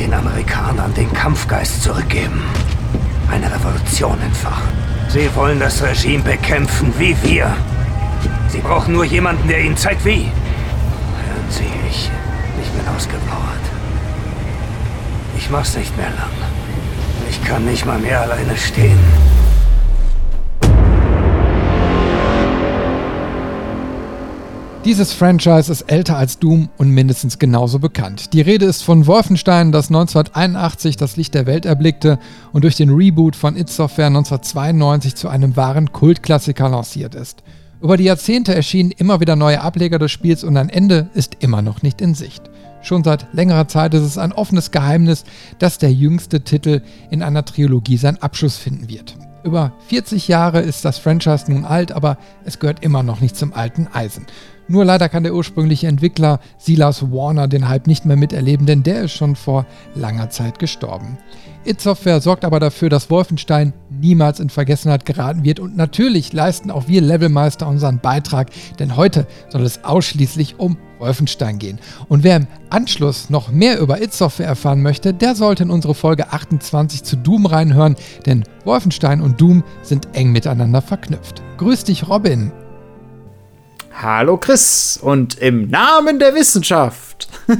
Den Amerikanern den Kampfgeist zurückgeben. Eine Revolution entfachen. Sie wollen das Regime bekämpfen wie wir. Sie brauchen nur jemanden, der Ihnen zeigt, wie. Hören Sie, ich, ich bin ausgepowert. Ich mach's nicht mehr lang. Ich kann nicht mal mehr alleine stehen. Dieses Franchise ist älter als Doom und mindestens genauso bekannt. Die Rede ist von Wolfenstein, das 1981 das Licht der Welt erblickte und durch den Reboot von It Software 1992 zu einem wahren Kultklassiker lanciert ist. Über die Jahrzehnte erschienen immer wieder neue Ableger des Spiels und ein Ende ist immer noch nicht in Sicht. Schon seit längerer Zeit ist es ein offenes Geheimnis, dass der jüngste Titel in einer Trilogie seinen Abschluss finden wird. Über 40 Jahre ist das Franchise nun alt, aber es gehört immer noch nicht zum alten Eisen. Nur leider kann der ursprüngliche Entwickler Silas Warner den Hype nicht mehr miterleben, denn der ist schon vor langer Zeit gestorben. It Software sorgt aber dafür, dass Wolfenstein niemals in Vergessenheit geraten wird und natürlich leisten auch wir Levelmeister unseren Beitrag, denn heute soll es ausschließlich um Wolfenstein gehen. Und wer im Anschluss noch mehr über It Software erfahren möchte, der sollte in unsere Folge 28 zu Doom reinhören, denn Wolfenstein und Doom sind eng miteinander verknüpft. Grüß dich, Robin. Hallo Chris und im Namen der Wissenschaft.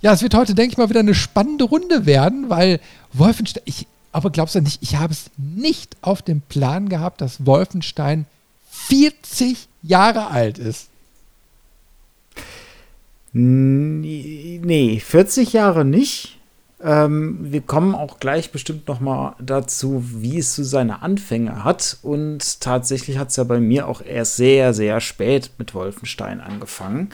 ja, es wird heute, denke ich mal, wieder eine spannende Runde werden, weil Wolfenstein, ich, aber glaubst du nicht, ich habe es nicht auf dem Plan gehabt, dass Wolfenstein 40 Jahre alt ist. Nee, 40 Jahre nicht. Ähm, wir kommen auch gleich bestimmt noch mal dazu, wie es zu so seine Anfänge hat. Und tatsächlich hat es ja bei mir auch erst sehr, sehr spät mit Wolfenstein angefangen.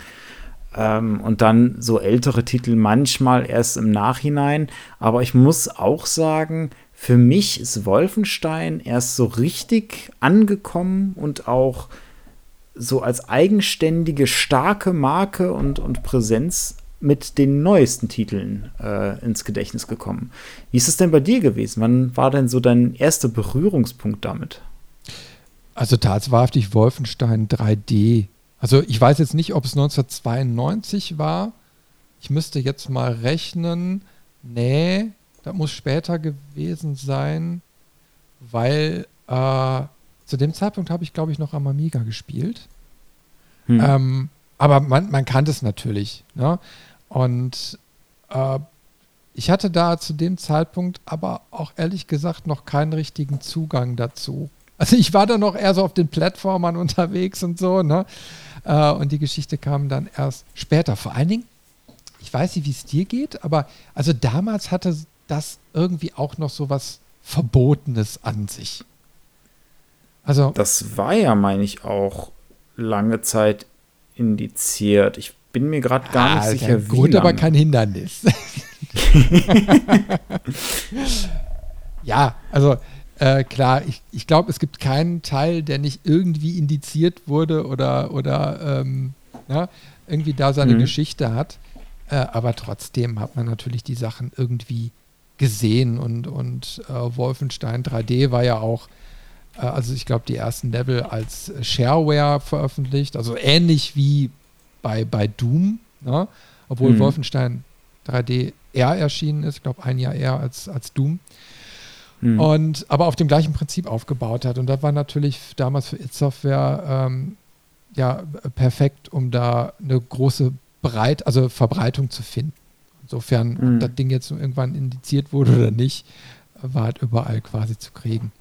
Ähm, und dann so ältere Titel manchmal erst im Nachhinein. Aber ich muss auch sagen, für mich ist Wolfenstein erst so richtig angekommen und auch so als eigenständige, starke Marke und, und Präsenz mit den neuesten Titeln äh, ins Gedächtnis gekommen. Wie ist es denn bei dir gewesen? Wann war denn so dein erster Berührungspunkt damit? Also tatsächlich Wolfenstein 3D. Also ich weiß jetzt nicht, ob es 1992 war. Ich müsste jetzt mal rechnen. Nee, das muss später gewesen sein, weil äh, zu dem Zeitpunkt habe ich, glaube ich, noch am Amiga gespielt. Hm. Ähm, aber man, man kannte es natürlich. Ne? Und äh, ich hatte da zu dem Zeitpunkt aber auch ehrlich gesagt noch keinen richtigen Zugang dazu. Also ich war da noch eher so auf den Plattformern unterwegs und so, ne? Äh, und die Geschichte kam dann erst später. Vor allen Dingen, ich weiß nicht, wie es dir geht, aber also damals hatte das irgendwie auch noch so was Verbotenes an sich. Also. Das war ja, meine ich, auch lange Zeit indiziert. Ich bin mir gerade gar ah, nicht sicher, wie. Gut, aber kein Hindernis. ja, also äh, klar, ich, ich glaube, es gibt keinen Teil, der nicht irgendwie indiziert wurde oder, oder ähm, ja, irgendwie da seine mhm. Geschichte hat. Äh, aber trotzdem hat man natürlich die Sachen irgendwie gesehen und, und äh, Wolfenstein 3D war ja auch, äh, also ich glaube, die ersten Level als Shareware veröffentlicht, also ähnlich wie bei, bei Doom, ne? obwohl mhm. Wolfenstein 3D eher erschienen ist, ich glaube ein Jahr eher als, als Doom. Mhm. Und aber auf dem gleichen Prinzip aufgebaut hat. Und das war natürlich damals für It Software ähm, ja perfekt, um da eine große Breit, also Verbreitung zu finden. Insofern, mhm. ob das Ding jetzt irgendwann indiziert wurde oder nicht, war halt überall quasi zu kriegen.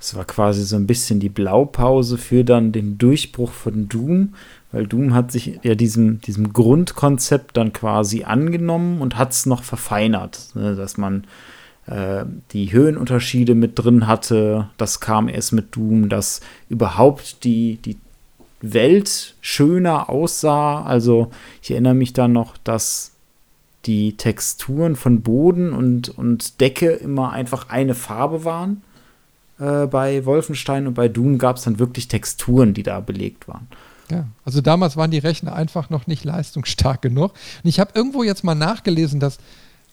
Es war quasi so ein bisschen die Blaupause für dann den Durchbruch von Doom, weil Doom hat sich ja diesem, diesem Grundkonzept dann quasi angenommen und hat es noch verfeinert, ne, dass man äh, die Höhenunterschiede mit drin hatte. Das kam erst mit Doom, dass überhaupt die, die Welt schöner aussah. Also ich erinnere mich dann noch, dass die Texturen von Boden und, und Decke immer einfach eine Farbe waren. Äh, bei Wolfenstein und bei Doom gab es dann wirklich Texturen, die da belegt waren. Ja, also damals waren die Rechner einfach noch nicht leistungsstark genug. Und ich habe irgendwo jetzt mal nachgelesen, dass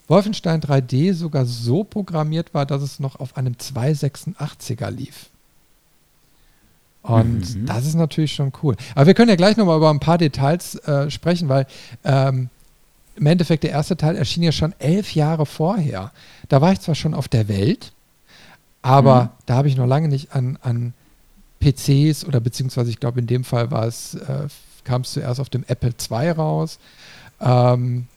Wolfenstein 3D sogar so programmiert war, dass es noch auf einem 286er lief. Und mhm. das ist natürlich schon cool. Aber wir können ja gleich nochmal über ein paar Details äh, sprechen, weil ähm, im Endeffekt der erste Teil erschien ja schon elf Jahre vorher. Da war ich zwar schon auf der Welt, aber mhm. da habe ich noch lange nicht an, an PCs oder beziehungsweise ich glaube in dem Fall war es, äh, kam es zuerst auf dem Apple II raus. Ähm,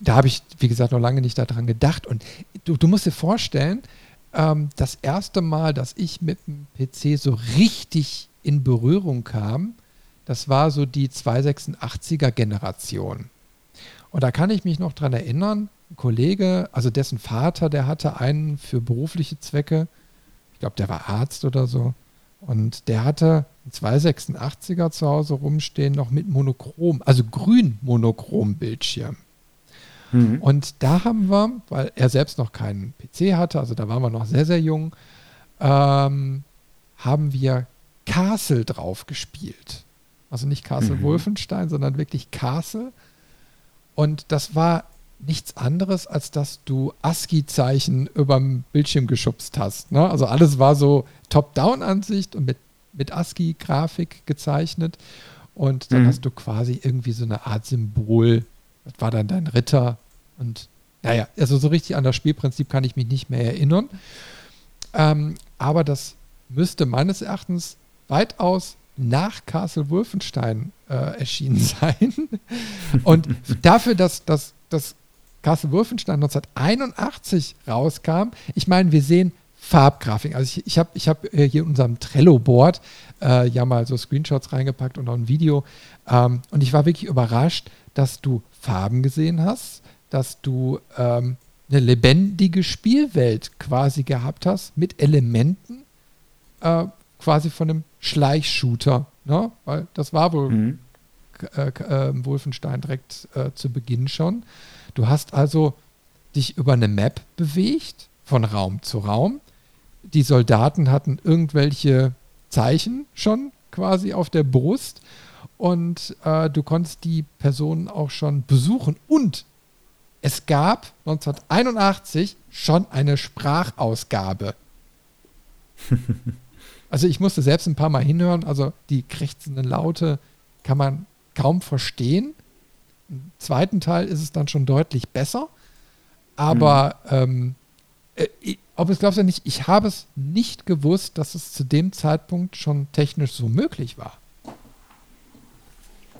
da habe ich, wie gesagt, noch lange nicht daran gedacht. Und du, du musst dir vorstellen, ähm, das erste Mal, dass ich mit dem PC so richtig in Berührung kam, das war so die 286er Generation. Und da kann ich mich noch dran erinnern, ein Kollege, also dessen Vater, der hatte einen für berufliche Zwecke, ich glaube, der war Arzt oder so, und der hatte einen 286er zu Hause rumstehen, noch mit Monochrom, also grün Monochrom Bildschirm. Mhm. Und da haben wir, weil er selbst noch keinen PC hatte, also da waren wir noch sehr, sehr jung, ähm, haben wir Castle drauf gespielt. Also nicht Castle mhm. Wolfenstein, sondern wirklich Castle. Und das war nichts anderes, als dass du ASCII-Zeichen über dem Bildschirm geschubst hast. Ne? Also alles war so Top-Down-Ansicht und mit, mit ASCII-Grafik gezeichnet. Und dann mhm. hast du quasi irgendwie so eine Art Symbol. Das war dann dein Ritter. Und naja, also so richtig an das Spielprinzip kann ich mich nicht mehr erinnern. Ähm, aber das müsste meines Erachtens weitaus nach Castle Wolfenstein äh, erschienen sein. Und dafür, dass, dass, dass Castle Wolfenstein 1981 rauskam, ich meine, wir sehen Farbgrafik. Also ich, ich habe ich hab äh, hier in unserem Trello-Board äh, ja mal so Screenshots reingepackt und auch ein Video. Ähm, und ich war wirklich überrascht, dass du Farben gesehen hast, dass du ähm, eine lebendige Spielwelt quasi gehabt hast mit Elementen äh, quasi von einem Schleichshooter. Ne? Weil das war wohl mhm. äh, äh, Wolfenstein direkt äh, zu Beginn schon. Du hast also dich über eine Map bewegt, von Raum zu Raum. Die Soldaten hatten irgendwelche Zeichen schon quasi auf der Brust und äh, du konntest die Personen auch schon besuchen. Und es gab 1981 schon eine Sprachausgabe. Also ich musste selbst ein paar Mal hinhören, also die krächzenden Laute kann man kaum verstehen. Im zweiten Teil ist es dann schon deutlich besser. Aber mhm. ähm, äh, ob es glaubst du nicht, ich habe es nicht gewusst, dass es zu dem Zeitpunkt schon technisch so möglich war.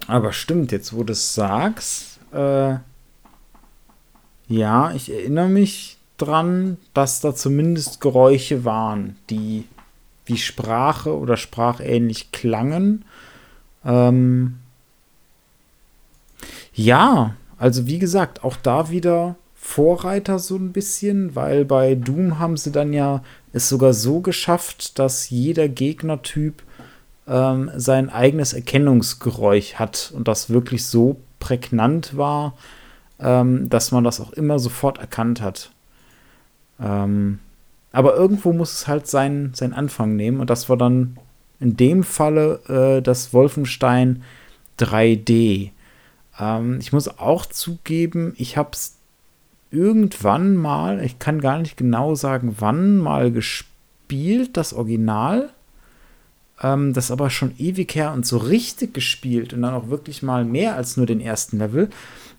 Aber stimmt, jetzt wo du es sagst, äh, ja, ich erinnere mich dran, dass da zumindest Geräusche waren, die wie Sprache oder sprachähnlich klangen. Ähm ja, also wie gesagt, auch da wieder Vorreiter so ein bisschen, weil bei Doom haben sie dann ja es sogar so geschafft, dass jeder Gegnertyp ähm, sein eigenes Erkennungsgeräusch hat und das wirklich so prägnant war, ähm, dass man das auch immer sofort erkannt hat. Ähm, aber irgendwo muss es halt seinen, seinen Anfang nehmen. Und das war dann in dem Falle äh, das Wolfenstein 3D. Ähm, ich muss auch zugeben, ich habe es irgendwann mal, ich kann gar nicht genau sagen, wann mal gespielt, das Original. Ähm, das aber schon ewig her und so richtig gespielt und dann auch wirklich mal mehr als nur den ersten Level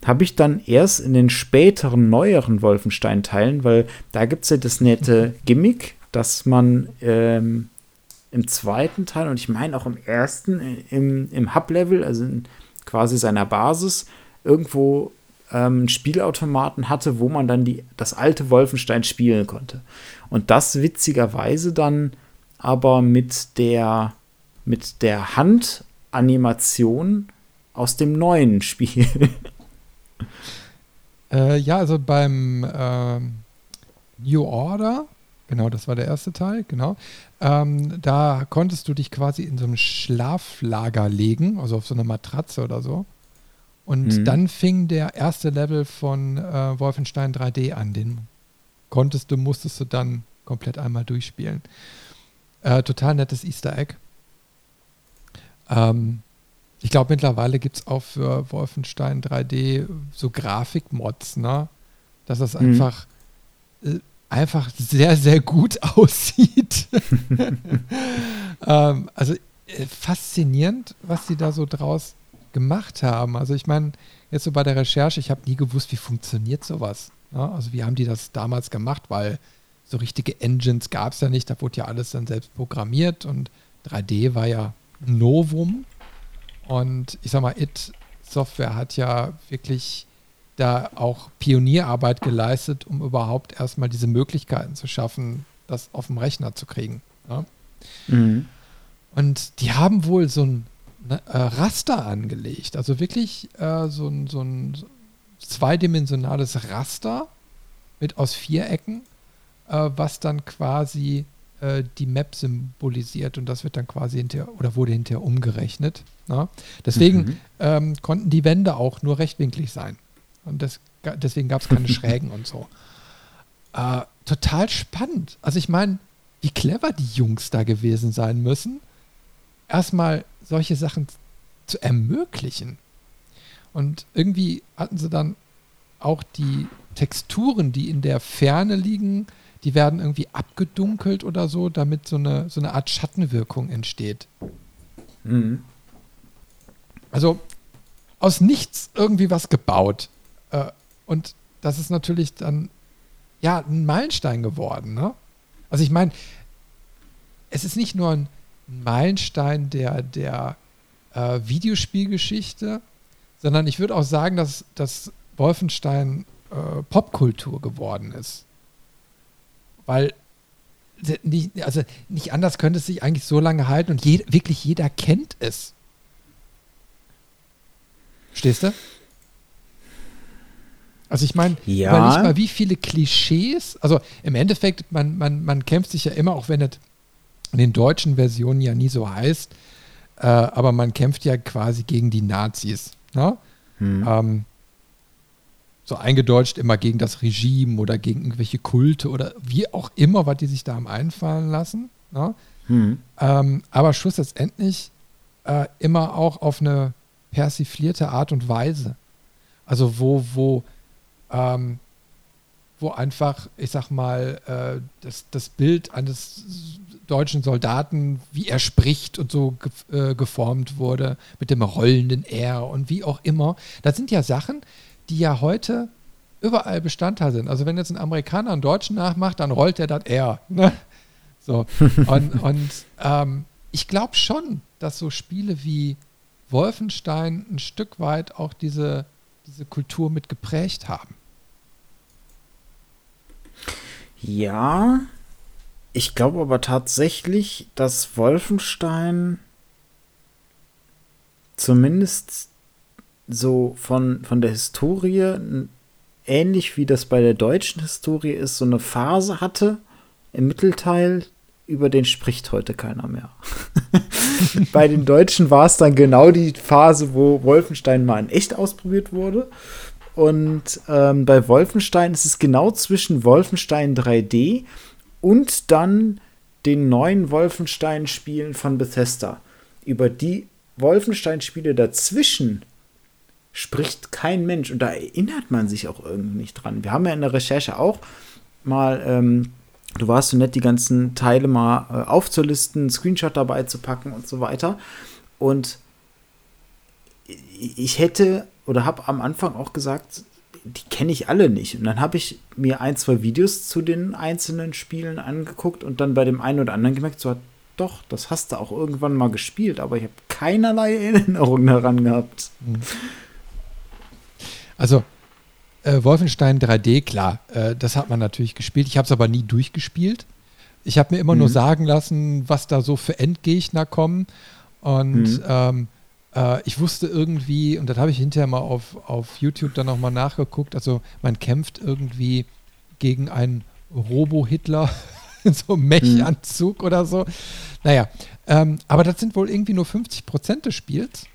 habe ich dann erst in den späteren, neueren Wolfenstein-Teilen, weil da gibt es ja das nette Gimmick, dass man ähm, im zweiten Teil und ich meine auch im ersten, äh, im, im Hub-Level, also in quasi seiner Basis, irgendwo ähm, Spielautomaten hatte, wo man dann die, das alte Wolfenstein spielen konnte. Und das witzigerweise dann aber mit der, mit der Handanimation aus dem neuen Spiel. Äh, ja, also beim äh, New Order Genau, das war der erste Teil, genau. Ähm, da konntest du dich quasi in so einem Schlaflager legen, also auf so eine Matratze oder so. Und mhm. dann fing der erste Level von äh, Wolfenstein 3D an. Den konntest du, musstest du dann komplett einmal durchspielen. Äh, total nettes Easter Egg. Ähm, ich glaube, mittlerweile gibt es auch für Wolfenstein 3D so Grafikmods, ne? Dass das mhm. einfach, äh, einfach sehr, sehr gut aussieht. ähm, also äh, faszinierend, was sie da so draus gemacht haben. Also ich meine, jetzt so bei der Recherche, ich habe nie gewusst, wie funktioniert sowas. Ja, also wie haben die das damals gemacht, weil so richtige Engines gab es ja nicht, da wurde ja alles dann selbst programmiert und 3D war ja Novum. Und ich sag mal, It Software hat ja wirklich da auch Pionierarbeit geleistet, um überhaupt erstmal diese Möglichkeiten zu schaffen, das auf dem Rechner zu kriegen. Ja? Mhm. Und die haben wohl so ein ne, äh, Raster angelegt. Also wirklich äh, so, ein, so ein zweidimensionales Raster mit aus Vierecken, äh, was dann quasi äh, die Map symbolisiert und das wird dann quasi hinterher oder wurde hinterher umgerechnet. Ne? Deswegen mhm. ähm, konnten die Wände auch nur rechtwinklig sein. Und das, deswegen gab es keine Schrägen und so. Äh, total spannend. Also ich meine, wie clever die Jungs da gewesen sein müssen, erstmal solche Sachen zu ermöglichen. Und irgendwie hatten sie dann auch die Texturen, die in der Ferne liegen, die werden irgendwie abgedunkelt oder so, damit so eine, so eine Art Schattenwirkung entsteht. Mhm. Also aus nichts irgendwie was gebaut. Äh, und das ist natürlich dann ja ein Meilenstein geworden. Ne? Also ich meine, es ist nicht nur ein Meilenstein der, der äh, Videospielgeschichte, sondern ich würde auch sagen, dass, dass Wolfenstein äh, Popkultur geworden ist. Weil nicht, also nicht anders könnte es sich eigentlich so lange halten und je, wirklich jeder kennt es. Stehst du? Also ich meine, ja. überleg mal, wie viele Klischees, also im Endeffekt, man, man, man kämpft sich ja immer, auch wenn es in den deutschen Versionen ja nie so heißt, äh, aber man kämpft ja quasi gegen die Nazis. Ne? Hm. Ähm, so eingedeutscht immer gegen das Regime oder gegen irgendwelche Kulte oder wie auch immer, was die sich da haben einfallen lassen. Ne? Hm. Ähm, aber schlussendlich äh, immer auch auf eine persiflierte Art und Weise. Also wo, wo ähm, wo einfach, ich sag mal, äh, das, das Bild eines deutschen Soldaten, wie er spricht und so ge äh, geformt wurde, mit dem rollenden R und wie auch immer. Das sind ja Sachen, die ja heute überall Bestandteil sind. Also wenn jetzt ein Amerikaner einen Deutschen nachmacht, dann rollt er das R. Ne? So. Und, und ähm, ich glaube schon, dass so Spiele wie Wolfenstein ein Stück weit auch diese, diese Kultur mit geprägt haben. Ja, ich glaube aber tatsächlich, dass Wolfenstein zumindest so von, von der Historie ähnlich wie das bei der deutschen Historie ist, so eine Phase hatte im Mittelteil, über den spricht heute keiner mehr. bei den Deutschen war es dann genau die Phase, wo Wolfenstein mal in echt ausprobiert wurde. Und ähm, bei Wolfenstein ist es genau zwischen Wolfenstein 3D und dann den neuen Wolfenstein-Spielen von Bethesda. Über die Wolfenstein-Spiele dazwischen spricht kein Mensch und da erinnert man sich auch irgendwie nicht dran. Wir haben ja in der Recherche auch mal, ähm, du warst so nett, die ganzen Teile mal äh, aufzulisten, einen Screenshot dabei zu packen und so weiter. Und ich hätte oder habe am Anfang auch gesagt, die kenne ich alle nicht. Und dann habe ich mir ein, zwei Videos zu den einzelnen Spielen angeguckt und dann bei dem einen oder anderen gemerkt, so, doch, das hast du auch irgendwann mal gespielt, aber ich habe keinerlei Erinnerung daran gehabt. Mhm. Also, äh, Wolfenstein 3D, klar, äh, das hat man natürlich gespielt. Ich habe es aber nie durchgespielt. Ich habe mir immer mhm. nur sagen lassen, was da so für Endgegner kommen. Und mhm. ähm, äh, ich wusste irgendwie, und das habe ich hinterher mal auf, auf YouTube dann nochmal nachgeguckt, also man kämpft irgendwie gegen einen Robo-Hitler so Mech-Anzug mhm. oder so. Naja, ähm, aber das sind wohl irgendwie nur 50 Prozent des Spiels.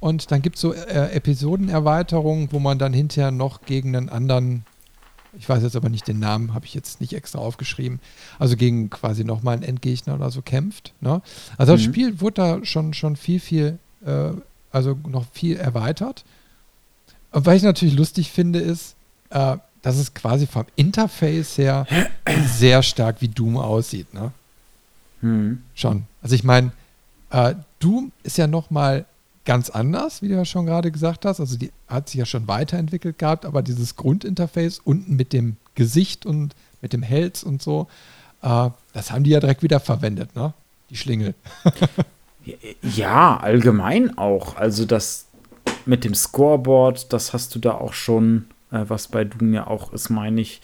Und dann gibt es so äh, Episodenerweiterungen, wo man dann hinterher noch gegen einen anderen, ich weiß jetzt aber nicht den Namen, habe ich jetzt nicht extra aufgeschrieben, also gegen quasi nochmal einen Endgegner oder so kämpft. Ne? Also das mhm. Spiel wurde da schon, schon viel, viel, äh, also noch viel erweitert. Und was ich natürlich lustig finde, ist, äh, dass es quasi vom Interface her sehr stark wie Doom aussieht. Ne? Mhm. Schon. Also ich meine, äh, Doom ist ja nochmal ganz anders, wie du ja schon gerade gesagt hast. Also die hat sich ja schon weiterentwickelt gehabt, aber dieses Grundinterface unten mit dem Gesicht und mit dem Hals und so, äh, das haben die ja direkt wieder verwendet, ne? Die Schlingel. ja, allgemein auch. Also das mit dem Scoreboard, das hast du da auch schon, äh, was bei Doom ja auch ist, meine ich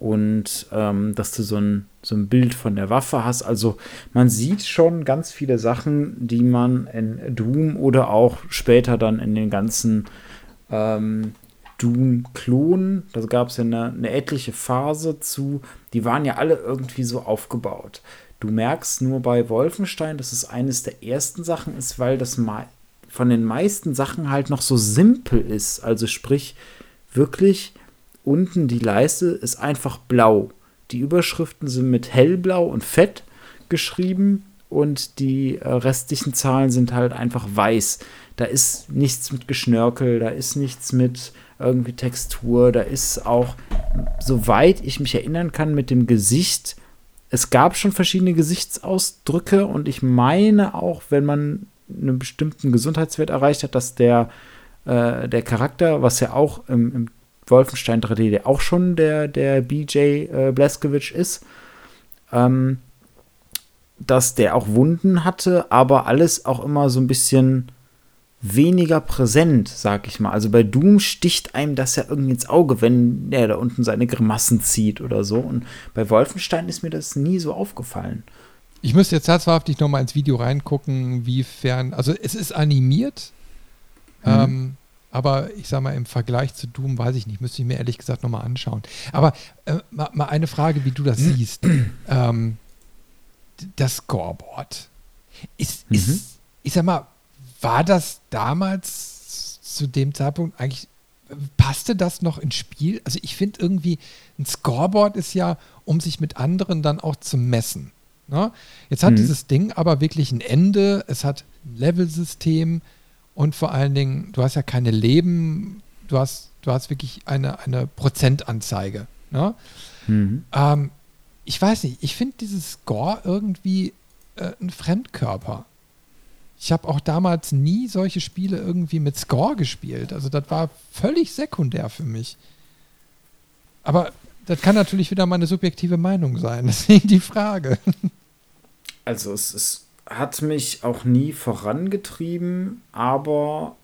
und ähm, dass du so ein, so ein Bild von der Waffe hast. Also man sieht schon ganz viele Sachen, die man in Doom oder auch später dann in den ganzen ähm, Doom-Klonen, da gab es ja eine, eine etliche Phase zu, die waren ja alle irgendwie so aufgebaut. Du merkst nur bei Wolfenstein, dass es eines der ersten Sachen ist, weil das von den meisten Sachen halt noch so simpel ist. Also sprich, wirklich unten die Leiste ist einfach blau. Die Überschriften sind mit hellblau und fett geschrieben und die äh, restlichen Zahlen sind halt einfach weiß. Da ist nichts mit Geschnörkel, da ist nichts mit irgendwie Textur, da ist auch, soweit ich mich erinnern kann, mit dem Gesicht. Es gab schon verschiedene Gesichtsausdrücke und ich meine auch, wenn man einen bestimmten Gesundheitswert erreicht hat, dass der, äh, der Charakter, was ja auch im, im Wolfenstein 3D, der auch schon der, der BJ äh, Blazkowicz ist, ähm, dass der auch Wunden hatte, aber alles auch immer so ein bisschen weniger präsent, sag ich mal. Also bei Doom sticht einem das ja irgendwie ins Auge, wenn er da unten seine Grimassen zieht oder so. Und bei Wolfenstein ist mir das nie so aufgefallen. Ich müsste jetzt tatsächlich noch mal ins Video reingucken, wiefern. Also es ist animiert. Mhm. Ähm, aber ich sag mal, im Vergleich zu Doom weiß ich nicht, müsste ich mir ehrlich gesagt nochmal anschauen. Aber äh, mal, mal, eine Frage, wie du das mhm. siehst. Ähm, das Scoreboard. Ist, mhm. ist, ich sag mal, war das damals zu dem Zeitpunkt eigentlich, passte das noch ins Spiel? Also ich finde irgendwie, ein Scoreboard ist ja, um sich mit anderen dann auch zu messen. Ne? Jetzt hat mhm. dieses Ding aber wirklich ein Ende, es hat ein Level-System, und vor allen Dingen, du hast ja keine Leben, du hast, du hast wirklich eine, eine Prozentanzeige. Ne? Mhm. Ähm, ich weiß nicht, ich finde dieses Score irgendwie äh, ein Fremdkörper. Ich habe auch damals nie solche Spiele irgendwie mit Score gespielt. Also das war völlig sekundär für mich. Aber das kann natürlich wieder meine subjektive Meinung sein. Deswegen die Frage. Also es ist hat mich auch nie vorangetrieben, aber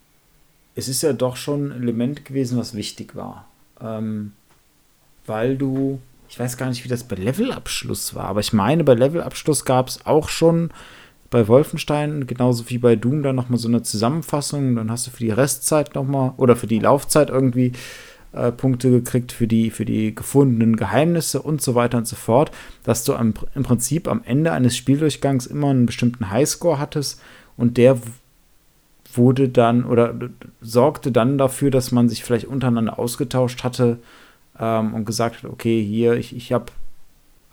es ist ja doch schon ein Element gewesen, was wichtig war. Ähm, weil du, ich weiß gar nicht, wie das bei Levelabschluss war, aber ich meine, bei Levelabschluss gab es auch schon bei Wolfenstein, genauso wie bei Doom, dann nochmal so eine Zusammenfassung. Dann hast du für die Restzeit nochmal oder für die Laufzeit irgendwie äh, Punkte gekriegt für die, für die gefundenen Geheimnisse und so weiter und so fort, dass du am, im Prinzip am Ende eines Spieldurchgangs immer einen bestimmten Highscore hattest und der wurde dann oder sorgte dann dafür, dass man sich vielleicht untereinander ausgetauscht hatte ähm, und gesagt hat, okay, hier, ich, ich habe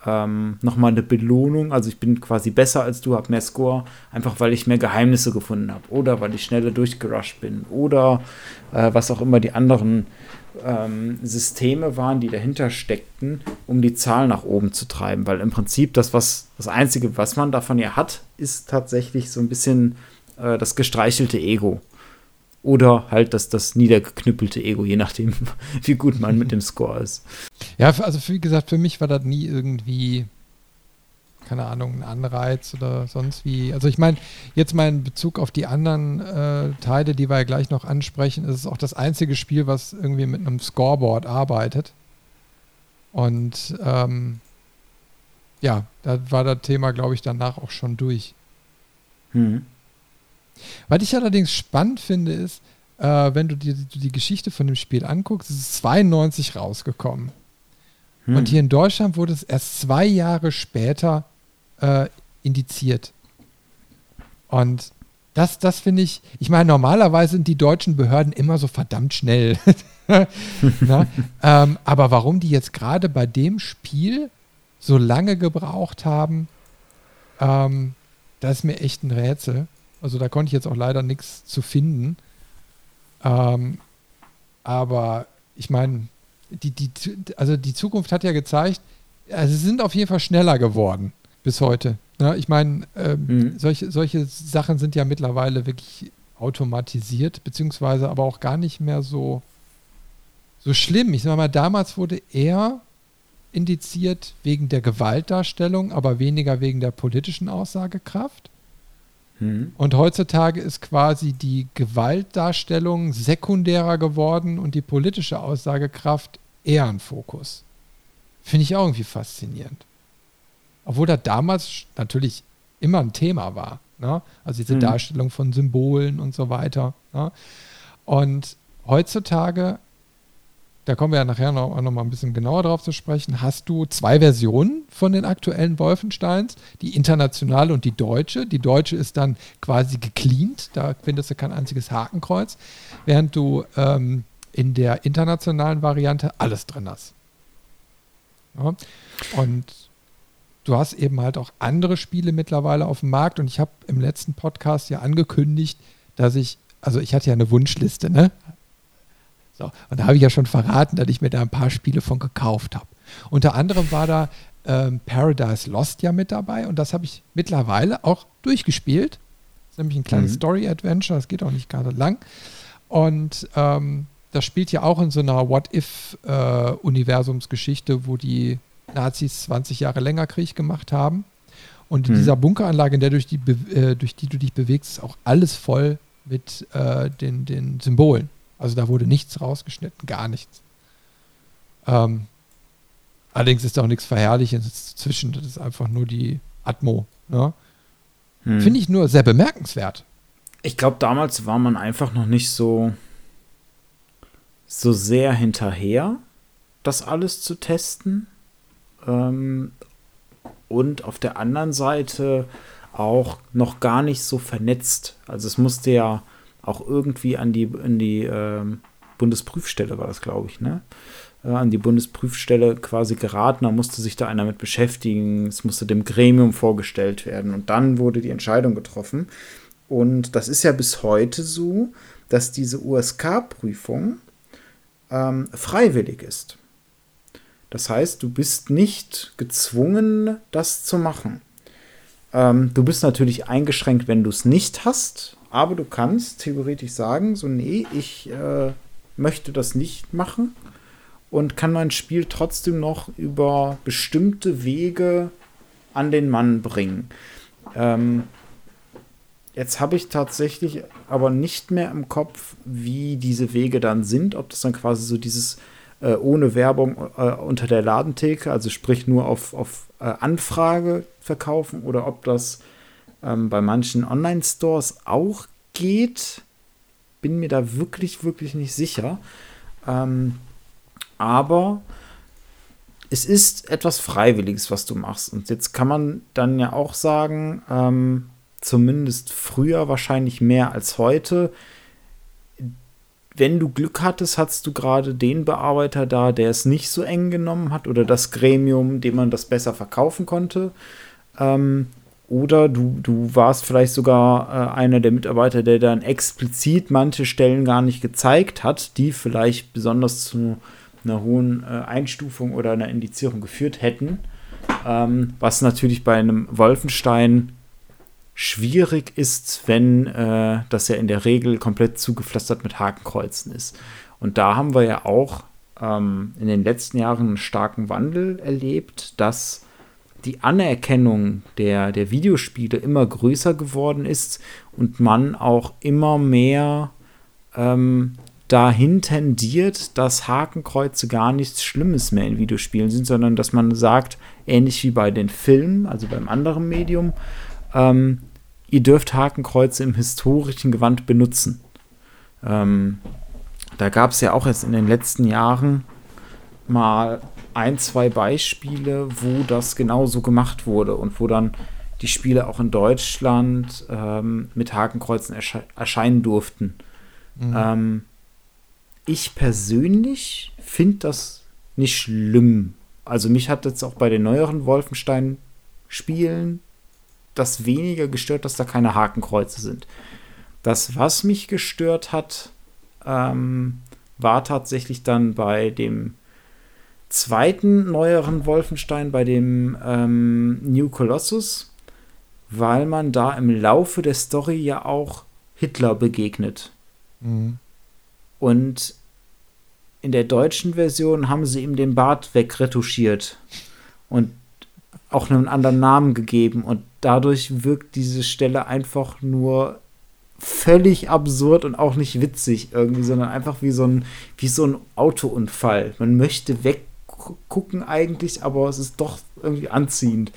ähm, nochmal eine Belohnung, also ich bin quasi besser als du, habe mehr Score, einfach weil ich mehr Geheimnisse gefunden habe oder weil ich schneller durchgerusht bin oder äh, was auch immer die anderen ähm, Systeme waren, die dahinter steckten, um die Zahl nach oben zu treiben. Weil im Prinzip das, was das Einzige, was man davon ja hat, ist tatsächlich so ein bisschen äh, das gestreichelte Ego. Oder halt das, das niedergeknüppelte Ego, je nachdem, wie gut man mit dem Score ist. Ja, also wie gesagt, für mich war das nie irgendwie keine Ahnung, ein Anreiz oder sonst wie. Also ich meine, jetzt mal in Bezug auf die anderen äh, Teile, die wir ja gleich noch ansprechen, ist es auch das einzige Spiel, was irgendwie mit einem Scoreboard arbeitet. Und ähm, ja, da war das Thema, glaube ich, danach auch schon durch. Hm. Was ich allerdings spannend finde, ist, äh, wenn du dir die, die Geschichte von dem Spiel anguckst, es ist 92 rausgekommen. Hm. Und hier in Deutschland wurde es erst zwei Jahre später äh, indiziert. Und das, das finde ich, ich meine, normalerweise sind die deutschen Behörden immer so verdammt schnell. ähm, aber warum die jetzt gerade bei dem Spiel so lange gebraucht haben, ähm, das ist mir echt ein Rätsel. Also da konnte ich jetzt auch leider nichts zu finden. Ähm, aber ich meine, die, die, also die Zukunft hat ja gezeigt, also sie sind auf jeden Fall schneller geworden bis heute. Ja, ich meine, ähm, mhm. solche, solche Sachen sind ja mittlerweile wirklich automatisiert, beziehungsweise aber auch gar nicht mehr so, so schlimm. Ich sage mal, damals wurde er indiziert wegen der Gewaltdarstellung, aber weniger wegen der politischen Aussagekraft. Mhm. Und heutzutage ist quasi die Gewaltdarstellung sekundärer geworden und die politische Aussagekraft eher ein Fokus. Finde ich auch irgendwie faszinierend. Obwohl das damals natürlich immer ein Thema war. Ne? Also diese mhm. Darstellung von Symbolen und so weiter. Ne? Und heutzutage da kommen wir ja nachher noch, noch mal ein bisschen genauer drauf zu sprechen, hast du zwei Versionen von den aktuellen Wolfensteins, die internationale und die deutsche. Die deutsche ist dann quasi gecleant, da findest du kein einziges Hakenkreuz, während du ähm, in der internationalen Variante alles drin hast. Ja? Und du hast eben halt auch andere Spiele mittlerweile auf dem Markt und ich habe im letzten Podcast ja angekündigt, dass ich, also ich hatte ja eine Wunschliste, ne? So, und da habe ich ja schon verraten, dass ich mir da ein paar Spiele von gekauft habe. Unter anderem war da ähm, Paradise Lost ja mit dabei und das habe ich mittlerweile auch durchgespielt. Das ist nämlich ein kleines mhm. Story-Adventure, das geht auch nicht gerade lang. Und ähm, das spielt ja auch in so einer What-If-Universumsgeschichte, äh, wo die Nazis 20 Jahre länger Krieg gemacht haben. Und in mhm. dieser Bunkeranlage, in der durch die, äh, durch die du dich bewegst, ist auch alles voll mit äh, den, den Symbolen. Also da wurde nichts rausgeschnitten, gar nichts. Ähm, allerdings ist da auch nichts Verherrlichendes zwischen. Das ist einfach nur die Atmo. Ne? Hm. Finde ich nur sehr bemerkenswert. Ich glaube, damals war man einfach noch nicht so, so sehr hinterher, das alles zu testen. Ähm, und auf der anderen Seite auch noch gar nicht so vernetzt. Also es musste ja auch irgendwie an die, an die äh, Bundesprüfstelle war das, glaube ich, ne? Äh, an die Bundesprüfstelle quasi geraten. Da musste sich da einer mit beschäftigen. Es musste dem Gremium vorgestellt werden. Und dann wurde die Entscheidung getroffen. Und das ist ja bis heute so, dass diese USK-Prüfung ähm, freiwillig ist. Das heißt, du bist nicht gezwungen, das zu machen. Ähm, du bist natürlich eingeschränkt, wenn du es nicht hast. Aber du kannst theoretisch sagen, so, nee, ich äh, möchte das nicht machen und kann mein Spiel trotzdem noch über bestimmte Wege an den Mann bringen. Ähm, jetzt habe ich tatsächlich aber nicht mehr im Kopf, wie diese Wege dann sind, ob das dann quasi so dieses äh, ohne Werbung äh, unter der Ladentheke, also sprich nur auf, auf äh, Anfrage verkaufen oder ob das ähm, bei manchen Online-Stores auch geht. Bin mir da wirklich, wirklich nicht sicher. Ähm, aber es ist etwas Freiwilliges, was du machst. Und jetzt kann man dann ja auch sagen, ähm, zumindest früher wahrscheinlich mehr als heute, wenn du Glück hattest, hattest du gerade den Bearbeiter da, der es nicht so eng genommen hat oder das Gremium, dem man das besser verkaufen konnte. Ähm, oder du, du warst vielleicht sogar äh, einer der Mitarbeiter, der dann explizit manche Stellen gar nicht gezeigt hat, die vielleicht besonders zu einer hohen äh, Einstufung oder einer Indizierung geführt hätten. Ähm, was natürlich bei einem Wolfenstein schwierig ist, wenn äh, das ja in der Regel komplett zugepflastert mit Hakenkreuzen ist. Und da haben wir ja auch ähm, in den letzten Jahren einen starken Wandel erlebt, dass die Anerkennung der, der Videospiele immer größer geworden ist und man auch immer mehr ähm, dahin tendiert, dass Hakenkreuze gar nichts Schlimmes mehr in Videospielen sind, sondern dass man sagt, ähnlich wie bei den Filmen, also beim anderen Medium, ähm, ihr dürft Hakenkreuze im historischen Gewand benutzen. Ähm, da gab es ja auch jetzt in den letzten Jahren mal ein, zwei Beispiele, wo das genauso gemacht wurde und wo dann die Spiele auch in Deutschland ähm, mit Hakenkreuzen ersche erscheinen durften. Mhm. Ähm, ich persönlich finde das nicht schlimm. Also mich hat jetzt auch bei den neueren Wolfenstein-Spielen das weniger gestört, dass da keine Hakenkreuze sind. Das, was mich gestört hat, ähm, war tatsächlich dann bei dem zweiten neueren Wolfenstein, bei dem ähm, New Colossus, weil man da im Laufe der Story ja auch Hitler begegnet. Mhm. Und in der deutschen Version haben sie ihm den Bart wegretuschiert und auch einen anderen Namen gegeben. Und dadurch wirkt diese Stelle einfach nur völlig absurd und auch nicht witzig irgendwie, sondern einfach wie so ein, wie so ein Autounfall. Man möchte weggucken eigentlich, aber es ist doch irgendwie anziehend,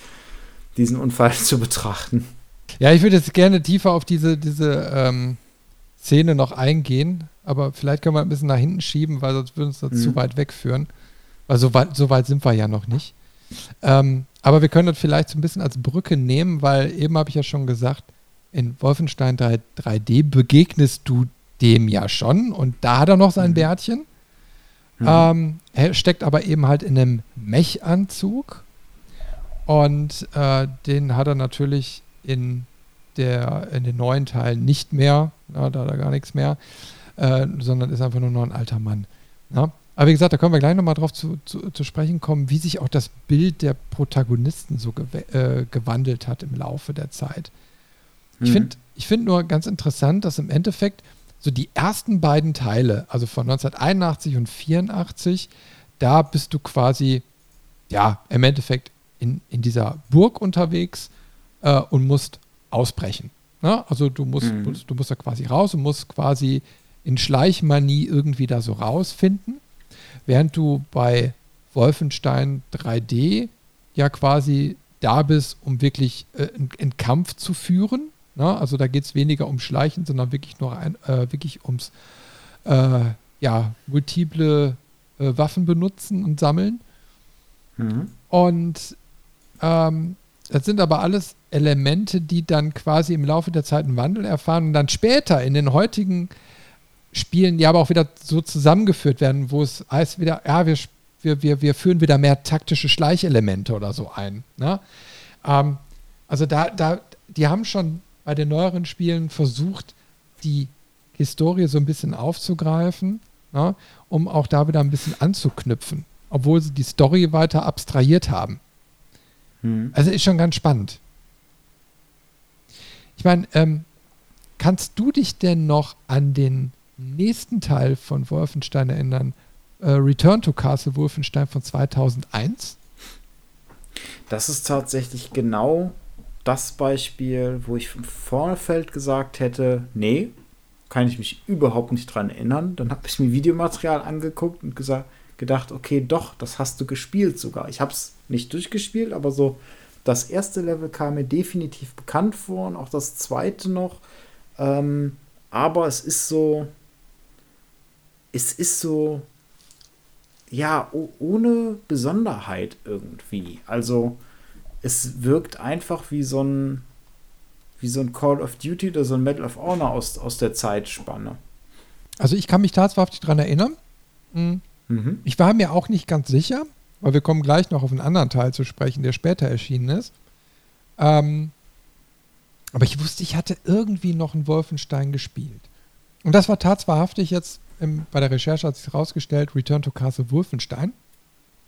diesen Unfall zu betrachten. Ja, ich würde jetzt gerne tiefer auf diese, diese ähm, Szene noch eingehen, aber vielleicht können wir ein bisschen nach hinten schieben, weil sonst würden uns das mhm. zu weit wegführen. Weil so weit, so weit sind wir ja noch nicht. Ähm, aber wir können das vielleicht so ein bisschen als Brücke nehmen, weil eben habe ich ja schon gesagt, in Wolfenstein 3, 3D begegnest du dem ja schon und da hat er noch sein mhm. Bärtchen. Mhm. Ähm, er steckt aber eben halt in einem Mech-Anzug und äh, den hat er natürlich in, der, in den neuen Teilen nicht mehr, na, da hat er gar nichts mehr, äh, sondern ist einfach nur noch ein alter Mann. Na? Aber wie gesagt, da können wir gleich nochmal drauf zu, zu, zu, sprechen kommen, wie sich auch das Bild der Protagonisten so gew äh, gewandelt hat im Laufe der Zeit. Ich mhm. finde ich find nur ganz interessant, dass im Endeffekt so die ersten beiden Teile, also von 1981 und 84, da bist du quasi, ja, im Endeffekt in, in dieser Burg unterwegs äh, und musst ausbrechen. Ne? Also du musst, mhm. du, du musst da quasi raus und musst quasi in Schleichmanie irgendwie da so rausfinden, während du bei Wolfenstein 3D ja quasi da bist, um wirklich äh, einen Kampf zu führen na, ne? also da geht es weniger um Schleichen, sondern wirklich nur ein, äh, wirklich ums äh, ja, multiple äh, Waffen benutzen und sammeln. Mhm. Und ähm, das sind aber alles Elemente, die dann quasi im Laufe der Zeit einen Wandel erfahren und dann später in den heutigen Spielen ja aber auch wieder so zusammengeführt werden, wo es heißt wieder, ja, wir, wir, wir, wir führen wieder mehr taktische Schleichelemente oder so ein. Ne? Ähm, also da, da, die haben schon bei den neueren Spielen versucht, die Historie so ein bisschen aufzugreifen, ja, um auch da wieder ein bisschen anzuknüpfen, obwohl sie die Story weiter abstrahiert haben. Hm. Also ist schon ganz spannend. Ich meine, ähm, kannst du dich denn noch an den nächsten Teil von Wolfenstein erinnern? Äh, Return to Castle Wolfenstein von 2001? Das ist tatsächlich genau das Beispiel, wo ich im Vorfeld gesagt hätte, nee, kann ich mich überhaupt nicht dran erinnern. Dann habe ich mir Videomaterial angeguckt und gesagt, gedacht, okay, doch, das hast du gespielt sogar. Ich habe es nicht durchgespielt, aber so das erste Level kam mir definitiv bekannt vor und auch das zweite noch. Ähm, aber es ist so, es ist so, ja, ohne Besonderheit irgendwie. Also es wirkt einfach wie so ein wie so ein Call of Duty oder so ein Medal of Honor aus, aus der Zeitspanne. Also ich kann mich tatsächlich daran erinnern. Mhm. Mhm. Ich war mir auch nicht ganz sicher, weil wir kommen gleich noch auf einen anderen Teil zu sprechen, der später erschienen ist. Ähm, aber ich wusste, ich hatte irgendwie noch einen Wolfenstein gespielt. Und das war tatsächlich jetzt im, bei der Recherche hat sich herausgestellt, Return to Castle Wolfenstein.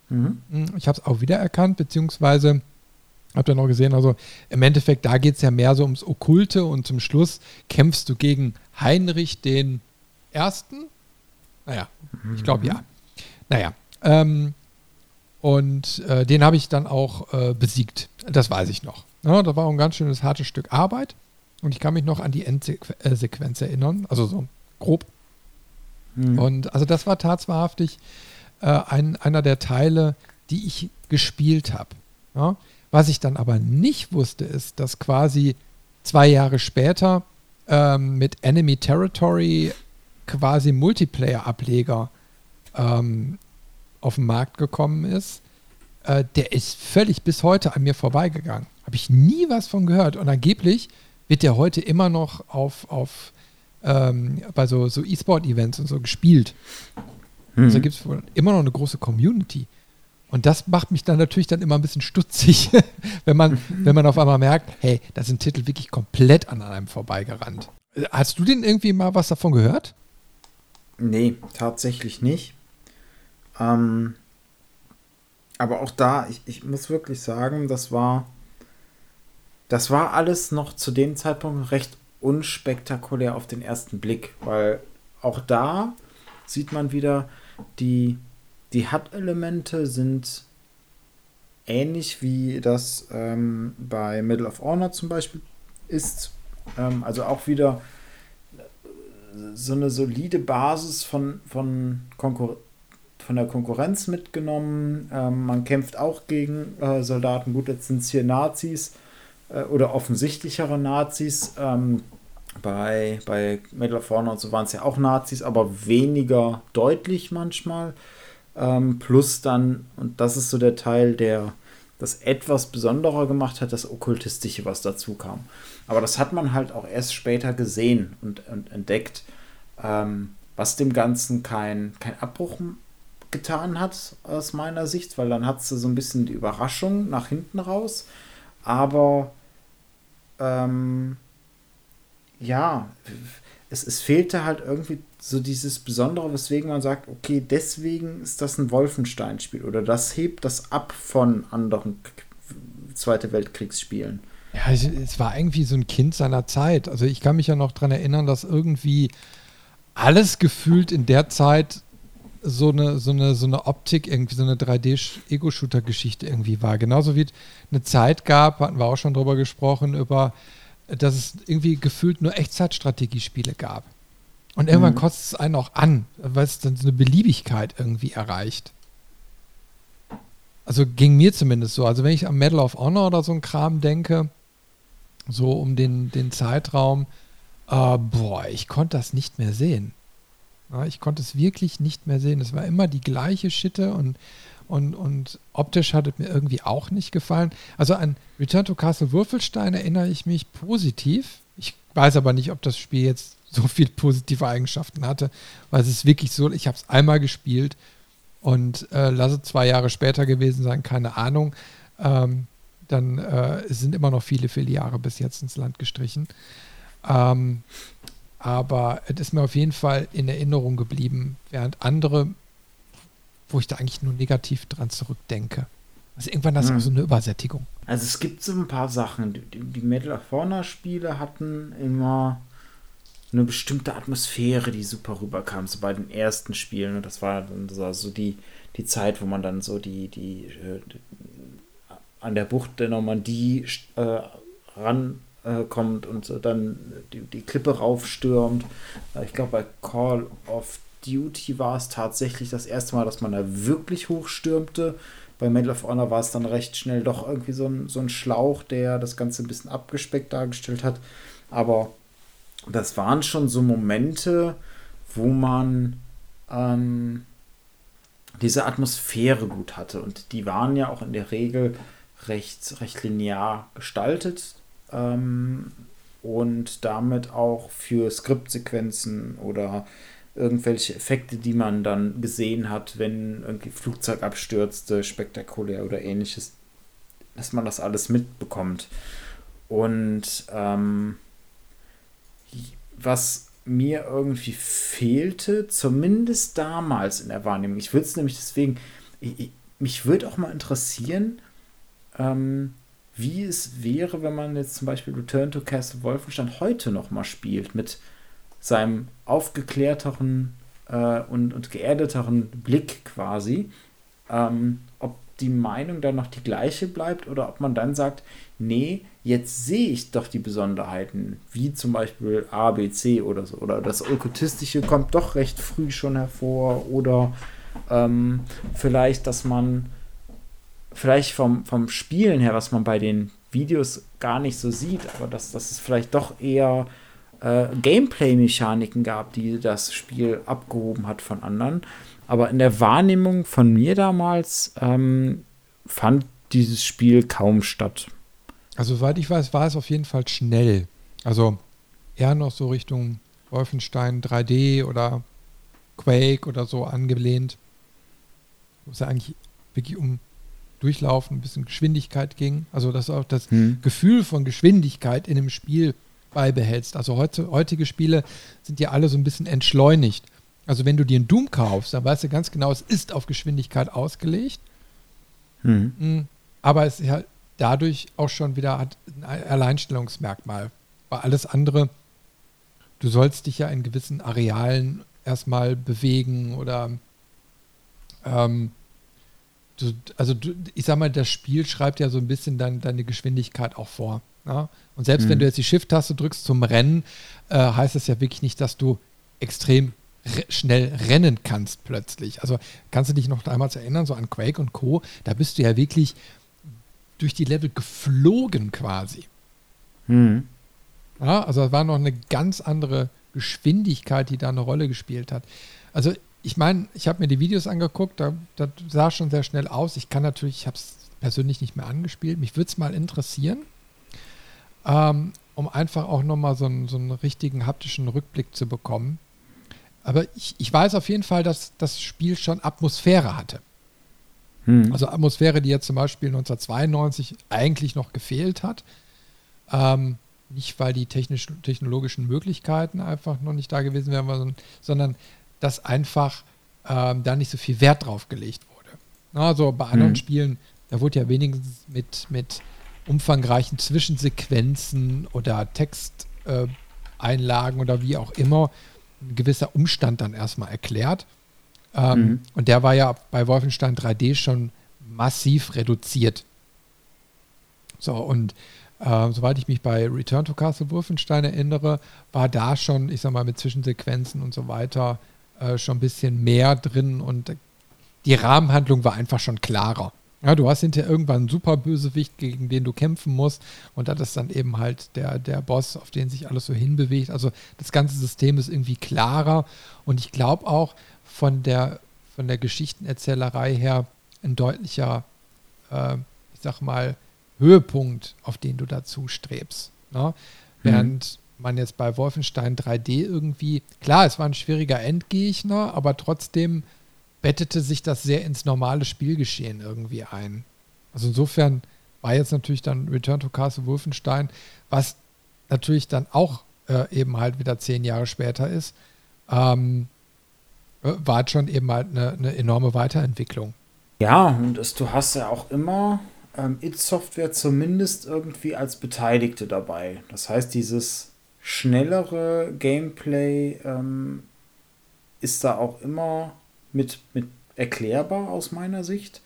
Mhm. mhm ich habe es auch wiedererkannt, beziehungsweise Habt ihr noch gesehen? Also im Endeffekt, da geht es ja mehr so ums Okkulte und zum Schluss kämpfst du gegen Heinrich den Ersten. Naja, ich glaube ja. Naja, ähm, und äh, den habe ich dann auch äh, besiegt. Das weiß ich noch. Ja, das war ein ganz schönes hartes Stück Arbeit. Und ich kann mich noch an die Endsequenz erinnern, also so grob. Mhm. Und also das war tatsächlich äh, ein, einer der Teile, die ich gespielt habe. Ja? Was ich dann aber nicht wusste, ist, dass quasi zwei Jahre später ähm, mit Enemy Territory quasi Multiplayer-Ableger ähm, auf den Markt gekommen ist, äh, der ist völlig bis heute an mir vorbeigegangen. Habe ich nie was von gehört. Und angeblich wird der heute immer noch auf, auf ähm, bei so, so E-Sport-Events und so gespielt. Mhm. Also gibt es immer noch eine große Community. Und das macht mich dann natürlich dann immer ein bisschen stutzig, wenn man, wenn man auf einmal merkt, hey, da sind Titel wirklich komplett an einem vorbeigerannt. Hast du denn irgendwie mal was davon gehört? Nee, tatsächlich nicht. Ähm, aber auch da, ich, ich muss wirklich sagen, das war, das war alles noch zu dem Zeitpunkt recht unspektakulär auf den ersten Blick, weil auch da sieht man wieder, die, die HUD-Elemente sind ähnlich wie das ähm, bei Middle of Honor zum Beispiel ist. Ähm, also auch wieder so eine solide Basis von, von, Konkur von der Konkurrenz mitgenommen. Ähm, man kämpft auch gegen äh, Soldaten. Gut, jetzt sind es hier Nazis äh, oder offensichtlichere Nazis. Ähm, bei, bei Medal of Honor und so waren es ja auch Nazis, aber weniger deutlich manchmal. Ähm, plus dann, und das ist so der Teil, der das etwas besonderer gemacht hat, das Okkultistische, was dazu kam. Aber das hat man halt auch erst später gesehen und, und entdeckt, ähm, was dem Ganzen kein, kein Abbruch getan hat, aus meiner Sicht, weil dann hat sie so ein bisschen die Überraschung nach hinten raus. Aber ähm, ja, es, es fehlte halt irgendwie so dieses Besondere, weswegen man sagt, okay, deswegen ist das ein Wolfenstein-Spiel oder das hebt das ab von anderen Zweite Weltkriegsspielen. Ja, es war irgendwie so ein Kind seiner Zeit. Also ich kann mich ja noch daran erinnern, dass irgendwie alles gefühlt in der Zeit so eine, so eine, so eine Optik, irgendwie so eine 3D-Ego-Shooter-Geschichte irgendwie war. Genauso wie es eine Zeit gab, hatten wir auch schon drüber gesprochen, über dass es irgendwie gefühlt nur Echtzeitstrategiespiele gab. Und irgendwann mhm. kostet es einen auch an, weil es dann so eine Beliebigkeit irgendwie erreicht. Also ging mir zumindest so. Also wenn ich am Medal of Honor oder so ein Kram denke, so um den, den Zeitraum, äh, boah, ich konnte das nicht mehr sehen. Ja, ich konnte es wirklich nicht mehr sehen. Es war immer die gleiche Schitte und und, und optisch hat es mir irgendwie auch nicht gefallen. Also an Return to Castle Würfelstein erinnere ich mich positiv. Ich weiß aber nicht, ob das Spiel jetzt so viele positive Eigenschaften hatte, weil es ist wirklich so, ich habe es einmal gespielt und äh, lasse zwei Jahre später gewesen sein, keine Ahnung. Ähm, dann äh, sind immer noch viele, viele Jahre bis jetzt ins Land gestrichen. Ähm, aber es ist mir auf jeden Fall in Erinnerung geblieben, während andere wo ich da eigentlich nur negativ dran zurückdenke. Also irgendwann ist hm. auch so eine Übersättigung. Also es gibt so ein paar Sachen. Die, die Medal of Honor Spiele hatten immer eine bestimmte Atmosphäre, die super rüberkam, so bei den ersten Spielen. Und das war dann so die, die Zeit, wo man dann so die, die, äh, an der Bucht der Normandie äh, rankommt äh, und so dann die, die Klippe raufstürmt. Äh, ich glaube, bei Call of Duty war es tatsächlich das erste Mal, dass man da wirklich hochstürmte. Bei Medal of Honor war es dann recht schnell doch irgendwie so ein, so ein Schlauch, der das Ganze ein bisschen abgespeckt dargestellt hat. Aber das waren schon so Momente, wo man ähm, diese Atmosphäre gut hatte. Und die waren ja auch in der Regel recht, recht linear gestaltet. Ähm, und damit auch für Skriptsequenzen oder irgendwelche Effekte, die man dann gesehen hat, wenn irgendwie Flugzeug abstürzte, spektakulär oder ähnliches, dass man das alles mitbekommt. Und ähm, was mir irgendwie fehlte, zumindest damals in der Wahrnehmung, ich würde es nämlich deswegen, ich, ich, mich würde auch mal interessieren, ähm, wie es wäre, wenn man jetzt zum Beispiel Return to Castle Wolfenstein heute noch mal spielt, mit seinem aufgeklärteren äh, und, und geerdeteren Blick quasi, ähm, ob die Meinung dann noch die gleiche bleibt oder ob man dann sagt, nee, jetzt sehe ich doch die Besonderheiten, wie zum Beispiel A, B, C oder so. Oder das Okkultistische kommt doch recht früh schon hervor. Oder ähm, vielleicht, dass man vielleicht vom, vom Spielen her, was man bei den Videos gar nicht so sieht, aber dass, dass es vielleicht doch eher äh, Gameplay-Mechaniken gab, die das Spiel abgehoben hat von anderen. aber in der Wahrnehmung von mir damals ähm, fand dieses Spiel kaum statt. Also, soweit ich weiß, war es auf jeden Fall schnell. Also eher noch so Richtung Wolfenstein 3D oder Quake oder so angelehnt. Wo es ja eigentlich wirklich um Durchlaufen, ein bisschen Geschwindigkeit ging. Also, dass du auch das hm. Gefühl von Geschwindigkeit in einem Spiel beibehältst. Also, heute, heutige Spiele sind ja alle so ein bisschen entschleunigt. Also, wenn du dir einen Doom kaufst, dann weißt du ganz genau, es ist auf Geschwindigkeit ausgelegt. Hm. hm. Aber es ist halt dadurch auch schon wieder hat ein Alleinstellungsmerkmal. Weil alles andere, du sollst dich ja in gewissen Arealen erstmal bewegen oder ähm, du, also du, ich sag mal, das Spiel schreibt ja so ein bisschen dann deine Geschwindigkeit auch vor. Ja? Und selbst mhm. wenn du jetzt die Shift-Taste drückst zum Rennen, äh, heißt das ja wirklich nicht, dass du extrem re schnell rennen kannst plötzlich. Also kannst du dich noch einmal erinnern, so an Quake und Co., da bist du ja wirklich durch die Level geflogen quasi. Mhm. Ja, also es war noch eine ganz andere Geschwindigkeit, die da eine Rolle gespielt hat. Also ich meine, ich habe mir die Videos angeguckt, da, das sah schon sehr schnell aus. Ich kann natürlich, ich habe es persönlich nicht mehr angespielt. Mich würde es mal interessieren, ähm, um einfach auch nochmal so, einen, so einen richtigen haptischen Rückblick zu bekommen. Aber ich, ich weiß auf jeden Fall, dass das Spiel schon Atmosphäre hatte. Hm. Also Atmosphäre, die jetzt zum Beispiel 1992 eigentlich noch gefehlt hat. Ähm, nicht, weil die technisch, technologischen Möglichkeiten einfach noch nicht da gewesen wären, sondern dass einfach ähm, da nicht so viel Wert drauf gelegt wurde. Also bei anderen mhm. Spielen, da wurde ja wenigstens mit, mit umfangreichen Zwischensequenzen oder Texteinlagen äh, oder wie auch immer ein gewisser Umstand dann erstmal erklärt. Ähm, mhm. Und der war ja bei Wolfenstein 3D schon massiv reduziert. So, und äh, soweit ich mich bei Return to Castle Wolfenstein erinnere, war da schon, ich sag mal, mit Zwischensequenzen und so weiter äh, schon ein bisschen mehr drin und die Rahmenhandlung war einfach schon klarer. Ja, du hast hinterher irgendwann einen super Bösewicht, gegen den du kämpfen musst. Und das ist dann eben halt der, der Boss, auf den sich alles so hinbewegt. Also das ganze System ist irgendwie klarer. Und ich glaube auch von der, von der Geschichtenerzählerei her ein deutlicher, äh, ich sag mal, Höhepunkt, auf den du dazu strebst. Ne? Während mhm. Man jetzt bei Wolfenstein 3D irgendwie, klar, es war ein schwieriger Endgegner, aber trotzdem bettete sich das sehr ins normale Spielgeschehen irgendwie ein. Also insofern war jetzt natürlich dann Return to Castle Wolfenstein, was natürlich dann auch äh, eben halt wieder zehn Jahre später ist, ähm, äh, war schon eben halt eine, eine enorme Weiterentwicklung. Ja, und das, du hast ja auch immer ähm, It Software zumindest irgendwie als Beteiligte dabei. Das heißt, dieses schnellere Gameplay ähm, ist da auch immer mit, mit erklärbar aus meiner Sicht.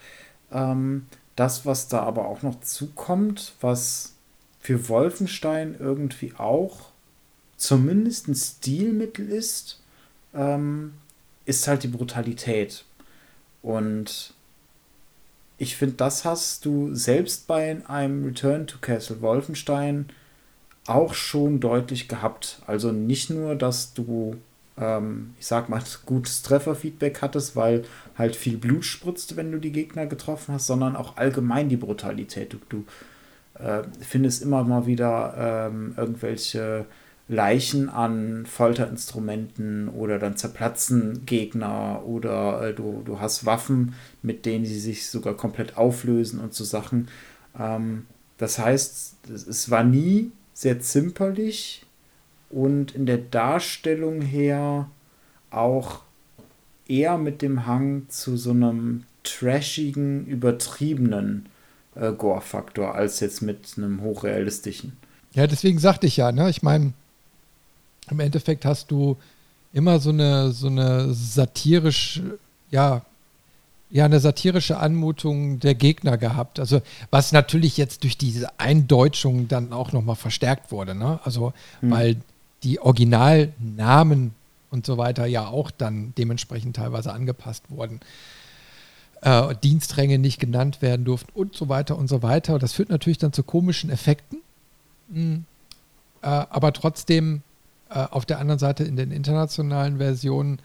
Ähm, das, was da aber auch noch zukommt, was für Wolfenstein irgendwie auch zumindest ein Stilmittel ist, ähm, ist halt die Brutalität. Und ich finde, das hast du selbst bei einem Return to Castle Wolfenstein auch schon deutlich gehabt. Also nicht nur, dass du, ähm, ich sag mal, gutes Trefferfeedback hattest, weil halt viel Blut spritzt, wenn du die Gegner getroffen hast, sondern auch allgemein die Brutalität. Du, du äh, findest immer mal wieder ähm, irgendwelche Leichen an Folterinstrumenten oder dann zerplatzen Gegner oder äh, du, du hast Waffen, mit denen sie sich sogar komplett auflösen und so Sachen. Ähm, das heißt, es war nie sehr zimperlich und in der Darstellung her auch eher mit dem Hang zu so einem trashigen, übertriebenen äh, Gore-Faktor als jetzt mit einem hochrealistischen. Ja, deswegen sagte ich ja, ne? Ich meine, im Endeffekt hast du immer so eine, so eine satirisch, ja, ja, eine satirische Anmutung der Gegner gehabt. Also, was natürlich jetzt durch diese Eindeutschung dann auch nochmal verstärkt wurde, ne? Also, mhm. weil die Originalnamen und so weiter ja auch dann dementsprechend teilweise angepasst wurden. Äh, Dienstränge nicht genannt werden durften und so weiter und so weiter. Das führt natürlich dann zu komischen Effekten. Mhm. Äh, aber trotzdem äh, auf der anderen Seite in den internationalen Versionen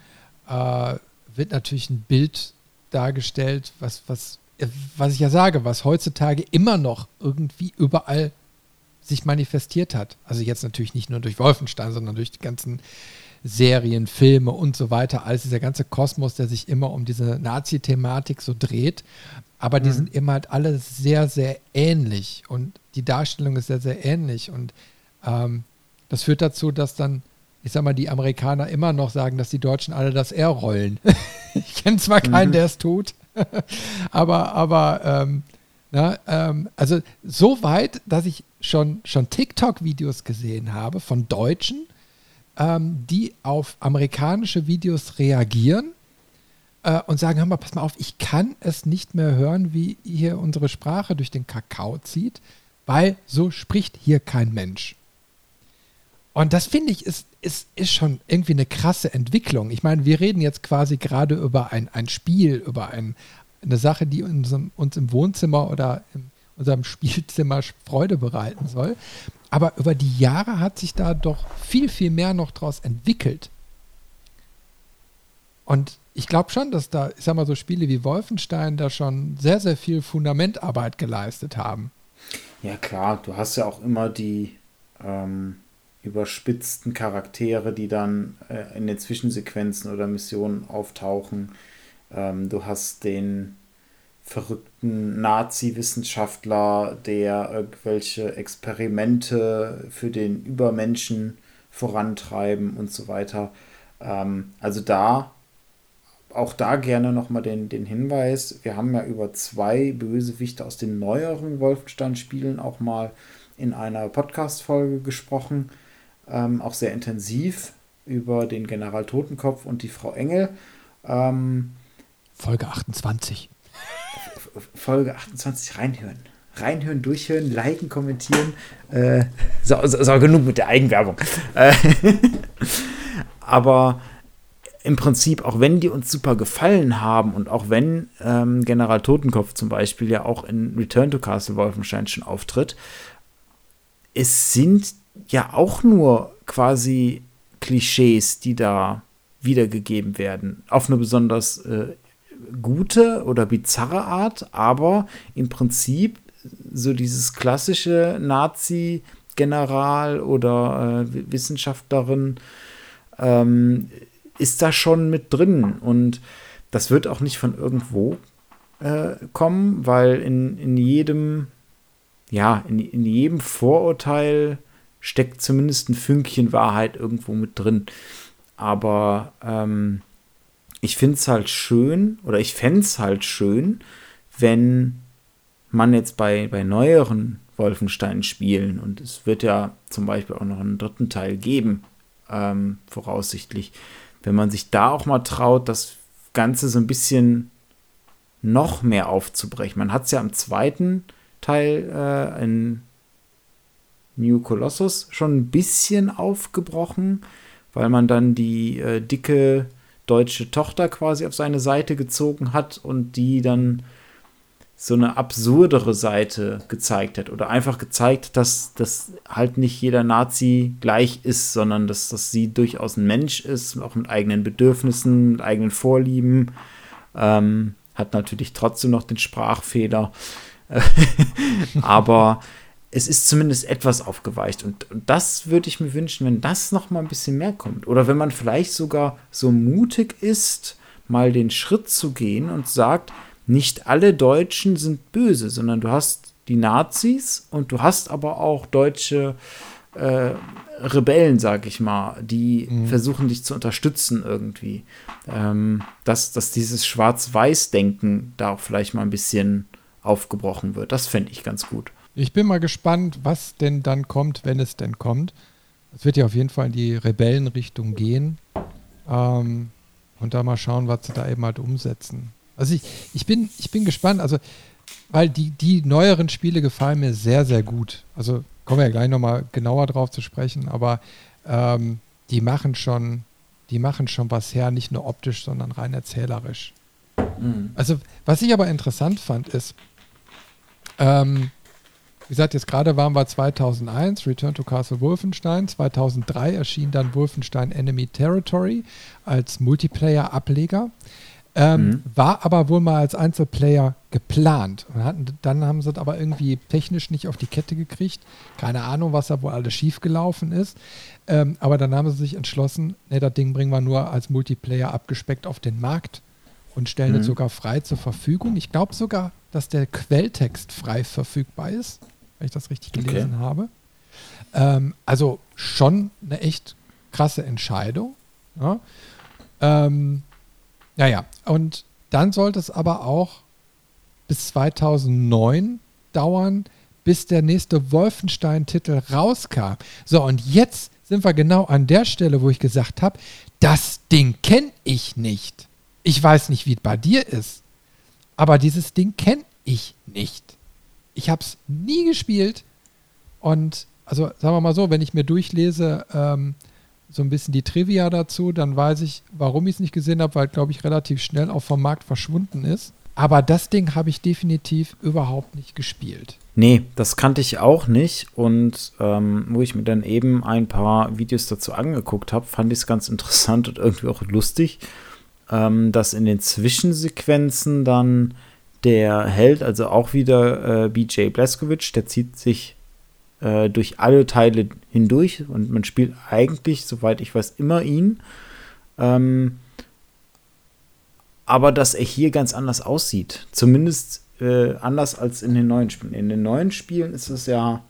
äh, wird natürlich ein Bild dargestellt, was, was, was ich ja sage, was heutzutage immer noch irgendwie überall sich manifestiert hat. Also jetzt natürlich nicht nur durch Wolfenstein, sondern durch die ganzen Serien, Filme und so weiter. Alles dieser ganze Kosmos, der sich immer um diese Nazi-Thematik so dreht. Aber die mhm. sind immer halt alle sehr, sehr ähnlich und die Darstellung ist sehr, sehr ähnlich. Und ähm, das führt dazu, dass dann, ich sag mal, die Amerikaner immer noch sagen, dass die Deutschen alle das R rollen. ich kenne zwar keinen, mhm. der es tut, aber, aber ähm, na, ähm, also so weit, dass ich schon, schon TikTok-Videos gesehen habe von Deutschen, ähm, die auf amerikanische Videos reagieren äh, und sagen, hör mal, pass mal auf, ich kann es nicht mehr hören, wie hier unsere Sprache durch den Kakao zieht, weil so spricht hier kein Mensch. Und das finde ich ist, ist, ist schon irgendwie eine krasse Entwicklung. Ich meine, wir reden jetzt quasi gerade über ein, ein Spiel, über ein, eine Sache, die uns, uns im Wohnzimmer oder in unserem Spielzimmer Freude bereiten soll. Aber über die Jahre hat sich da doch viel, viel mehr noch draus entwickelt. Und ich glaube schon, dass da, ich sag mal, so Spiele wie Wolfenstein da schon sehr, sehr viel Fundamentarbeit geleistet haben. Ja, klar, du hast ja auch immer die ähm, überspitzten Charaktere, die dann äh, in den Zwischensequenzen oder Missionen auftauchen. Ähm, du hast den verrückten Nazi-Wissenschaftler, der irgendwelche Experimente für den Übermenschen vorantreiben und so weiter. Ähm, also da, auch da gerne nochmal den, den Hinweis, wir haben ja über zwei Bösewichte aus den neueren Wolfenstein-Spielen auch mal in einer Podcast-Folge gesprochen, ähm, auch sehr intensiv über den General Totenkopf und die Frau Engel. Ähm, Folge 28. Folge 28 reinhören. Reinhören, durchhören, liken, kommentieren. Äh, so, so, so, genug mit der Eigenwerbung. Äh, aber im Prinzip, auch wenn die uns super gefallen haben und auch wenn ähm, General Totenkopf zum Beispiel ja auch in Return to Castle Wolfenstein schon auftritt, es sind ja auch nur quasi Klischees, die da wiedergegeben werden, auf eine besonders äh, gute oder bizarre Art, aber im Prinzip so dieses klassische Nazi-General oder äh, Wissenschaftlerin ähm, ist da schon mit drin. Und das wird auch nicht von irgendwo äh, kommen, weil in, in jedem, ja, in, in jedem Vorurteil steckt zumindest ein Fünkchen Wahrheit irgendwo mit drin. Aber ähm, ich finde es halt schön, oder ich fände es halt schön, wenn man jetzt bei, bei neueren Wolfenstein-Spielen, und es wird ja zum Beispiel auch noch einen dritten Teil geben, ähm, voraussichtlich, wenn man sich da auch mal traut, das Ganze so ein bisschen noch mehr aufzubrechen. Man hat es ja im zweiten Teil äh, in New Colossus schon ein bisschen aufgebrochen, weil man dann die äh, dicke deutsche Tochter quasi auf seine Seite gezogen hat und die dann so eine absurdere Seite gezeigt hat oder einfach gezeigt, dass das halt nicht jeder Nazi gleich ist, sondern dass, dass sie durchaus ein Mensch ist, auch mit eigenen Bedürfnissen, mit eigenen Vorlieben. Ähm, hat natürlich trotzdem noch den Sprachfehler. Aber es ist zumindest etwas aufgeweicht. Und, und das würde ich mir wünschen, wenn das noch mal ein bisschen mehr kommt. Oder wenn man vielleicht sogar so mutig ist, mal den Schritt zu gehen und sagt, nicht alle Deutschen sind böse, sondern du hast die Nazis und du hast aber auch deutsche äh, Rebellen, sag ich mal, die mhm. versuchen dich zu unterstützen irgendwie. Ähm, dass, dass dieses Schwarz-Weiß-Denken da auch vielleicht mal ein bisschen aufgebrochen wird. Das fände ich ganz gut. Ich bin mal gespannt, was denn dann kommt, wenn es denn kommt. Es wird ja auf jeden Fall in die Rebellenrichtung gehen. Ähm, und da mal schauen, was sie da eben halt umsetzen. Also ich, ich, bin, ich bin gespannt, also weil die, die neueren Spiele gefallen mir sehr, sehr gut. Also kommen wir ja gleich nochmal genauer drauf zu sprechen, aber ähm, die machen schon, die machen schon was her, nicht nur optisch, sondern rein erzählerisch. Mhm. Also, was ich aber interessant fand, ist, ähm, wie gesagt, jetzt gerade waren wir 2001, Return to Castle Wolfenstein. 2003 erschien dann Wolfenstein Enemy Territory als Multiplayer-Ableger. Ähm, mhm. War aber wohl mal als Einzelplayer geplant. Und hatten, dann haben sie es aber irgendwie technisch nicht auf die Kette gekriegt. Keine Ahnung, was da wohl alles schiefgelaufen ist. Ähm, aber dann haben sie sich entschlossen, ne, das Ding bringen wir nur als Multiplayer abgespeckt auf den Markt und stellen mhm. es sogar frei zur Verfügung. Ich glaube sogar, dass der Quelltext frei verfügbar ist wenn ich das richtig gelesen okay. habe. Ähm, also schon eine echt krasse Entscheidung. Ja. Ähm, naja, und dann sollte es aber auch bis 2009 dauern, bis der nächste Wolfenstein-Titel rauskam. So, und jetzt sind wir genau an der Stelle, wo ich gesagt habe, das Ding kenne ich nicht. Ich weiß nicht, wie es bei dir ist, aber dieses Ding kenne ich nicht ich habe es nie gespielt. Und also sagen wir mal so, wenn ich mir durchlese, ähm, so ein bisschen die Trivia dazu, dann weiß ich, warum ich es nicht gesehen habe, weil, glaube ich, relativ schnell auch vom Markt verschwunden ist. Aber das Ding habe ich definitiv überhaupt nicht gespielt. Nee, das kannte ich auch nicht. Und ähm, wo ich mir dann eben ein paar Videos dazu angeguckt habe, fand ich es ganz interessant und irgendwie auch lustig, ähm, dass in den Zwischensequenzen dann der Held, also auch wieder äh, BJ Blazkowicz, der zieht sich äh, durch alle Teile hindurch und man spielt eigentlich, soweit ich weiß, immer ihn. Ähm, aber dass er hier ganz anders aussieht. Zumindest äh, anders als in den neuen Spielen. In den neuen Spielen ist es ja,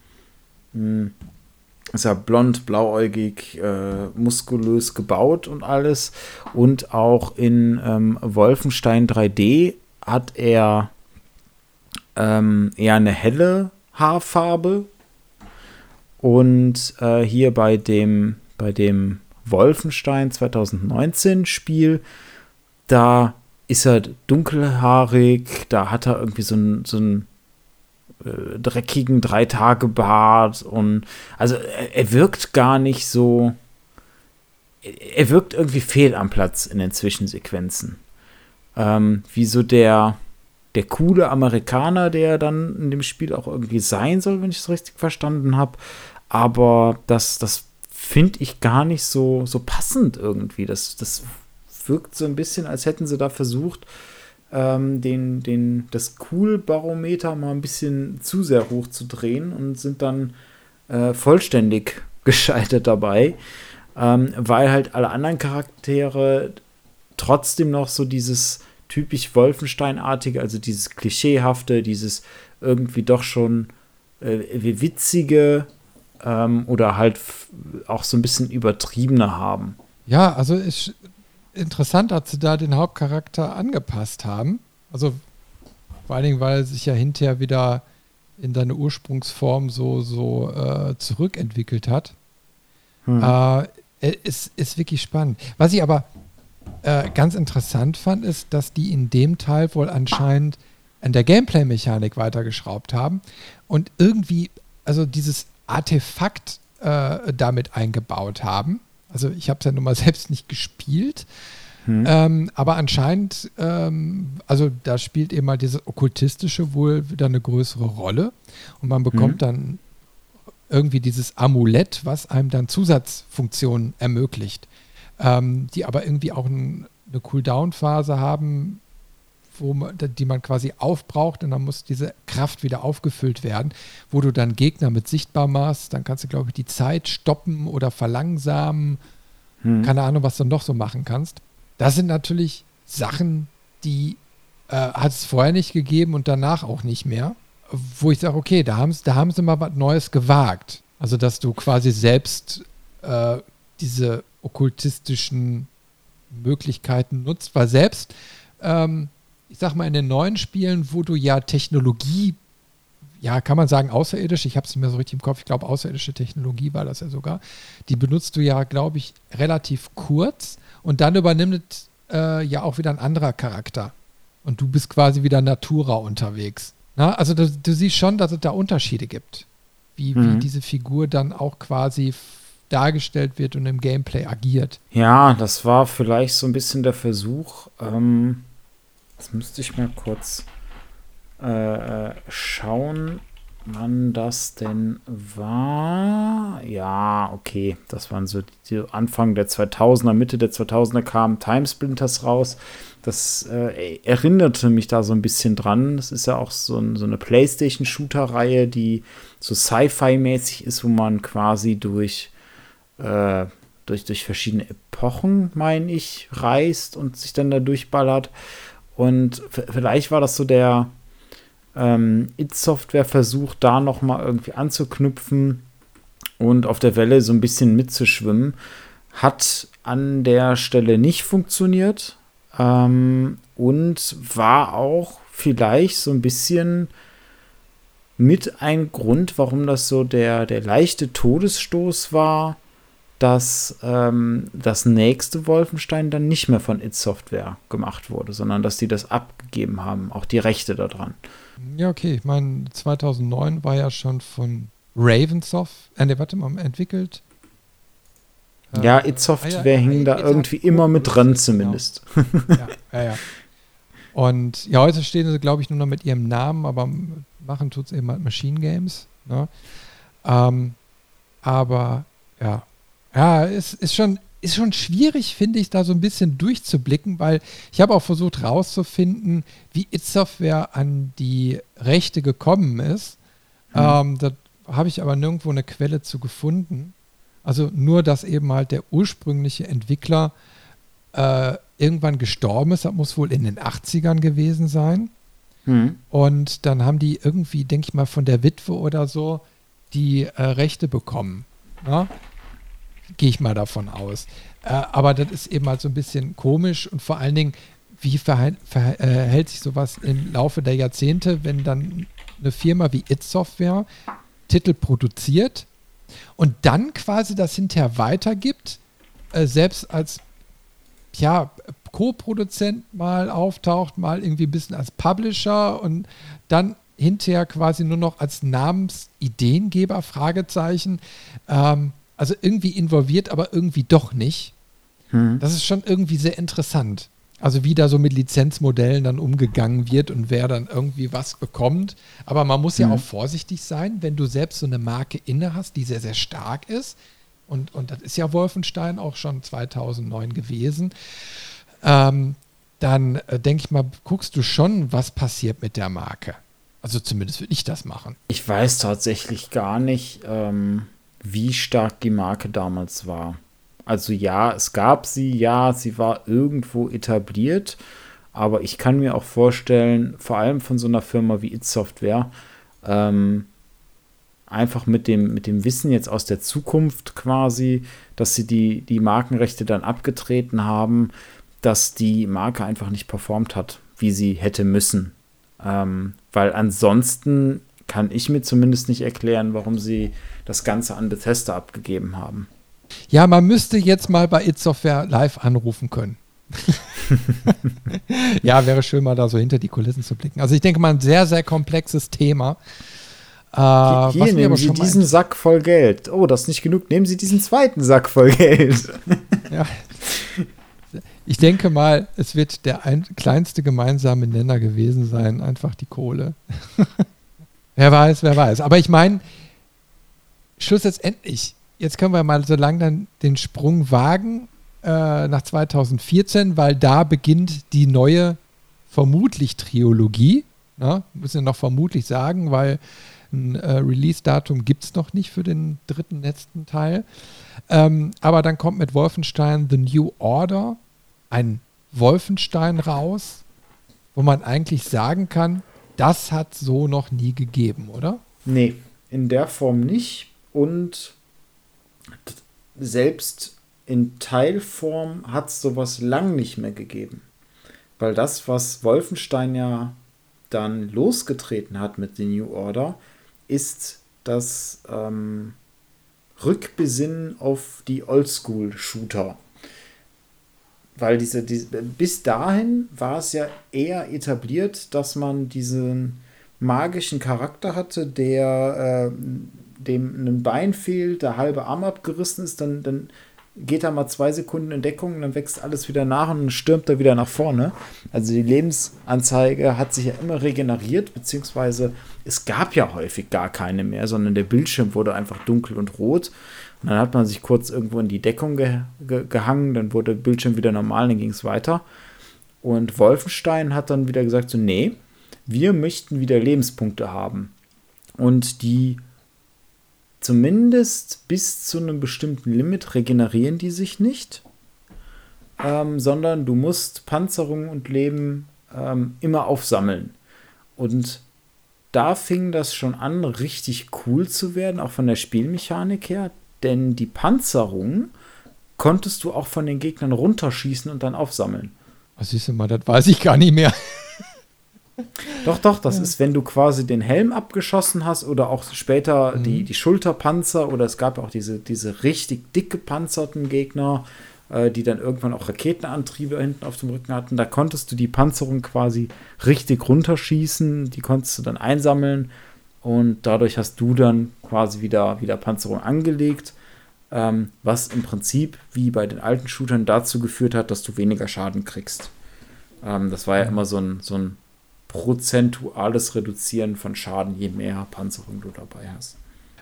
mh, hm, ist ja blond, blauäugig, äh, muskulös gebaut und alles. Und auch in ähm, Wolfenstein 3D hat er ähm, eher eine helle Haarfarbe. Und äh, hier bei dem, bei dem Wolfenstein 2019 Spiel, da ist er dunkelhaarig, da hat er irgendwie so einen so äh, dreckigen Drei-Tage-Bart und also er, er, wirkt gar nicht so. Er wirkt irgendwie fehl am Platz in den Zwischensequenzen ähm, wie so der, der coole Amerikaner, der dann in dem Spiel auch irgendwie sein soll, wenn ich es richtig verstanden habe. Aber das, das finde ich gar nicht so, so passend irgendwie. Das, das wirkt so ein bisschen, als hätten sie da versucht, ähm, den, den, das Cool-Barometer mal ein bisschen zu sehr hoch zu drehen und sind dann äh, vollständig gescheitert dabei, ähm, weil halt alle anderen Charaktere trotzdem noch so dieses typisch Wolfenstein-artige, also dieses Klischeehafte, dieses irgendwie doch schon äh, witzige ähm, oder halt auch so ein bisschen übertriebene haben. Ja, also ist interessant, dass sie da den Hauptcharakter angepasst haben. Also vor allen Dingen, weil er sich ja hinterher wieder in seine Ursprungsform so, so äh, zurückentwickelt hat. Hm. Äh, ist, ist wirklich spannend. Was ich aber äh, ganz interessant fand, ist, dass die in dem Teil wohl anscheinend an der Gameplay-Mechanik weitergeschraubt haben und irgendwie, also dieses Artefakt äh, damit eingebaut haben. Also ich habe es ja nun mal selbst nicht gespielt. Hm. Ähm, aber anscheinend, ähm, also da spielt eben mal dieses Okkultistische wohl wieder eine größere Rolle. Und man bekommt hm. dann irgendwie dieses Amulett, was einem dann Zusatzfunktionen ermöglicht ähm, die aber irgendwie auch ein, eine Cooldown-Phase haben, wo man, die man quasi aufbraucht und dann muss diese Kraft wieder aufgefüllt werden, wo du dann Gegner mit sichtbar machst, dann kannst du, glaube ich, die Zeit stoppen oder verlangsamen. Hm. Keine Ahnung, was du noch so machen kannst. Das sind natürlich Sachen, die äh, hat es vorher nicht gegeben und danach auch nicht mehr. Wo ich sage, okay, da haben, da haben sie mal was Neues gewagt. Also, dass du quasi selbst äh, diese okkultistischen Möglichkeiten nutzt, weil selbst, ähm, ich sag mal, in den neuen Spielen, wo du ja Technologie, ja, kann man sagen, außerirdisch, ich habe es nicht mehr so richtig im Kopf, ich glaube, außerirdische Technologie war das ja sogar, die benutzt du ja, glaube ich, relativ kurz und dann übernimmt äh, ja auch wieder ein anderer Charakter. Und du bist quasi wieder Natura unterwegs. Na, also du, du siehst schon, dass es da Unterschiede gibt, wie, mhm. wie diese Figur dann auch quasi dargestellt wird und im Gameplay agiert. Ja, das war vielleicht so ein bisschen der Versuch. Ähm, das müsste ich mal kurz äh, äh schauen. wann das denn war. Ja, okay, das waren so die Anfang der 2000er, Mitte der 2000er kamen Timesplinters raus. Das äh, erinnerte mich da so ein bisschen dran. Das ist ja auch so, ein, so eine PlayStation-Shooter-Reihe, die so Sci-Fi-mäßig ist, wo man quasi durch, äh, durch, durch verschiedene Epochen, meine ich, reist und sich dann da durchballert. Und vielleicht war das so der ähm, It-Software versucht, da noch mal irgendwie anzuknüpfen und auf der Welle so ein bisschen mitzuschwimmen. Hat an der Stelle nicht funktioniert ähm, und war auch vielleicht so ein bisschen mit ein Grund, warum das so der, der leichte Todesstoß war, dass ähm, das nächste Wolfenstein dann nicht mehr von It Software gemacht wurde, sondern dass die das abgegeben haben, auch die Rechte daran. Ja, okay. Ich meine, 2009 war ja schon von Ravensoft, äh, ne, warte mal, entwickelt. Ja, It Software äh, ja, hing da irgendwie immer mit dran, genau. zumindest. ja, ja, ja. Und ja, heute stehen sie, glaube ich, nur noch mit ihrem Namen, aber machen tut es eben halt Machine Games. Ne? Ähm, aber ja, ja, es ist schon, ist schon schwierig, finde ich, da so ein bisschen durchzublicken, weil ich habe auch versucht rauszufinden, wie It Software an die Rechte gekommen ist. Mhm. Ähm, da habe ich aber nirgendwo eine Quelle zu gefunden. Also nur, dass eben halt der ursprüngliche Entwickler äh, irgendwann gestorben ist. Das muss wohl in den 80ern gewesen sein. Mhm. Und dann haben die irgendwie, denke ich mal, von der Witwe oder so die äh, Rechte bekommen. Ja? Gehe ich mal davon aus. Äh, aber das ist eben halt so ein bisschen komisch und vor allen Dingen, wie verhält, verhält sich sowas im Laufe der Jahrzehnte, wenn dann eine Firma wie It Software Titel produziert und dann quasi das hinterher weitergibt, äh, selbst als ja, Co-Produzent mal auftaucht, mal irgendwie ein bisschen als Publisher und dann hinterher quasi nur noch als Namensideengeber, Fragezeichen. Ähm, also irgendwie involviert, aber irgendwie doch nicht. Hm. Das ist schon irgendwie sehr interessant. Also wie da so mit Lizenzmodellen dann umgegangen wird und wer dann irgendwie was bekommt. Aber man muss ja hm. auch vorsichtig sein, wenn du selbst so eine Marke inne hast, die sehr, sehr stark ist. Und, und das ist ja Wolfenstein auch schon 2009 gewesen. Ähm, dann äh, denke ich mal, guckst du schon, was passiert mit der Marke. Also zumindest würde ich das machen. Ich weiß tatsächlich gar nicht. Ähm wie stark die Marke damals war. Also ja, es gab sie, ja, sie war irgendwo etabliert, aber ich kann mir auch vorstellen, vor allem von so einer Firma wie It Software, ähm, einfach mit dem, mit dem Wissen jetzt aus der Zukunft quasi, dass sie die, die Markenrechte dann abgetreten haben, dass die Marke einfach nicht performt hat, wie sie hätte müssen. Ähm, weil ansonsten kann ich mir zumindest nicht erklären, warum sie das Ganze an Bethesda abgegeben haben. Ja, man müsste jetzt mal bei It Software live anrufen können. ja, wäre schön, mal da so hinter die Kulissen zu blicken. Also ich denke mal, ein sehr, sehr komplexes Thema. Äh, Hier, nehmen Sie diesen Sack voll Geld. Oh, das ist nicht genug. Nehmen Sie diesen zweiten Sack voll Geld. ja. Ich denke mal, es wird der ein, kleinste gemeinsame Nenner gewesen sein, einfach die Kohle. wer weiß, wer weiß. Aber ich meine, schlussendlich, jetzt können wir mal so lang dann den Sprung wagen äh, nach 2014, weil da beginnt die neue, vermutlich Triologie. Na, müssen wir noch vermutlich sagen, weil ein äh, Release-Datum gibt es noch nicht für den dritten letzten Teil. Ähm, aber dann kommt mit Wolfenstein The New Order ein Wolfenstein raus, wo man eigentlich sagen kann, das hat so noch nie gegeben, oder? Nee, in der Form nicht und selbst in Teilform hat es sowas lang nicht mehr gegeben. Weil das, was Wolfenstein ja dann losgetreten hat mit The New Order, ist das ähm, Rückbesinnen auf die Oldschool-Shooter. Weil diese, diese, bis dahin war es ja eher etabliert, dass man diesen magischen Charakter hatte, der äh, dem ein Bein fehlt, der halbe Arm abgerissen ist, dann, dann geht er mal zwei Sekunden in Deckung und dann wächst alles wieder nach und stürmt er wieder nach vorne. Also die Lebensanzeige hat sich ja immer regeneriert, beziehungsweise es gab ja häufig gar keine mehr, sondern der Bildschirm wurde einfach dunkel und rot. Und dann hat man sich kurz irgendwo in die Deckung ge ge gehangen, dann wurde der Bildschirm wieder normal, dann ging es weiter. Und Wolfenstein hat dann wieder gesagt, so, nee, wir möchten wieder Lebenspunkte haben. Und die zumindest bis zu einem bestimmten Limit regenerieren die sich nicht, ähm, sondern du musst Panzerung und Leben ähm, immer aufsammeln. Und da fing das schon an, richtig cool zu werden, auch von der Spielmechanik her, denn die Panzerung konntest du auch von den Gegnern runterschießen und dann aufsammeln. Was siehst du mal, das weiß ich gar nicht mehr. Doch, doch, das ja. ist, wenn du quasi den Helm abgeschossen hast oder auch später mhm. die, die Schulterpanzer oder es gab auch diese, diese richtig dick gepanzerten Gegner, äh, die dann irgendwann auch Raketenantriebe hinten auf dem Rücken hatten. Da konntest du die Panzerung quasi richtig runterschießen, die konntest du dann einsammeln und dadurch hast du dann quasi wieder, wieder Panzerung angelegt, ähm, was im Prinzip wie bei den alten Shootern dazu geführt hat, dass du weniger Schaden kriegst. Ähm, das war ja mhm. immer so ein, so ein prozentuales Reduzieren von Schaden, je mehr Panzerung du dabei hast.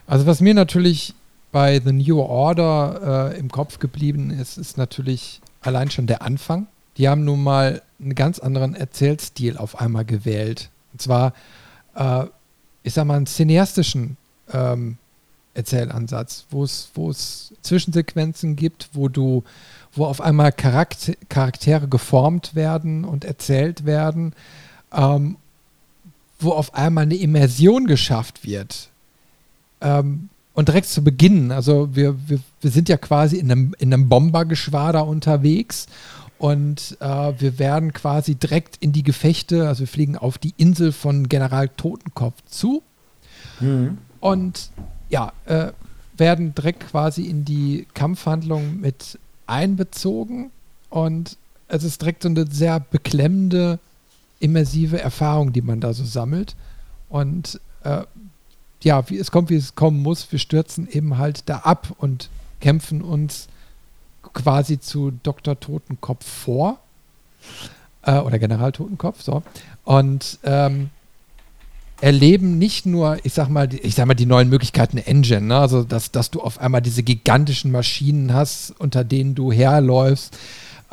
Also was mir natürlich bei The New Order äh, im Kopf geblieben ist, ist natürlich allein schon der Anfang. Die haben nun mal einen ganz anderen Erzählstil auf einmal gewählt. Und zwar, äh, ich sag mal, einen cineastischen ähm, Erzählansatz, wo es Zwischensequenzen gibt, wo du, wo auf einmal Charakter, Charaktere geformt werden und erzählt werden ähm, wo auf einmal eine Immersion geschafft wird. Ähm, und direkt zu Beginn, also wir, wir, wir sind ja quasi in einem, in einem Bombergeschwader unterwegs und äh, wir werden quasi direkt in die Gefechte, also wir fliegen auf die Insel von General Totenkopf zu mhm. und ja, äh, werden direkt quasi in die Kampfhandlung mit einbezogen und es ist direkt so eine sehr beklemmende immersive Erfahrung, die man da so sammelt. Und äh, ja, wie es kommt, wie es kommen muss, wir stürzen eben halt da ab und kämpfen uns quasi zu Dr. Totenkopf vor. Äh, oder General Totenkopf, so. Und ähm, erleben nicht nur, ich sag mal, ich sag mal, die neuen Möglichkeiten Engine, ne? also dass, dass du auf einmal diese gigantischen Maschinen hast, unter denen du herläufst,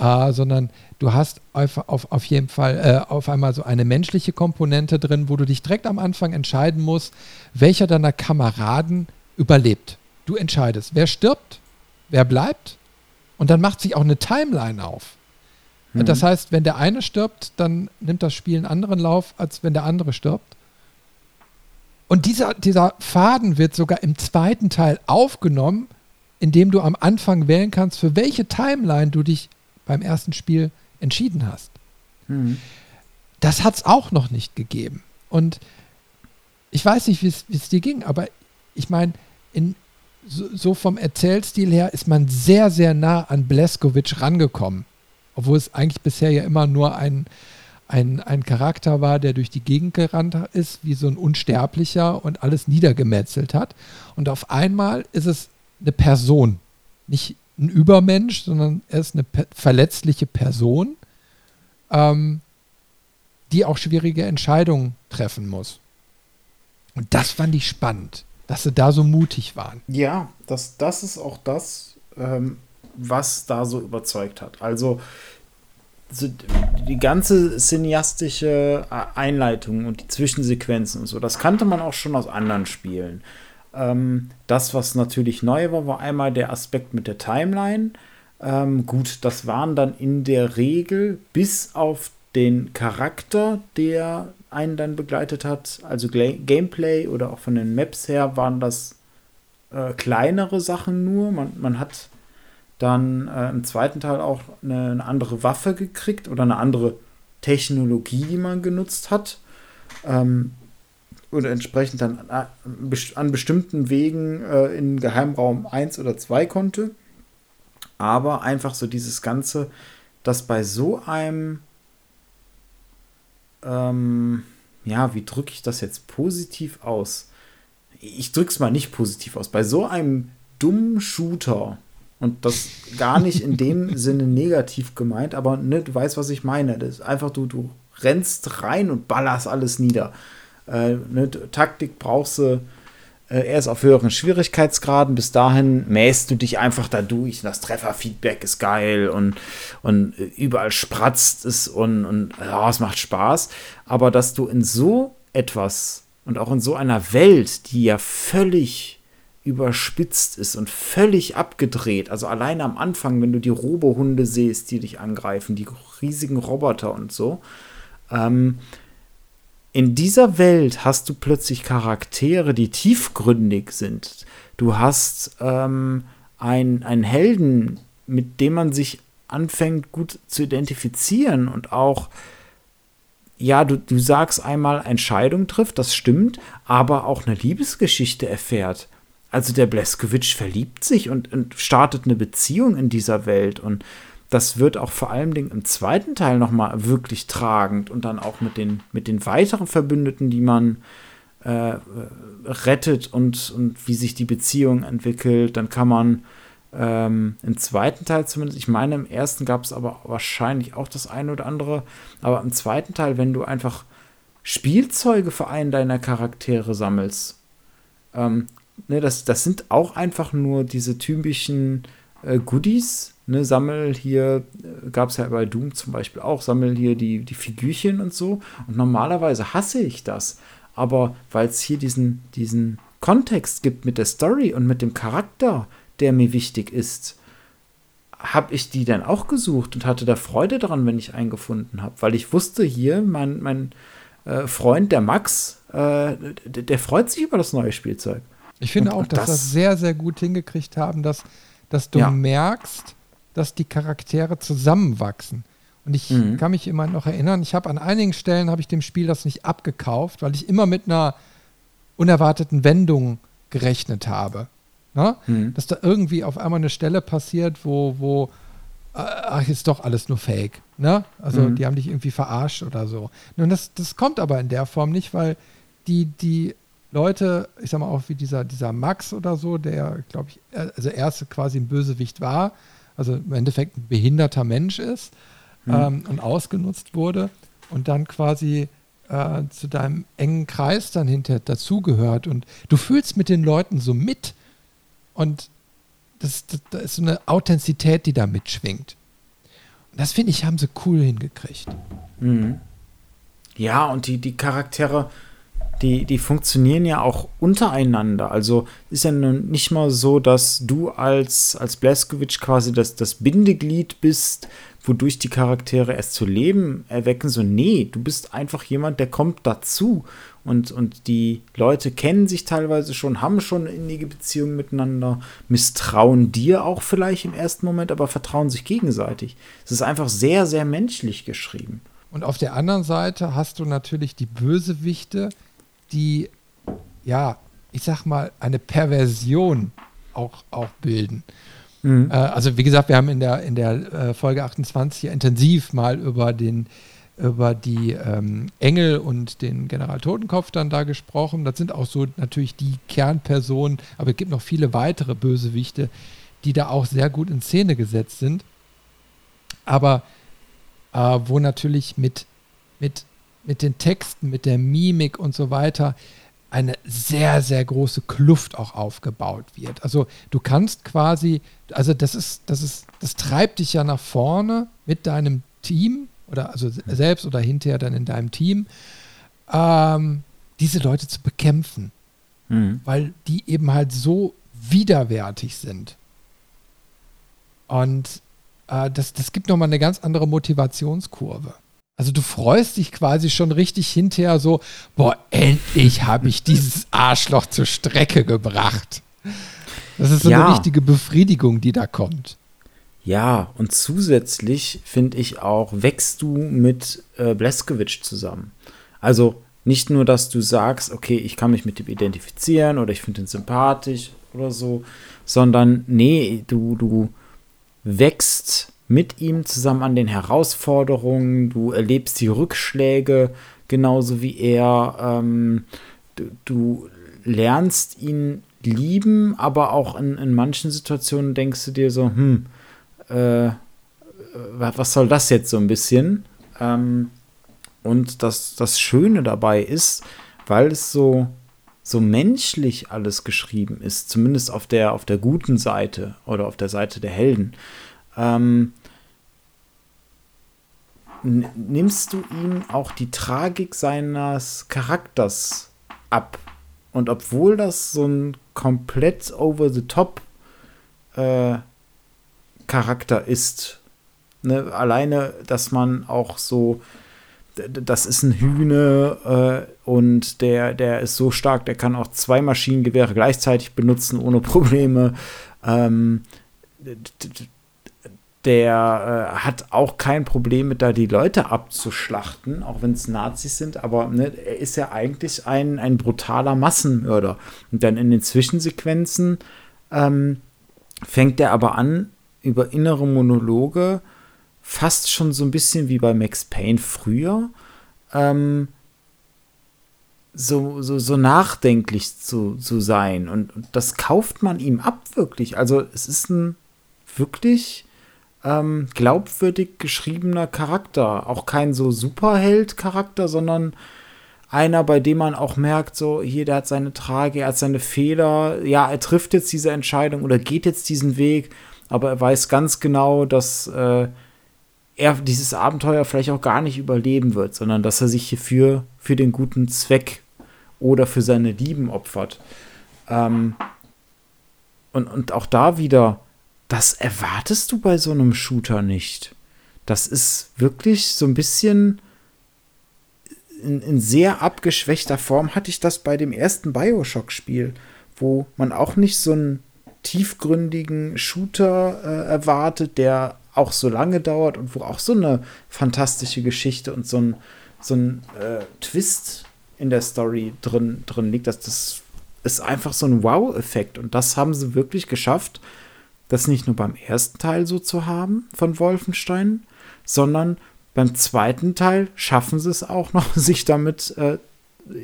äh, sondern du hast auf, auf, auf jeden Fall äh, auf einmal so eine menschliche Komponente drin, wo du dich direkt am Anfang entscheiden musst, welcher deiner Kameraden überlebt. Du entscheidest, wer stirbt, wer bleibt und dann macht sich auch eine Timeline auf. Mhm. Das heißt, wenn der eine stirbt, dann nimmt das Spiel einen anderen Lauf, als wenn der andere stirbt. Und dieser, dieser Faden wird sogar im zweiten Teil aufgenommen, indem du am Anfang wählen kannst, für welche Timeline du dich beim ersten Spiel entschieden hast. Mhm. Das hat es auch noch nicht gegeben. Und ich weiß nicht, wie es dir ging, aber ich meine, so, so, vom Erzählstil her ist man sehr, sehr nah an Bleskovic rangekommen. Obwohl es eigentlich bisher ja immer nur ein, ein, ein Charakter war, der durch die Gegend gerannt ist, wie so ein Unsterblicher und alles niedergemetzelt hat. Und auf einmal ist es eine Person. Nicht ein Übermensch, sondern er ist eine verletzliche Person, ähm, die auch schwierige Entscheidungen treffen muss. Und das fand ich spannend, dass sie da so mutig waren. Ja, das, das ist auch das, ähm, was da so überzeugt hat. Also die ganze cineastische Einleitung und die Zwischensequenzen und so, das kannte man auch schon aus anderen Spielen. Ähm, das, was natürlich neu war, war einmal der Aspekt mit der Timeline. Ähm, gut, das waren dann in der Regel bis auf den Charakter, der einen dann begleitet hat, also Gameplay oder auch von den Maps her, waren das äh, kleinere Sachen nur. Man, man hat dann äh, im zweiten Teil auch eine, eine, andere Waffe gekriegt oder eine andere Technologie, die man genutzt hat. Ähm, oder entsprechend dann an, an bestimmten Wegen äh, in Geheimraum 1 oder 2 konnte. Aber einfach so dieses Ganze, dass bei so einem, ähm, ja, wie drücke ich das jetzt positiv aus? Ich drücke es mal nicht positiv aus. Bei so einem dummen Shooter, Und das gar nicht in dem Sinne negativ gemeint, aber ne, du weißt, was ich meine. Das ist einfach, du, du rennst rein und ballerst alles nieder. Äh, ne, Taktik brauchst du äh, erst auf höheren Schwierigkeitsgraden. Bis dahin mähst du dich einfach da durch. Das Trefferfeedback ist geil und, und überall spratzt es und, und ja, es macht Spaß. Aber dass du in so etwas und auch in so einer Welt, die ja völlig überspitzt ist und völlig abgedreht. Also alleine am Anfang, wenn du die Robohunde siehst, die dich angreifen, die riesigen Roboter und so. Ähm, in dieser Welt hast du plötzlich Charaktere, die tiefgründig sind. Du hast ähm, ein, einen Helden, mit dem man sich anfängt gut zu identifizieren und auch, ja, du, du sagst einmal, Entscheidung trifft, das stimmt, aber auch eine Liebesgeschichte erfährt. Also der Bleskowitsch verliebt sich und, und startet eine Beziehung in dieser Welt und das wird auch vor allem im zweiten Teil nochmal wirklich tragend und dann auch mit den, mit den weiteren Verbündeten, die man äh, rettet und, und wie sich die Beziehung entwickelt. Dann kann man ähm, im zweiten Teil zumindest, ich meine, im ersten gab es aber wahrscheinlich auch das eine oder andere, aber im zweiten Teil, wenn du einfach Spielzeuge für einen deiner Charaktere sammelst, ähm, ne, das, das sind auch einfach nur diese typischen äh, Goodies, ne, sammel hier, äh, gab es ja bei Doom zum Beispiel auch, sammel hier die, die Figürchen und so. Und normalerweise hasse ich das. Aber weil es hier diesen, diesen Kontext gibt mit der Story und mit dem Charakter, der mir wichtig ist, habe ich die dann auch gesucht und hatte da Freude daran, wenn ich einen gefunden habe. Weil ich wusste hier, mein, mein äh, Freund, der Max, äh, der, der, freut sich über das neue Spielzeug. Ich finde und, auch, dass das, das sehr, sehr gut hingekriegt haben, dass, dass du ja. merkst, dass die Charaktere zusammenwachsen. Und ich mhm. kann mich immer noch erinnern, ich habe an einigen Stellen habe ich dem Spiel das nicht abgekauft, weil ich immer mit einer unerwarteten Wendung gerechnet habe. Ne? Mhm. Dass da irgendwie auf einmal eine Stelle passiert, wo, wo äh, ach, ist doch alles nur Fake. Ne? Also mhm. die haben dich irgendwie verarscht oder so. Und das, das kommt aber in der Form nicht, weil die, die Leute, ich sag mal auch wie dieser, dieser Max oder so, der, glaube ich, äh, also erste quasi ein Bösewicht war, also im Endeffekt ein behinderter Mensch ist mhm. ähm, und ausgenutzt wurde und dann quasi äh, zu deinem engen Kreis dann hinterher dazugehört und du fühlst mit den Leuten so mit und das, das, das ist so eine Authentizität, die da mitschwingt. Und das finde ich, haben sie cool hingekriegt. Mhm. Ja, und die, die Charaktere, die, die funktionieren ja auch untereinander. Also ist ja nun nicht mal so, dass du als, als Blaskowitsch quasi das, das Bindeglied bist, wodurch die Charaktere erst zu leben erwecken. So, nee, du bist einfach jemand, der kommt dazu. Und, und die Leute kennen sich teilweise schon, haben schon innige Beziehung miteinander, misstrauen dir auch vielleicht im ersten Moment, aber vertrauen sich gegenseitig. Es ist einfach sehr, sehr menschlich geschrieben. Und auf der anderen Seite hast du natürlich die Bösewichte, die, ja, ich sag mal, eine Perversion auch, auch bilden. Mhm. Äh, also wie gesagt, wir haben in der, in der äh, Folge 28 intensiv mal über den über die ähm, Engel und den General Totenkopf dann da gesprochen. Das sind auch so natürlich die Kernpersonen, aber es gibt noch viele weitere Bösewichte, die da auch sehr gut in Szene gesetzt sind. Aber äh, wo natürlich mit, mit mit den Texten, mit der Mimik und so weiter eine sehr, sehr große Kluft auch aufgebaut wird. Also du kannst quasi, also das ist, das ist, das treibt dich ja nach vorne mit deinem Team oder also selbst oder hinterher dann in deinem Team, ähm, diese Leute zu bekämpfen. Mhm. Weil die eben halt so widerwärtig sind. Und äh, das, das gibt nochmal eine ganz andere Motivationskurve. Also du freust dich quasi schon richtig hinterher so, boah, endlich habe ich dieses Arschloch zur Strecke gebracht. Das ist so ja. eine richtige Befriedigung, die da kommt. Ja, und zusätzlich finde ich auch, wächst du mit äh, Bleskowitsch zusammen. Also nicht nur, dass du sagst, okay, ich kann mich mit ihm identifizieren oder ich finde ihn sympathisch oder so, sondern nee, du, du wächst mit ihm zusammen an den Herausforderungen, du erlebst die Rückschläge genauso wie er, ähm, du, du lernst ihn lieben, aber auch in, in manchen Situationen denkst du dir so, hm, äh, was soll das jetzt so ein bisschen? Ähm, und das, das Schöne dabei ist, weil es so, so menschlich alles geschrieben ist, zumindest auf der, auf der guten Seite oder auf der Seite der Helden, ähm, nimmst du ihm auch die Tragik seines Charakters ab. Und obwohl das so ein komplett over the top äh, Charakter ist, ne, alleine, dass man auch so das ist ein Hühne äh, und der, der ist so stark, der kann auch zwei Maschinengewehre gleichzeitig benutzen ohne Probleme. Ähm, der äh, hat auch kein Problem mit da die Leute abzuschlachten, auch wenn es Nazis sind, aber ne, er ist ja eigentlich ein, ein brutaler Massenmörder. Und dann in den Zwischensequenzen ähm, fängt er aber an, über innere Monologe fast schon so ein bisschen wie bei Max Payne früher, ähm, so, so, so nachdenklich zu, zu sein. Und, und, das kauft man ihm ab, wirklich. Also es ist ein wirklich ähm, glaubwürdig geschriebener Charakter. Auch kein so Superheld-Charakter, sondern einer, bei dem man auch merkt, so, hier, der hat seine Trage, er hat seine Fehler, ja, er trifft jetzt diese Entscheidung oder geht jetzt diesen Weg, aber er weiß ganz genau, dass äh, er dieses Abenteuer vielleicht auch gar nicht überleben wird, sondern dass er sich hierfür für den guten Zweck oder für seine Lieben opfert. Ähm, und, und auch da wieder, das erwartest du bei so einem Shooter nicht. Das ist wirklich so ein bisschen in, in sehr abgeschwächter Form hatte ich das bei dem ersten Bioshock-Spiel, wo man auch nicht so einen tiefgründigen Shooter äh, erwartet, der auch so lange dauert und wo auch so eine fantastische Geschichte und so ein, so ein äh, Twist in der Story drin, drin liegt. Das, das ist einfach so ein Wow-Effekt. Und das haben sie wirklich geschafft, das nicht nur beim ersten Teil so zu haben von Wolfenstein, sondern beim zweiten Teil schaffen sie es auch noch, sich damit äh,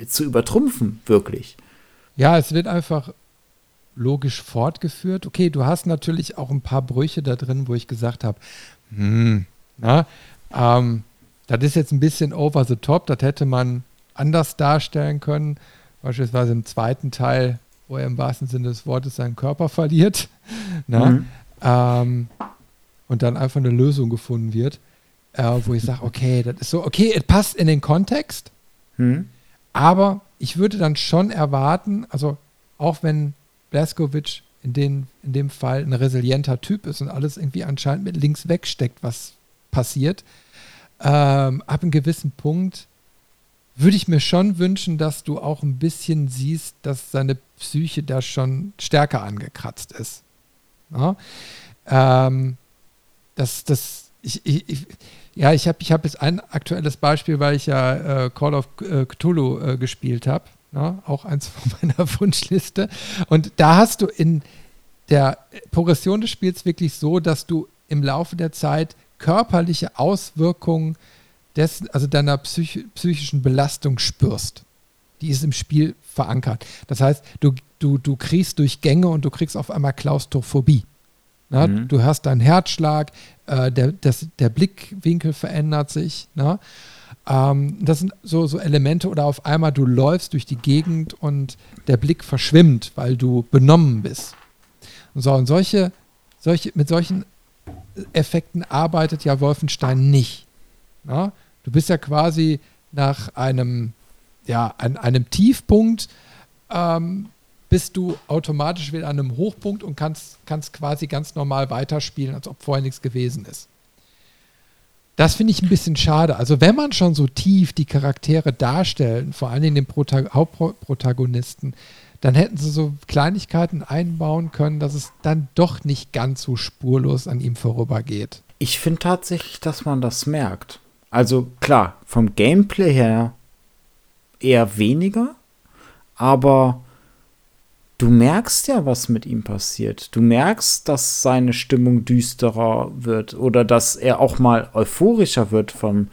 zu übertrumpfen, wirklich. Ja, es wird einfach logisch fortgeführt. Okay, du hast natürlich auch ein paar Brüche da drin, wo ich gesagt habe, hm, na, ähm, das ist jetzt ein bisschen over the top, das hätte man anders darstellen können. Beispielsweise im zweiten Teil, wo er im wahrsten Sinne des Wortes seinen Körper verliert. Na, mhm. ähm, und dann einfach eine Lösung gefunden wird, äh, wo ich sage, okay, das ist so, okay, es passt in den Kontext, mhm. aber ich würde dann schon erwarten, also auch wenn Blaskovic in, den, in dem Fall ein resilienter Typ ist und alles irgendwie anscheinend mit links wegsteckt, was passiert. Ähm, ab einem gewissen Punkt würde ich mir schon wünschen, dass du auch ein bisschen siehst, dass seine Psyche da schon stärker angekratzt ist. Ja, ähm, das, das, ich, ich, ja, ich habe ich hab jetzt ein aktuelles Beispiel, weil ich ja äh, Call of äh, Cthulhu äh, gespielt habe. Ja, auch eins von meiner Wunschliste. Und da hast du in der Progression des Spiels wirklich so, dass du im Laufe der Zeit körperliche Auswirkungen des, also deiner psych psychischen Belastung spürst. Die ist im Spiel verankert. Das heißt, du, du, du kriegst durch Gänge und du kriegst auf einmal Klaustrophobie. Na, mhm. Du hörst deinen Herzschlag, äh, der, das, der Blickwinkel verändert sich. Na? Ähm, das sind so, so Elemente oder auf einmal du läufst durch die Gegend und der Blick verschwimmt, weil du benommen bist. Und so, und solche, solche, mit solchen Effekten arbeitet ja Wolfenstein nicht. Ja? Du bist ja quasi nach einem, ja, an einem Tiefpunkt ähm, bist du automatisch wieder an einem Hochpunkt und kannst, kannst quasi ganz normal weiterspielen, als ob vorher nichts gewesen ist. Das finde ich ein bisschen schade. Also wenn man schon so tief die Charaktere darstellen, vor allen Dingen den Protag Hauptprotagonisten, dann hätten sie so Kleinigkeiten einbauen können, dass es dann doch nicht ganz so spurlos an ihm vorübergeht. Ich finde tatsächlich, dass man das merkt. Also klar, vom Gameplay her eher weniger, aber du merkst ja, was mit ihm passiert. Du merkst, dass seine Stimmung düsterer wird oder dass er auch mal euphorischer wird vom,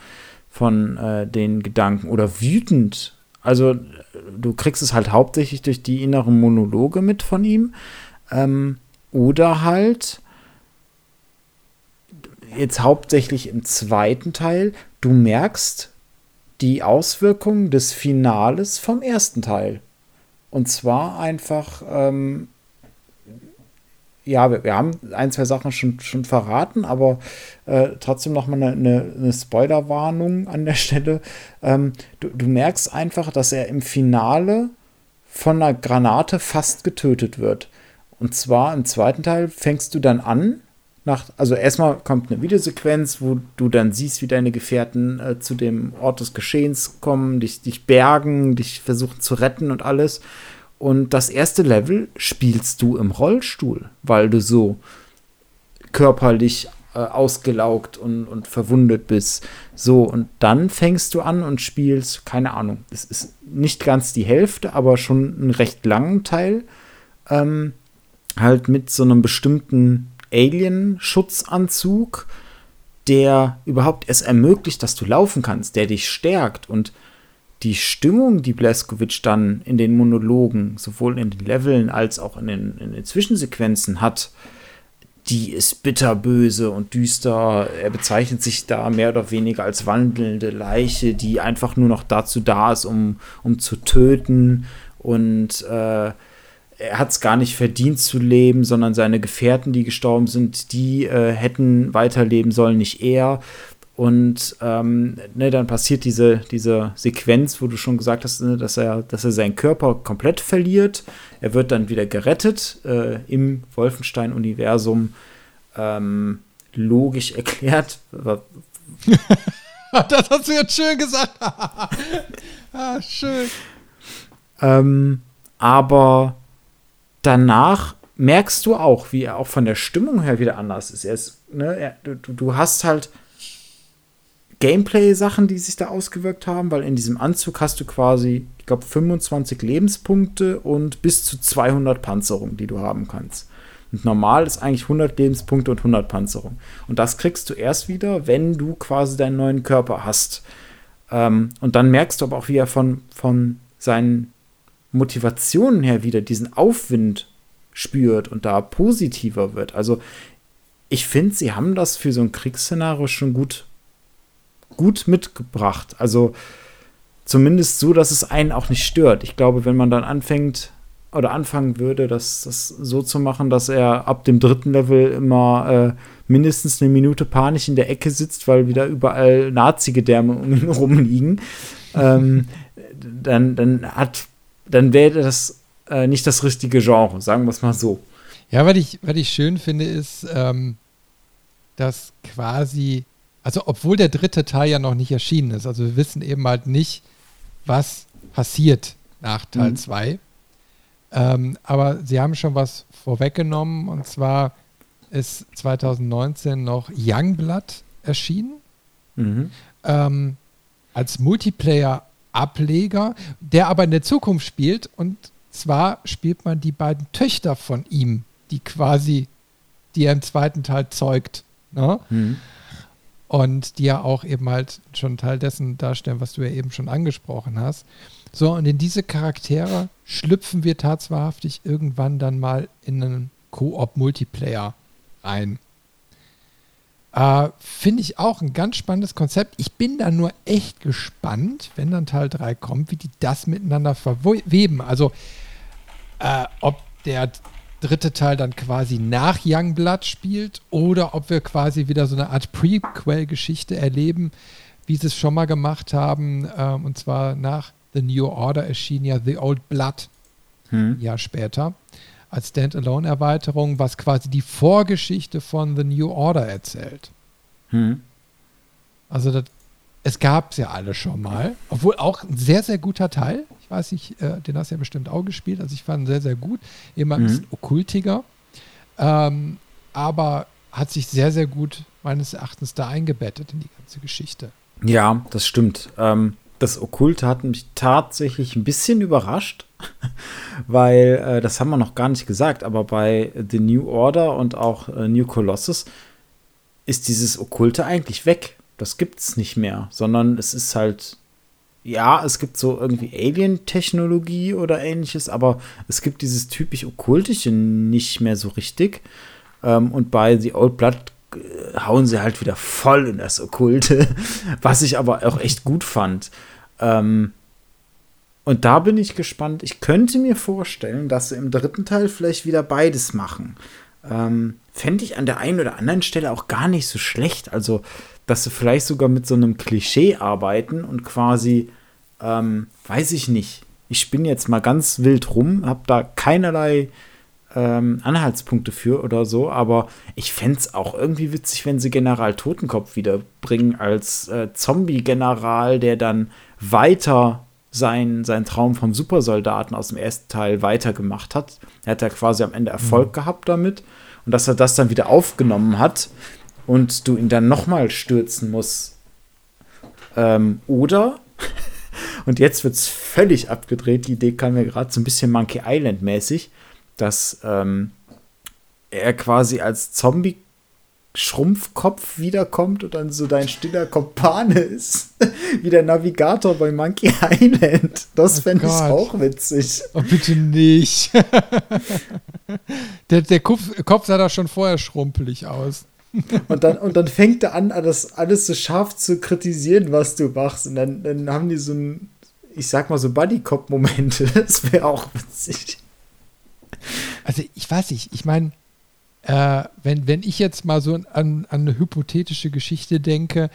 von äh, den Gedanken oder wütend. Also du kriegst es halt hauptsächlich durch die inneren Monologe mit von ihm. Ähm, oder halt jetzt hauptsächlich im zweiten Teil, du merkst die Auswirkungen des Finales vom ersten Teil. Und zwar einfach, ähm, ja, wir, wir, haben ein, zwei Sachen schon, schon verraten, aber äh, trotzdem nochmal eine, eine, eine Spoilerwarnung an der Stelle. Ähm, du, du merkst einfach, dass er im Finale von einer Granate fast getötet wird. Und zwar im zweiten Teil fängst du dann an, nach, also erstmal kommt eine Videosequenz, wo du dann siehst, wie deine Gefährten äh, zu dem Ort des Geschehens kommen, dich, dich bergen, dich versuchen zu retten und alles. Und das erste Level spielst du im Rollstuhl, weil du so körperlich äh, ausgelaugt und, und verwundet bist. So, und dann fängst du an und spielst, keine Ahnung, es ist nicht ganz die Hälfte, aber schon einen recht langen Teil. Ähm, halt mit so einem bestimmten Alien-Schutzanzug, der überhaupt es ermöglicht, dass du laufen kannst, der dich stärkt und die Stimmung, die Blaskowitsch dann in den Monologen, sowohl in den Leveln als auch in den, in den Zwischensequenzen hat, die ist bitterböse und düster. Er bezeichnet sich da mehr oder weniger als wandelnde Leiche, die einfach nur noch dazu da ist, um, um zu töten. Und äh, er hat es gar nicht verdient zu leben, sondern seine Gefährten, die gestorben sind, die äh, hätten weiterleben sollen, nicht er. Und ähm, ne, dann passiert diese, diese Sequenz, wo du schon gesagt hast, ne, dass, er, dass er seinen Körper komplett verliert. Er wird dann wieder gerettet äh, im Wolfenstein-Universum. Ähm, logisch erklärt. das hast du jetzt schön gesagt. ah, schön. Ähm, aber danach merkst du auch, wie er auch von der Stimmung her wieder anders ist. Er ist ne, er, du, du hast halt Gameplay-Sachen, die sich da ausgewirkt haben, weil in diesem Anzug hast du quasi, ich glaube, 25 Lebenspunkte und bis zu 200 Panzerung, die du haben kannst. Und normal ist eigentlich 100 Lebenspunkte und 100 Panzerung. Und das kriegst du erst wieder, wenn du quasi deinen neuen Körper hast. Ähm, und dann merkst du aber auch, wie er von, von seinen Motivationen her wieder diesen Aufwind spürt und da positiver wird. Also ich finde, sie haben das für so ein Kriegsszenario schon gut, gut mitgebracht. Also zumindest so, dass es einen auch nicht stört. Ich glaube, wenn man dann anfängt oder anfangen würde, das, das so zu machen, dass er ab dem dritten Level immer äh, mindestens eine Minute panisch in der Ecke sitzt, weil wieder überall Nazi-Gedärme um ihn rumliegen, ähm, dann, dann hat dann wäre das äh, nicht das richtige Genre, sagen wir es mal so. Ja, was ich, was ich schön finde, ist, ähm, dass quasi, also obwohl der dritte Teil ja noch nicht erschienen ist, also wir wissen eben halt nicht, was passiert nach Teil 2. Mhm. Ähm, aber sie haben schon was vorweggenommen und zwar ist 2019 noch Youngblood erschienen. Mhm. Ähm, als Multiplayer Ableger, der aber in der Zukunft spielt. Und zwar spielt man die beiden Töchter von ihm, die quasi, die er im zweiten Teil zeugt. Ne? Mhm. Und die ja auch eben halt schon Teil dessen darstellen, was du ja eben schon angesprochen hast. So, und in diese Charaktere schlüpfen wir tatsächlich irgendwann dann mal in einen Koop-Multiplayer rein. Äh, Finde ich auch ein ganz spannendes Konzept. Ich bin da nur echt gespannt, wenn dann Teil 3 kommt, wie die das miteinander verweben. Also, äh, ob der dritte Teil dann quasi nach Youngblood spielt oder ob wir quasi wieder so eine Art Prequel-Geschichte erleben, wie sie es schon mal gemacht haben. Ähm, und zwar nach The New Order erschien ja The Old Blood hm. ein Jahr später als Standalone-Erweiterung, was quasi die Vorgeschichte von The New Order erzählt. Hm. Also das, es gab es ja alle schon mal, obwohl auch ein sehr, sehr guter Teil. Ich weiß nicht, äh, den hast du ja bestimmt auch gespielt. Also ich fand ihn sehr, sehr gut. Immer ein mhm. bisschen okkultiger. Ähm, aber hat sich sehr, sehr gut meines Erachtens da eingebettet in die ganze Geschichte. Ja, das stimmt. Ähm, das Okkulte hat mich tatsächlich ein bisschen überrascht, weil äh, das haben wir noch gar nicht gesagt, aber bei The New Order und auch äh, New Colossus ist dieses Okkulte eigentlich weg. Das gibt es nicht mehr, sondern es ist halt ja, es gibt so irgendwie Alien-Technologie oder ähnliches, aber es gibt dieses typisch Okkultische nicht mehr so richtig. Ähm, und bei The Old Blood hauen sie halt wieder voll in das Okkulte, was ich aber auch echt gut fand. Ähm, und da bin ich gespannt. Ich könnte mir vorstellen, dass sie im dritten Teil vielleicht wieder beides machen. Ähm, Fände ich an der einen oder anderen Stelle auch gar nicht so schlecht. Also, dass sie vielleicht sogar mit so einem Klischee arbeiten und quasi, ähm, weiß ich nicht. Ich bin jetzt mal ganz wild rum, habe da keinerlei ähm, Anhaltspunkte für oder so, aber ich fände es auch irgendwie witzig, wenn sie General Totenkopf wiederbringen als äh, Zombie-General, der dann weiter sein, sein Traum vom Supersoldaten aus dem ersten Teil weitergemacht hat. Er hat ja quasi am Ende Erfolg mhm. gehabt damit und dass er das dann wieder aufgenommen hat und du ihn dann nochmal stürzen musst. Ähm, oder, und jetzt wird es völlig abgedreht, die Idee kam mir gerade so ein bisschen Monkey Island mäßig, dass ähm, er quasi als Zombie Schrumpfkopf wiederkommt und dann so dein stiller Kompane ist. Wie der Navigator bei Monkey Island. Das oh fände ich auch witzig. Oh, bitte nicht. der der Kopf, Kopf sah da schon vorher schrumpelig aus. und, dann, und dann fängt er an, das alles so scharf zu kritisieren, was du machst. Und dann, dann haben die so ein, ich sag mal so Buddy-Cop-Momente. Das wäre auch witzig. Also ich weiß nicht, ich meine, äh, wenn, wenn ich jetzt mal so an, an eine hypothetische Geschichte denke,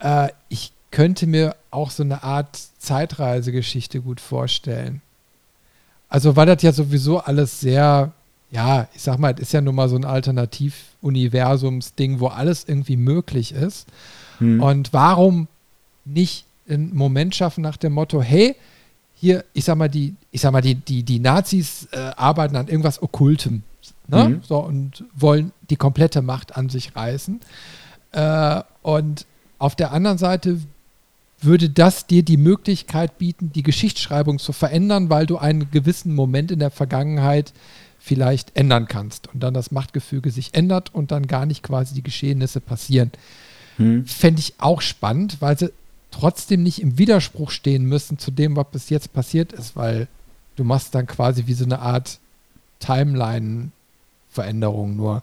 äh, ich könnte mir auch so eine Art Zeitreisegeschichte gut vorstellen. Also, weil das ja sowieso alles sehr, ja, ich sag mal, es ist ja nun mal so ein Alternativ-Universums-Ding, wo alles irgendwie möglich ist. Hm. Und warum nicht einen Moment schaffen nach dem Motto, hey, hier, ich sag mal, die, ich sag mal, die, die, die Nazis äh, arbeiten an irgendwas Okkultem. Ne? Mhm. So, und wollen die komplette Macht an sich reißen. Äh, und auf der anderen Seite würde das dir die Möglichkeit bieten, die Geschichtsschreibung zu verändern, weil du einen gewissen Moment in der Vergangenheit vielleicht ändern kannst und dann das Machtgefüge sich ändert und dann gar nicht quasi die Geschehnisse passieren. Hm. Fände ich auch spannend, weil sie trotzdem nicht im Widerspruch stehen müssen zu dem, was bis jetzt passiert ist, weil du machst dann quasi wie so eine Art Timeline Veränderung nur.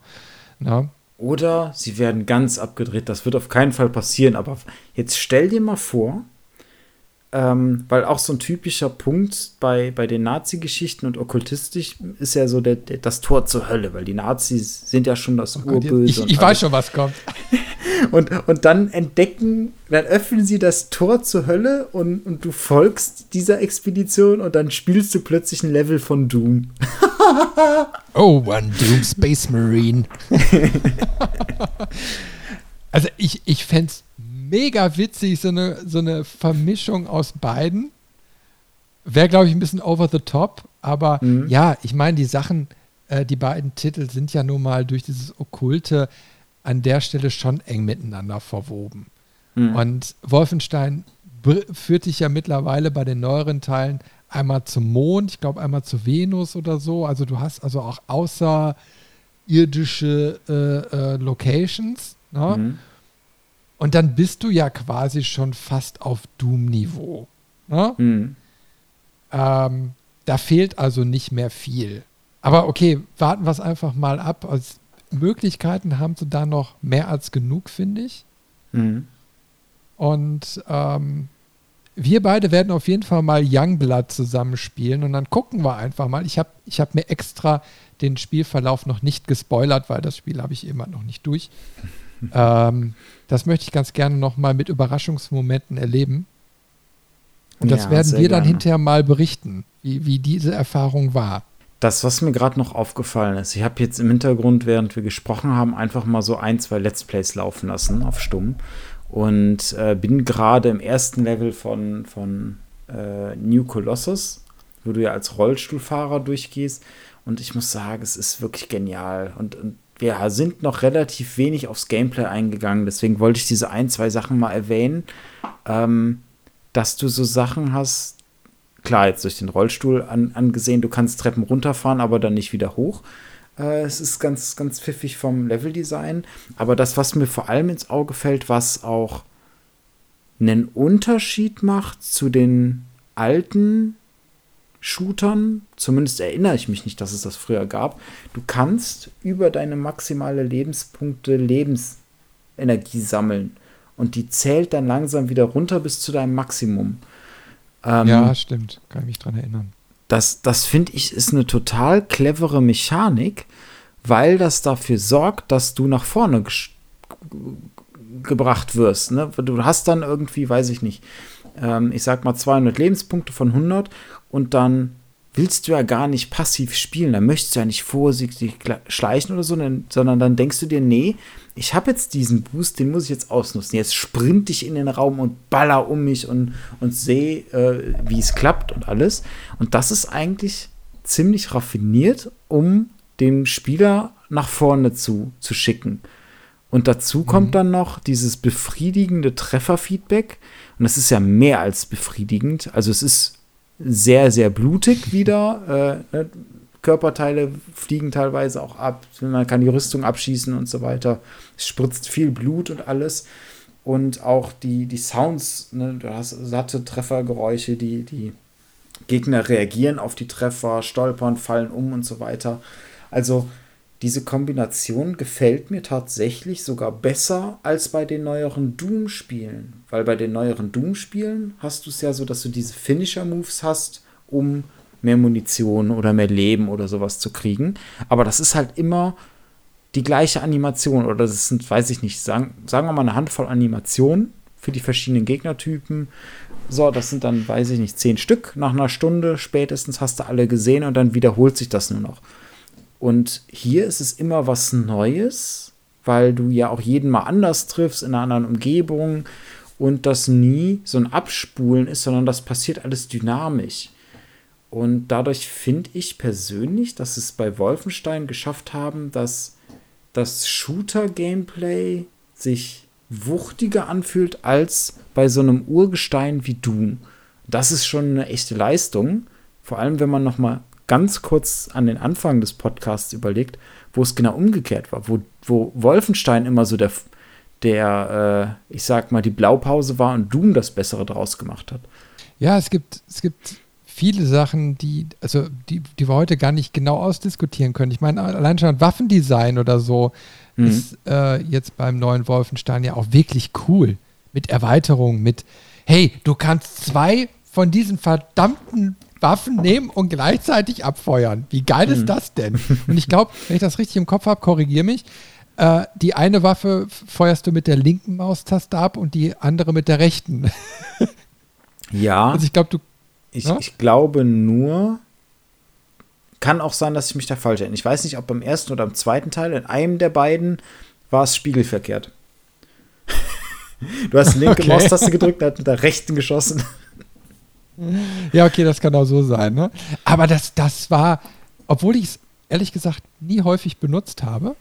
Na? Oder sie werden ganz abgedreht. Das wird auf keinen Fall passieren. Aber jetzt stell dir mal vor, ähm, weil auch so ein typischer Punkt bei, bei den Nazi-Geschichten und okkultistisch ist ja so der, der, das Tor zur Hölle, weil die Nazis sind ja schon das oh Urböse. Ich, ich weiß schon, was kommt. und, und dann entdecken, dann öffnen sie das Tor zur Hölle und, und du folgst dieser Expedition und dann spielst du plötzlich ein Level von Doom. oh, one Doom Space Marine. also ich, ich fände es mega witzig, so eine, so eine Vermischung aus beiden. Wäre, glaube ich, ein bisschen over the top, aber mhm. ja, ich meine, die Sachen, äh, die beiden Titel sind ja nun mal durch dieses Okkulte an der Stelle schon eng miteinander verwoben. Mhm. Und Wolfenstein führt dich ja mittlerweile bei den neueren Teilen einmal zum Mond, ich glaube einmal zu Venus oder so. Also du hast also auch außerirdische äh, äh, Locations. Ne? Mhm. Und dann bist du ja quasi schon fast auf Doom-Niveau. Ne? Mhm. Ähm, da fehlt also nicht mehr viel. Aber okay, warten wir es einfach mal ab. Als Möglichkeiten haben sie da noch mehr als genug, finde ich. Mhm. Und ähm, wir beide werden auf jeden Fall mal Youngblood zusammenspielen und dann gucken wir einfach mal. Ich habe ich hab mir extra den Spielverlauf noch nicht gespoilert, weil das Spiel habe ich immer noch nicht durch. ähm, das möchte ich ganz gerne noch mal mit Überraschungsmomenten erleben. Und das ja, werden wir dann gerne. hinterher mal berichten, wie, wie diese Erfahrung war. Das, was mir gerade noch aufgefallen ist, ich habe jetzt im Hintergrund, während wir gesprochen haben, einfach mal so ein, zwei Let's Plays laufen lassen auf Stumm und äh, bin gerade im ersten Level von, von äh, New Colossus, wo du ja als Rollstuhlfahrer durchgehst. Und ich muss sagen, es ist wirklich genial. Und, und wir sind noch relativ wenig aufs Gameplay eingegangen. Deswegen wollte ich diese ein, zwei Sachen mal erwähnen. Ähm, dass du so Sachen hast, klar, jetzt durch den Rollstuhl an, angesehen, du kannst Treppen runterfahren, aber dann nicht wieder hoch. Äh, es ist ganz, ganz pfiffig vom Leveldesign. Aber das, was mir vor allem ins Auge fällt, was auch einen Unterschied macht zu den alten Shootern, zumindest erinnere ich mich nicht, dass es das früher gab. Du kannst über deine maximale Lebenspunkte Lebensenergie sammeln und die zählt dann langsam wieder runter bis zu deinem Maximum. Ähm, ja, stimmt, kann ich mich dran erinnern. Das, das finde ich ist eine total clevere Mechanik, weil das dafür sorgt, dass du nach vorne gebracht wirst. Ne? Du hast dann irgendwie, weiß ich nicht, ähm, ich sag mal 200 Lebenspunkte von 100 und dann willst du ja gar nicht passiv spielen, dann möchtest du ja nicht vorsichtig schleichen oder so, sondern dann denkst du dir, nee, ich habe jetzt diesen Boost, den muss ich jetzt ausnutzen. Jetzt sprint ich in den Raum und baller um mich und, und sehe, äh, wie es klappt und alles. Und das ist eigentlich ziemlich raffiniert, um den Spieler nach vorne zu, zu schicken. Und dazu kommt mhm. dann noch dieses befriedigende Trefferfeedback. Und das ist ja mehr als befriedigend. Also es ist sehr, sehr blutig wieder. Äh, ne? Körperteile fliegen teilweise auch ab. Man kann die Rüstung abschießen und so weiter. Es spritzt viel Blut und alles. Und auch die, die Sounds, ne? du hast satte Treffergeräusche, die, die Gegner reagieren auf die Treffer, stolpern, fallen um und so weiter. Also diese Kombination gefällt mir tatsächlich sogar besser als bei den neueren Doom-Spielen. Weil bei den neueren Doom-Spielen hast du es ja so, dass du diese Finisher-Moves hast, um mehr Munition oder mehr Leben oder sowas zu kriegen. Aber das ist halt immer die gleiche Animation oder das sind, weiß ich nicht, sagen, sagen wir mal eine Handvoll Animationen für die verschiedenen Gegnertypen. So, das sind dann, weiß ich nicht, zehn Stück. Nach einer Stunde spätestens hast du alle gesehen und dann wiederholt sich das nur noch. Und hier ist es immer was Neues, weil du ja auch jeden mal anders triffst, in einer anderen Umgebung und das nie so ein Abspulen ist, sondern das passiert alles dynamisch. Und dadurch finde ich persönlich, dass es bei Wolfenstein geschafft haben, dass das Shooter-Gameplay sich wuchtiger anfühlt als bei so einem Urgestein wie Doom. Das ist schon eine echte Leistung. Vor allem, wenn man noch mal ganz kurz an den Anfang des Podcasts überlegt, wo es genau umgekehrt war, wo, wo Wolfenstein immer so der, der äh, ich sag mal, die Blaupause war und Doom das Bessere draus gemacht hat. Ja, es gibt, es gibt viele Sachen, die, also die, die wir heute gar nicht genau ausdiskutieren können. Ich meine, allein schon Waffendesign oder so mhm. ist äh, jetzt beim neuen Wolfenstein ja auch wirklich cool. Mit Erweiterung, mit, hey, du kannst zwei von diesen verdammten Waffen nehmen und gleichzeitig abfeuern. Wie geil ist mhm. das denn? Und ich glaube, wenn ich das richtig im Kopf habe, korrigiere mich. Äh, die eine Waffe feuerst du mit der linken Maustaste ab und die andere mit der rechten. ja. Also ich glaube, du. Ich, ja? ich glaube nur, kann auch sein, dass ich mich da falsch erinnere. Ich weiß nicht, ob beim ersten oder im zweiten Teil, in einem der beiden war es spiegelverkehrt. du hast die linke okay. Maustaste gedrückt und hat mit der rechten geschossen. Ja, okay, das kann auch so sein. Ne? Aber das, das war, obwohl ich es ehrlich gesagt nie häufig benutzt habe,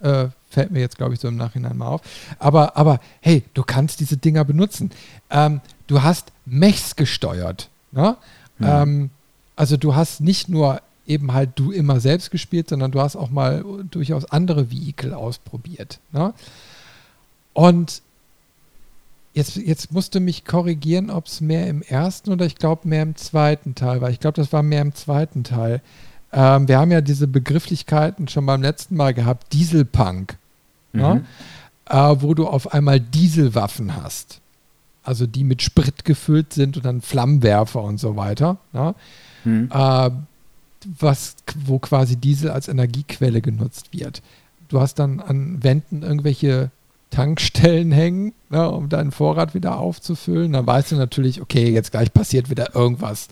äh, fällt mir jetzt, glaube ich, so im Nachhinein mal auf. Aber, aber hey, du kannst diese Dinger benutzen. Ähm, du hast Mechs gesteuert. Ne? Ja. Ähm, also du hast nicht nur eben halt du immer selbst gespielt, sondern du hast auch mal durchaus andere Vehikel ausprobiert. Ne? Und Jetzt, jetzt musste mich korrigieren, ob es mehr im ersten oder ich glaube mehr im zweiten Teil war. Ich glaube, das war mehr im zweiten Teil. Ähm, wir haben ja diese Begrifflichkeiten schon beim letzten Mal gehabt, Dieselpunk, mhm. ja? äh, wo du auf einmal Dieselwaffen hast. Also die mit Sprit gefüllt sind und dann Flammenwerfer und so weiter. Ja? Mhm. Äh, was, wo quasi Diesel als Energiequelle genutzt wird. Du hast dann an Wänden irgendwelche Tankstellen hängen, ne, um deinen Vorrat wieder aufzufüllen. Dann weißt du natürlich, okay, jetzt gleich passiert wieder irgendwas,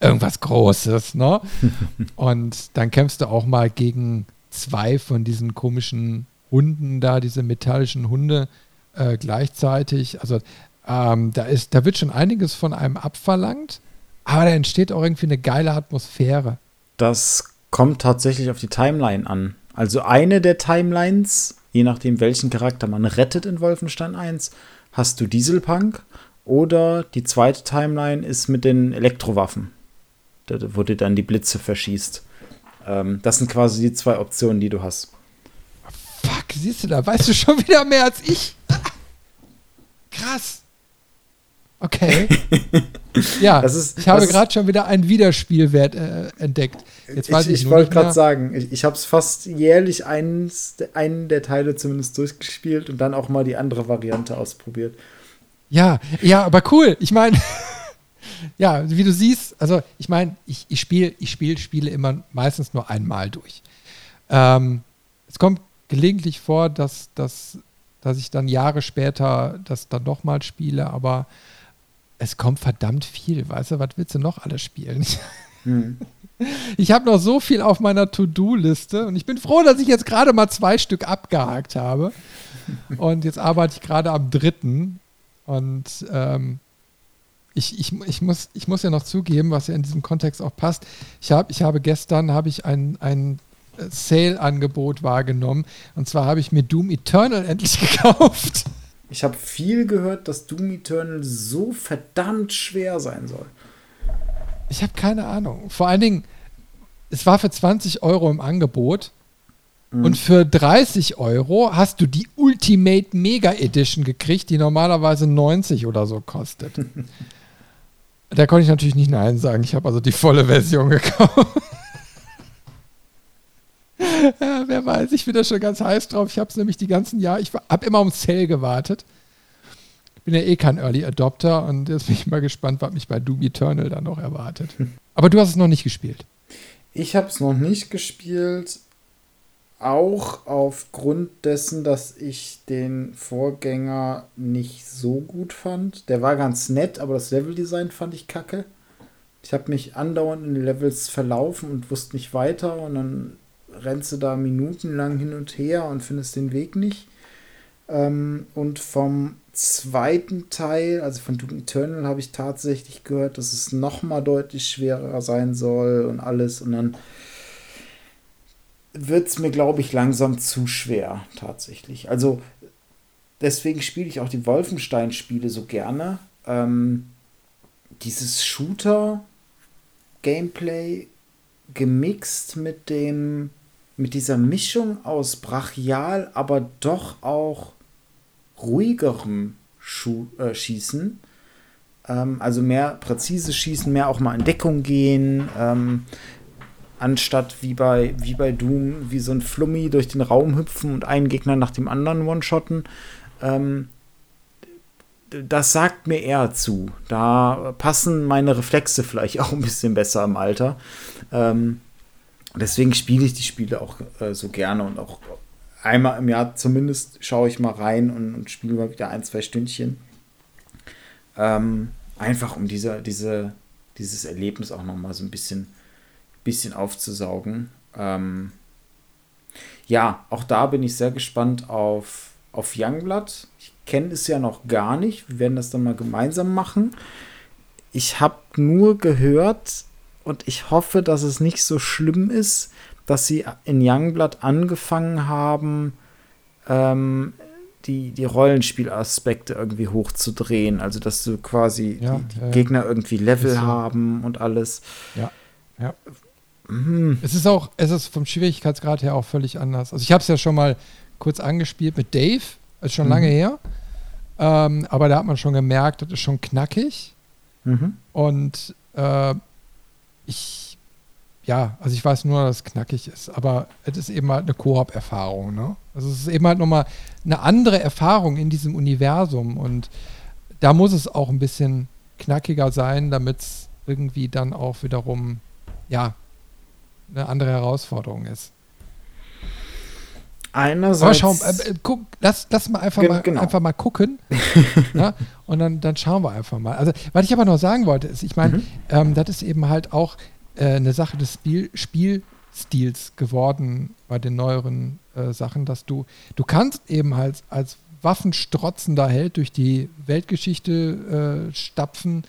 irgendwas Großes. Ne? Und dann kämpfst du auch mal gegen zwei von diesen komischen Hunden da, diese metallischen Hunde äh, gleichzeitig. Also ähm, da, ist, da wird schon einiges von einem abverlangt, aber da entsteht auch irgendwie eine geile Atmosphäre. Das kommt tatsächlich auf die Timeline an. Also eine der Timelines je nachdem, welchen Charakter man rettet in Wolfenstein 1, hast du Dieselpunk oder die zweite Timeline ist mit den Elektrowaffen, wo du dann die Blitze verschießt. Ähm, das sind quasi die zwei Optionen, die du hast. Fuck, siehst du, da weißt du schon wieder mehr als ich. Krass. Okay. ja, ist, ich habe gerade schon wieder einen Wiederspielwert äh, entdeckt. Jetzt weiß ich, ich, ich wollte gerade sagen, ich, ich habe es fast jährlich eins, einen der Teile zumindest durchgespielt und dann auch mal die andere Variante ausprobiert. Ja, ja, aber cool. Ich meine, ja, wie du siehst, also ich meine, ich, ich spiele ich spiel, Spiele immer meistens nur einmal durch. Ähm, es kommt gelegentlich vor, dass, dass, dass ich dann Jahre später das dann nochmal spiele, aber es kommt verdammt viel. Weißt du, was willst du noch alles spielen? Hm. Ich habe noch so viel auf meiner To-Do-Liste und ich bin froh, dass ich jetzt gerade mal zwei Stück abgehakt habe. Und jetzt arbeite ich gerade am dritten. Und ähm, ich, ich, ich, muss, ich muss ja noch zugeben, was ja in diesem Kontext auch passt. Ich, hab, ich habe gestern habe ich ein, ein Sale-Angebot wahrgenommen. Und zwar habe ich mir Doom Eternal endlich gekauft. Ich habe viel gehört, dass Doom Eternal so verdammt schwer sein soll. Ich habe keine Ahnung. Vor allen Dingen, es war für 20 Euro im Angebot. Mhm. Und für 30 Euro hast du die Ultimate Mega Edition gekriegt, die normalerweise 90 oder so kostet. da konnte ich natürlich nicht Nein sagen. Ich habe also die volle Version gekauft. ja, wer weiß, ich bin da schon ganz heiß drauf. Ich habe es nämlich die ganzen Jahre, ich habe immer um Sale gewartet. Ich bin ja eh kein Early Adopter und jetzt bin ich mal gespannt, was mich bei Doom Eternal dann noch erwartet. Aber du hast es noch nicht gespielt. Ich habe es noch nicht gespielt, auch aufgrund dessen, dass ich den Vorgänger nicht so gut fand. Der war ganz nett, aber das Leveldesign fand ich kacke. Ich habe mich andauernd in Levels verlaufen und wusste nicht weiter und dann rennst du da minutenlang hin und her und findest den Weg nicht. Ähm, und vom zweiten Teil, also von Doom Eternal, habe ich tatsächlich gehört, dass es noch mal deutlich schwerer sein soll und alles. Und dann wird es mir, glaube ich, langsam zu schwer, tatsächlich. Also deswegen spiele ich auch die Wolfenstein-Spiele so gerne. Ähm, dieses Shooter-Gameplay gemixt mit dem mit dieser Mischung aus brachial, aber doch auch ruhigerem Schu äh, Schießen. Ähm, also mehr präzise Schießen, mehr auch mal in Deckung gehen. Ähm, anstatt wie bei, wie bei Doom, wie so ein Flummi durch den Raum hüpfen und einen Gegner nach dem anderen one-shotten. Ähm, das sagt mir eher zu. Da passen meine Reflexe vielleicht auch ein bisschen besser im Alter. Ähm, deswegen spiele ich die Spiele auch äh, so gerne und auch einmal im Jahr zumindest schaue ich mal rein und, und spiele mal wieder ein, zwei Stündchen. Ähm, einfach um diese, diese, dieses Erlebnis auch nochmal so ein bisschen, bisschen aufzusaugen. Ähm, ja, auch da bin ich sehr gespannt auf, auf Youngblood. Ich kenne es ja noch gar nicht. Wir werden das dann mal gemeinsam machen. Ich habe nur gehört, und ich hoffe, dass es nicht so schlimm ist, dass sie in Youngblood angefangen haben, ähm, die, die Rollenspielaspekte irgendwie hochzudrehen. Also, dass du quasi ja, die, die ja, Gegner irgendwie Level so. haben und alles. Ja, ja. Hm. Es ist auch, es ist vom Schwierigkeitsgrad her auch völlig anders. Also, ich habe es ja schon mal kurz angespielt mit Dave, ist schon mhm. lange her. Ähm, aber da hat man schon gemerkt, das ist schon knackig. Mhm. Und äh, ich, ja, also ich weiß nur, dass es knackig ist, aber es ist eben halt eine Koop-Erfahrung, ne? Also es ist eben halt nochmal eine andere Erfahrung in diesem Universum und da muss es auch ein bisschen knackiger sein, damit es irgendwie dann auch wiederum, ja, eine andere Herausforderung ist. Einerseits. Aber schau, äh, guck, lass, lass mal einfach, mal genau. einfach mal gucken. ja, und dann, dann schauen wir einfach mal. Also, was ich aber noch sagen wollte, ist, ich meine, mhm. ähm, das ist eben halt auch äh, eine Sache des Spiel, Spielstils geworden bei den neueren äh, Sachen, dass du, du kannst eben halt als waffenstrotzender Held durch die Weltgeschichte äh, stapfen,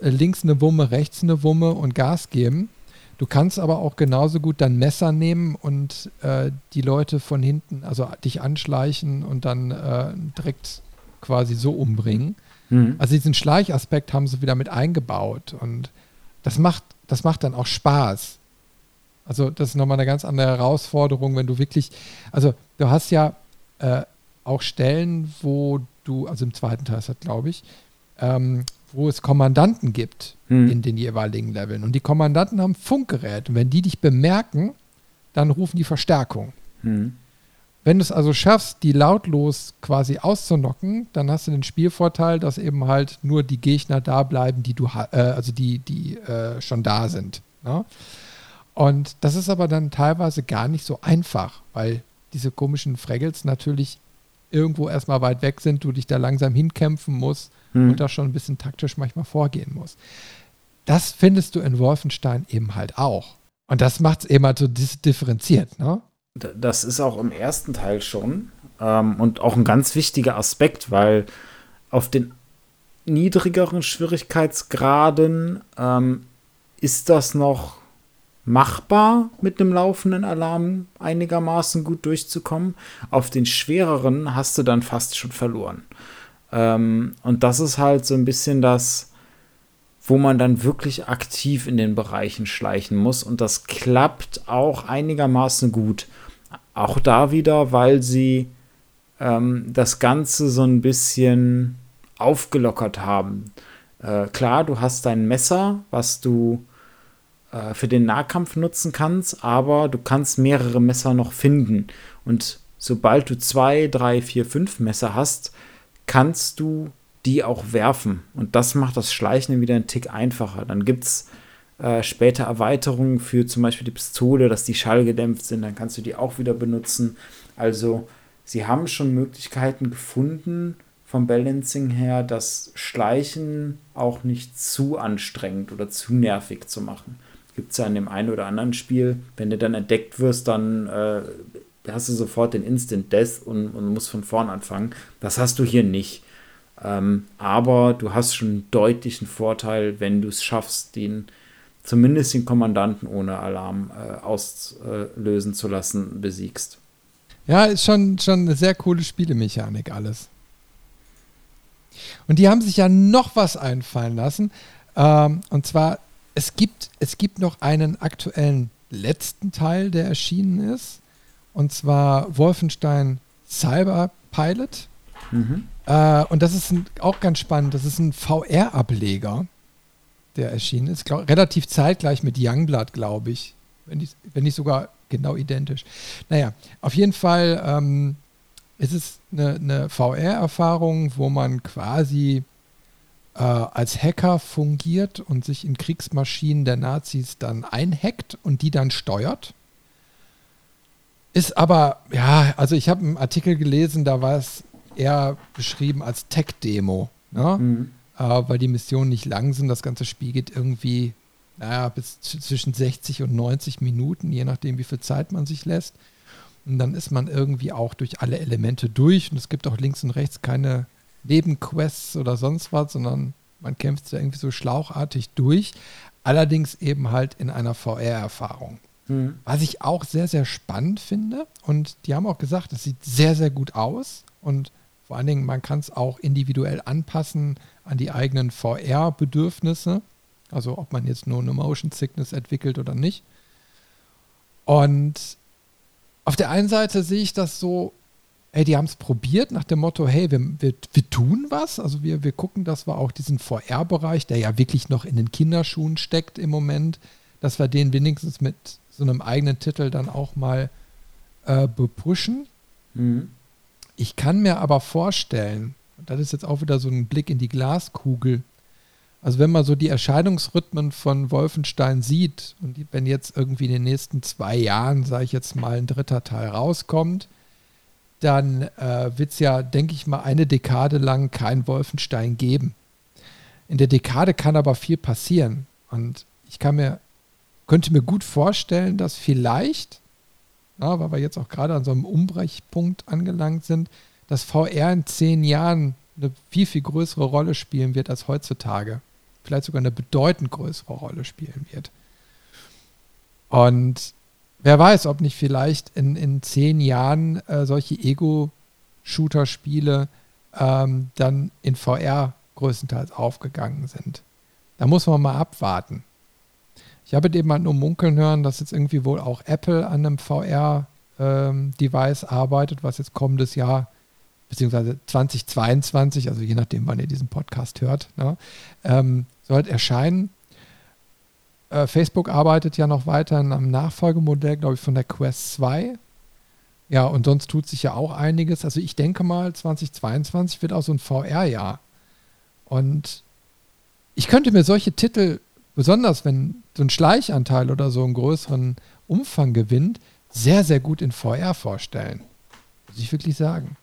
äh, links eine Wumme, rechts eine Wumme und Gas geben. Du kannst aber auch genauso gut dein Messer nehmen und äh, die Leute von hinten, also dich anschleichen und dann äh, direkt quasi so umbringen. Mhm. Also diesen Schleichaspekt haben sie wieder mit eingebaut und das macht, das macht dann auch Spaß. Also das ist nochmal eine ganz andere Herausforderung, wenn du wirklich, also du hast ja äh, auch Stellen, wo du, also im zweiten Teil ist das, glaube ich, ähm, wo es Kommandanten gibt hm. in den jeweiligen Leveln. Und die Kommandanten haben Funkgeräte. Und wenn die dich bemerken, dann rufen die Verstärkung. Hm. Wenn du es also schaffst, die lautlos quasi auszunocken, dann hast du den Spielvorteil, dass eben halt nur die Gegner da bleiben, die du, äh, also die, die äh, schon da sind. Ne? Und das ist aber dann teilweise gar nicht so einfach, weil diese komischen Fraggles natürlich irgendwo erstmal weit weg sind, du dich da langsam hinkämpfen musst hm. und da schon ein bisschen taktisch manchmal vorgehen musst. Das findest du in Wolfenstein eben halt auch. Und das macht es eben halt so differenziert, ne? Das ist auch im ersten Teil schon. Ähm, und auch ein ganz wichtiger Aspekt, weil auf den niedrigeren Schwierigkeitsgraden ähm, ist das noch machbar, mit einem laufenden Alarm einigermaßen gut durchzukommen. Auf den schwereren hast du dann fast schon verloren. Ähm, und das ist halt so ein bisschen das, wo man dann wirklich aktiv in den Bereichen schleichen muss. Und das klappt auch einigermaßen gut. Auch da wieder, weil sie ähm, das Ganze so ein bisschen aufgelockert haben. Äh, klar, du hast dein Messer, was du äh, für den Nahkampf nutzen kannst, aber du kannst mehrere Messer noch finden. Und sobald du zwei, drei, vier, fünf Messer hast, kannst du die auch werfen. Und das macht das Schleichen wieder einen Tick einfacher. Dann gibt es äh, später Erweiterungen für zum Beispiel die Pistole, dass die schallgedämpft sind. Dann kannst du die auch wieder benutzen. Also sie haben schon Möglichkeiten gefunden vom Balancing her, das Schleichen auch nicht zu anstrengend oder zu nervig zu machen. Gibt es ja in dem einen oder anderen Spiel, wenn du dann entdeckt wirst, dann äh, hast du sofort den Instant Death und, und musst von vorn anfangen. Das hast du hier nicht. Ähm, aber du hast schon einen deutlichen Vorteil, wenn du es schaffst, den zumindest den Kommandanten ohne Alarm äh, auslösen zu lassen, besiegst. Ja, ist schon, schon eine sehr coole Spielemechanik alles. Und die haben sich ja noch was einfallen lassen. Ähm, und zwar, es gibt, es gibt noch einen aktuellen letzten Teil, der erschienen ist. Und zwar Wolfenstein Cyber Pilot. Mhm. Äh, und das ist ein, auch ganz spannend. Das ist ein VR-Ableger, der erschienen ist. Glaub, relativ zeitgleich mit Youngblood, glaube ich. Wenn nicht, wenn nicht sogar genau identisch. Naja, auf jeden Fall ähm, ist es eine, eine VR-Erfahrung, wo man quasi äh, als Hacker fungiert und sich in Kriegsmaschinen der Nazis dann einhackt und die dann steuert. Ist aber, ja, also ich habe einen Artikel gelesen, da war es eher beschrieben als Tech-Demo, ne? Mhm. äh, weil die Missionen nicht lang sind. Das ganze Spiel geht irgendwie, naja, bis zwischen 60 und 90 Minuten, je nachdem, wie viel Zeit man sich lässt. Und dann ist man irgendwie auch durch alle Elemente durch. Und es gibt auch links und rechts keine Nebenquests oder sonst was, sondern man kämpft da irgendwie so schlauchartig durch. Allerdings eben halt in einer VR-Erfahrung. Mhm. Was ich auch sehr, sehr spannend finde. Und die haben auch gesagt, es sieht sehr, sehr gut aus. Und vor allen Dingen, man kann es auch individuell anpassen an die eigenen VR-Bedürfnisse. Also ob man jetzt nur eine Motion Sickness entwickelt oder nicht. Und auf der einen Seite sehe ich das so, hey, die haben es probiert nach dem Motto, hey, wir, wir, wir tun was. Also wir, wir gucken, dass wir auch diesen VR-Bereich, der ja wirklich noch in den Kinderschuhen steckt im Moment, dass wir den wenigstens mit so einem eigenen Titel dann auch mal äh, bepushen. Mhm. Ich kann mir aber vorstellen, und das ist jetzt auch wieder so ein Blick in die Glaskugel, also wenn man so die Erscheinungsrhythmen von Wolfenstein sieht und wenn jetzt irgendwie in den nächsten zwei Jahren, sage ich jetzt mal, ein dritter Teil rauskommt, dann äh, wird es ja, denke ich mal, eine Dekade lang kein Wolfenstein geben. In der Dekade kann aber viel passieren. Und ich kann mir, könnte mir gut vorstellen, dass vielleicht ja, weil wir jetzt auch gerade an so einem Umbrechpunkt angelangt sind, dass VR in zehn Jahren eine viel, viel größere Rolle spielen wird als heutzutage. Vielleicht sogar eine bedeutend größere Rolle spielen wird. Und wer weiß, ob nicht vielleicht in, in zehn Jahren äh, solche Ego-Shooter-Spiele ähm, dann in VR größtenteils aufgegangen sind. Da muss man mal abwarten. Ich habe eben mal nur munkeln hören, dass jetzt irgendwie wohl auch Apple an einem VR-Device ähm, arbeitet, was jetzt kommendes Jahr beziehungsweise 2022, also je nachdem, wann ihr diesen Podcast hört, ne, ähm, soll erscheinen. Äh, Facebook arbeitet ja noch weiter am Nachfolgemodell, glaube ich, von der Quest 2. Ja, und sonst tut sich ja auch einiges. Also ich denke mal, 2022 wird auch so ein VR-Jahr. Und ich könnte mir solche Titel, besonders wenn so ein Schleichanteil oder so einen größeren Umfang gewinnt, sehr, sehr gut in VR vorstellen. Muss ich wirklich sagen.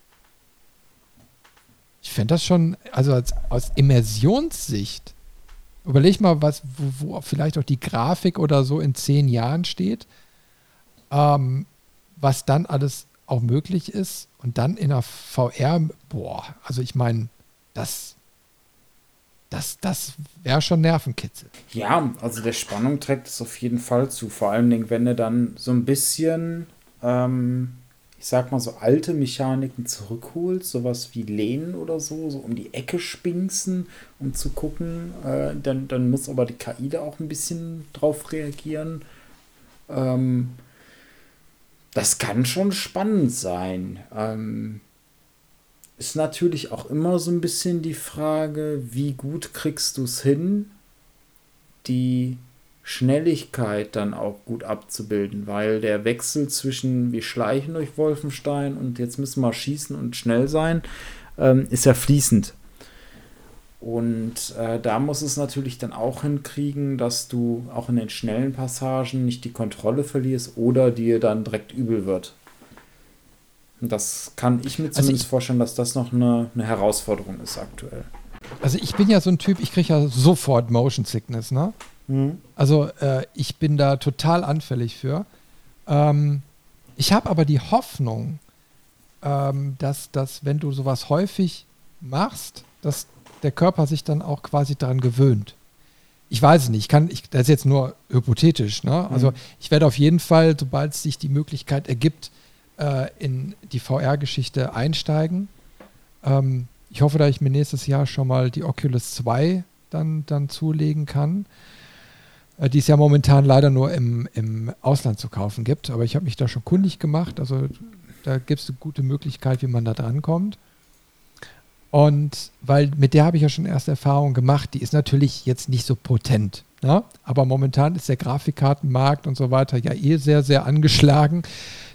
Ich fände das schon, also als, aus Immersionssicht, überleg mal, was, wo, wo, vielleicht auch die Grafik oder so in zehn Jahren steht, ähm, was dann alles auch möglich ist und dann in der VR, boah, also ich meine, das, das, das wäre schon Nervenkitzel. Ja, also der Spannung trägt es auf jeden Fall zu. Vor allen Dingen, wenn du dann so ein bisschen, ähm, ich sag mal, so alte Mechaniken zurückholst, sowas wie Lehnen oder so, so um die Ecke spinksen, um zu gucken, äh, dann, dann muss aber die KI da auch ein bisschen drauf reagieren. Ähm, das kann schon spannend sein. Ähm, ist natürlich auch immer so ein bisschen die Frage, wie gut kriegst du es hin, die Schnelligkeit dann auch gut abzubilden, weil der Wechsel zwischen wir schleichen durch Wolfenstein und jetzt müssen wir schießen und schnell sein, ähm, ist ja fließend. Und äh, da muss es natürlich dann auch hinkriegen, dass du auch in den schnellen Passagen nicht die Kontrolle verlierst oder dir dann direkt übel wird. Das kann ich mir also zumindest also ich, vorstellen, dass das noch eine, eine, Herausforderung ist aktuell. Also ich bin ja so ein Typ, ich kriege ja sofort Motion Sickness, ne? Mhm. Also äh, ich bin da total anfällig für. Ähm, ich habe aber die Hoffnung, ähm, dass, dass wenn du sowas häufig machst, dass der Körper sich dann auch quasi daran gewöhnt. Ich weiß es nicht, ich kann, ich, das ist jetzt nur hypothetisch, ne? Also mhm. ich werde auf jeden Fall, sobald sich die Möglichkeit ergibt, äh, in die VR-Geschichte einsteigen. Ähm, ich hoffe, dass ich mir nächstes Jahr schon mal die Oculus 2 dann, dann zulegen kann, äh, die es ja momentan leider nur im, im Ausland zu kaufen gibt. Aber ich habe mich da schon kundig gemacht. Also da gibt es eine gute Möglichkeit, wie man da drankommt. Und weil mit der habe ich ja schon erste Erfahrungen gemacht, die ist natürlich jetzt nicht so potent. Ne? Aber momentan ist der Grafikkartenmarkt und so weiter ja eh sehr, sehr angeschlagen.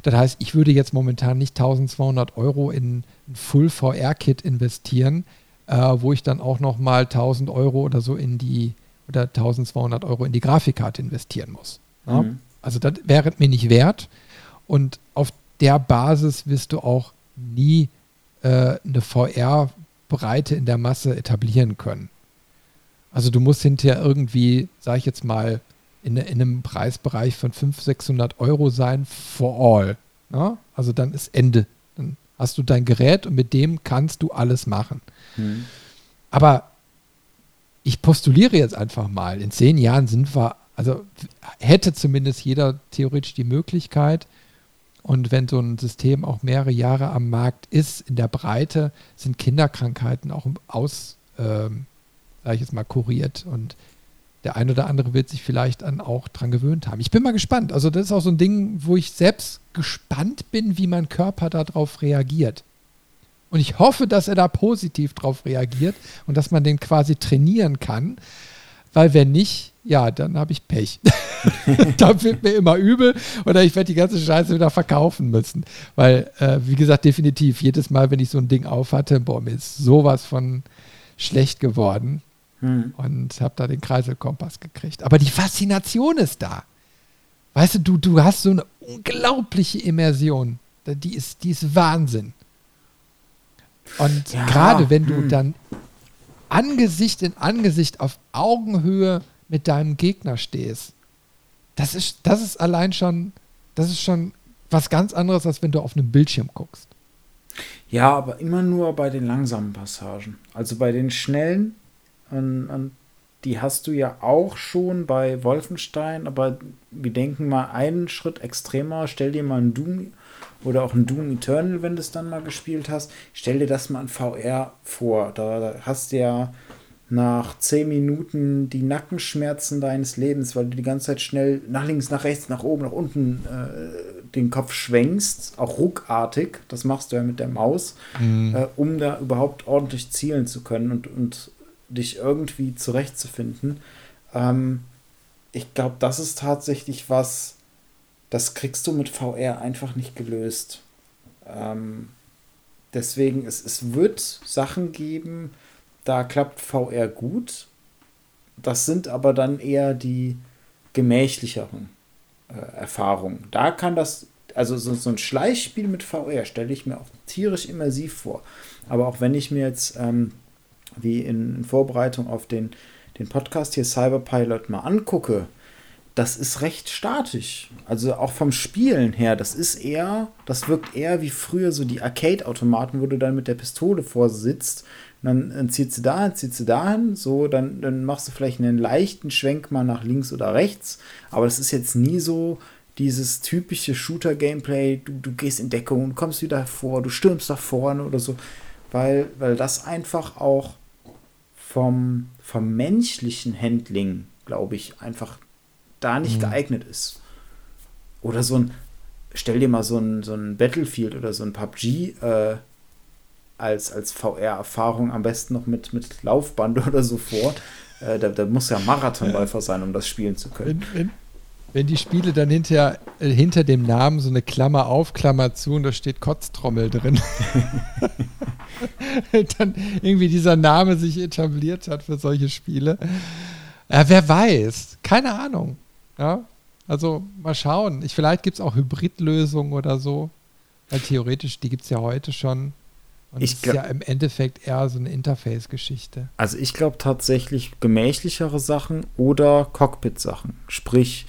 Das heißt, ich würde jetzt momentan nicht 1200 Euro in ein Full VR-Kit investieren, äh, wo ich dann auch nochmal 1000 Euro oder so in die oder 1200 Euro in die Grafikkarte investieren muss. Ne? Mhm. Also das wäre mir nicht wert. Und auf der Basis wirst du auch nie äh, eine VR-Breite in der Masse etablieren können. Also du musst hinterher irgendwie, sag ich jetzt mal, in, in einem Preisbereich von 500, 600 Euro sein for all. Ja? Also dann ist Ende. Dann hast du dein Gerät und mit dem kannst du alles machen. Mhm. Aber ich postuliere jetzt einfach mal, in zehn Jahren sind wir, also hätte zumindest jeder theoretisch die Möglichkeit, und wenn so ein System auch mehrere Jahre am Markt ist, in der Breite sind Kinderkrankheiten auch aus, ähm, sage ich jetzt mal, kuriert. Und der ein oder andere wird sich vielleicht dann auch dran gewöhnt haben. Ich bin mal gespannt. Also das ist auch so ein Ding, wo ich selbst gespannt bin, wie mein Körper darauf reagiert. Und ich hoffe, dass er da positiv drauf reagiert und dass man den quasi trainieren kann, weil wenn nicht, ja, dann habe ich Pech. da wird mir immer übel oder ich werde die ganze Scheiße wieder verkaufen müssen. Weil, äh, wie gesagt, definitiv, jedes Mal, wenn ich so ein Ding aufhatte, boah, mir ist sowas von schlecht geworden hm. und habe da den Kreiselkompass gekriegt. Aber die Faszination ist da. Weißt du, du, du hast so eine unglaubliche Immersion. Die ist, die ist Wahnsinn. Und ja, gerade wenn du hm. dann Angesicht in Angesicht auf Augenhöhe mit deinem Gegner stehst, das ist, das ist allein schon, das ist schon was ganz anderes, als wenn du auf einem Bildschirm guckst. Ja, aber immer nur bei den langsamen Passagen. Also bei den schnellen, und, und die hast du ja auch schon bei Wolfenstein, aber wir denken mal einen Schritt extremer. Stell dir mal ein Doom oder auch ein Doom Eternal, wenn du es dann mal gespielt hast. Stell dir das mal in VR vor. Da, da hast du ja nach zehn Minuten die Nackenschmerzen deines Lebens, weil du die ganze Zeit schnell nach links, nach rechts, nach oben, nach unten äh, den Kopf schwenkst, auch ruckartig, das machst du ja mit der Maus, mhm. äh, um da überhaupt ordentlich zielen zu können und, und dich irgendwie zurechtzufinden. Ähm, ich glaube, das ist tatsächlich was, das kriegst du mit VR einfach nicht gelöst. Ähm, deswegen, es, es wird Sachen geben, da klappt VR gut. Das sind aber dann eher die gemächlicheren äh, Erfahrungen. Da kann das, also so, so ein Schleichspiel mit VR stelle ich mir auch tierisch immersiv vor. Aber auch wenn ich mir jetzt, ähm, wie in, in Vorbereitung auf den, den Podcast hier Cyberpilot mal angucke, das ist recht statisch. Also auch vom Spielen her, das ist eher, das wirkt eher wie früher so die Arcade-Automaten, wo du dann mit der Pistole vorsitzt. Dann, dann ziehst du da, ziehst du dahin, so, dann, dann machst du vielleicht einen leichten Schwenk mal nach links oder rechts. Aber das ist jetzt nie so dieses typische Shooter-Gameplay, du, du gehst in Deckung, du kommst wieder vor, du stürmst nach vorne oder so. Weil, weil das einfach auch vom, vom menschlichen Handling, glaube ich, einfach da nicht mhm. geeignet ist. Oder so ein, stell dir mal so ein, so ein Battlefield oder so ein PUBG äh, als, als VR-Erfahrung am besten noch mit, mit Laufband oder so vor. Äh, da, da muss ja Marathonläufer sein, um das spielen zu können. Wenn, wenn, wenn die Spiele dann hinter, äh, hinter dem Namen so eine Klammer auf, Klammer zu und da steht Kotztrommel drin. dann irgendwie dieser Name sich etabliert hat für solche Spiele. Ja, wer weiß. Keine Ahnung. Ja, also mal schauen. Ich, vielleicht gibt es auch Hybridlösungen oder so. Weil theoretisch, die gibt es ja heute schon. Und ich das ist ja im Endeffekt eher so eine Interface-Geschichte. Also ich glaube tatsächlich gemächlichere Sachen oder Cockpit-Sachen. Sprich,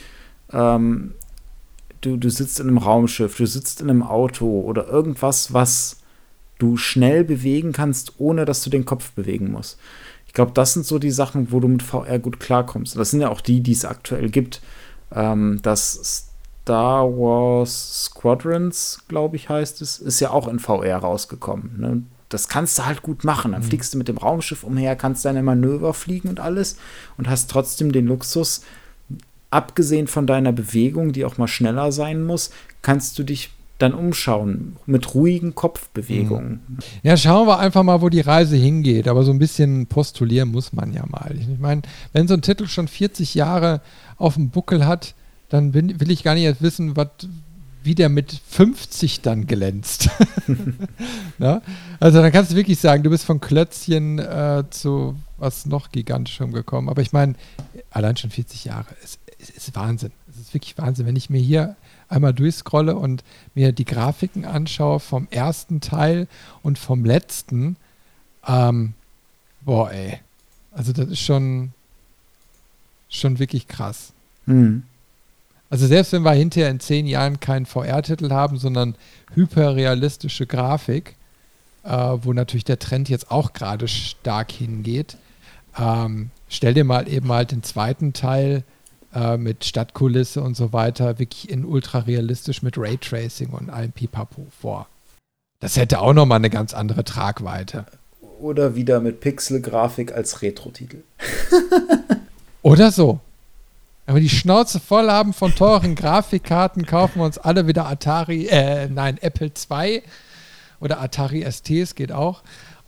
ähm, du, du sitzt in einem Raumschiff, du sitzt in einem Auto oder irgendwas, was du schnell bewegen kannst, ohne dass du den Kopf bewegen musst. Ich glaube, das sind so die Sachen, wo du mit VR gut klarkommst. Das sind ja auch die, die es aktuell gibt. Ähm, das Star Wars Squadrons, glaube ich, heißt es, ist ja auch in VR rausgekommen. Ne? Das kannst du halt gut machen. Dann mhm. fliegst du mit dem Raumschiff umher, kannst deine Manöver fliegen und alles und hast trotzdem den Luxus, abgesehen von deiner Bewegung, die auch mal schneller sein muss, kannst du dich dann umschauen mit ruhigen Kopfbewegungen. Mhm. Ja, schauen wir einfach mal, wo die Reise hingeht. Aber so ein bisschen postulieren muss man ja mal. Ich meine, wenn so ein Titel schon 40 Jahre auf dem Buckel hat, dann bin, will ich gar nicht jetzt wissen, was wie der mit 50 dann glänzt. ja? Also dann kannst du wirklich sagen, du bist von Klötzchen äh, zu was noch gigantischem gekommen. Aber ich meine, allein schon 40 Jahre, es, es ist Wahnsinn. Es ist wirklich Wahnsinn. Wenn ich mir hier einmal durchscrolle und mir die Grafiken anschaue vom ersten Teil und vom letzten, ähm, boah, ey. Also das ist schon, schon wirklich krass. Mhm. Also selbst wenn wir hinterher in zehn Jahren keinen VR-Titel haben, sondern hyperrealistische Grafik, äh, wo natürlich der Trend jetzt auch gerade stark hingeht, ähm, stell dir mal eben halt den zweiten Teil äh, mit Stadtkulisse und so weiter wirklich in ultra realistisch mit Raytracing und allem Pipapo vor. Das hätte auch nochmal eine ganz andere Tragweite. Oder wieder mit Pixel-Grafik als Retro-Titel. Oder so. Wenn wir die Schnauze voll haben von teuren Grafikkarten, kaufen wir uns alle wieder Atari, äh, nein, Apple II oder Atari ST, es geht auch.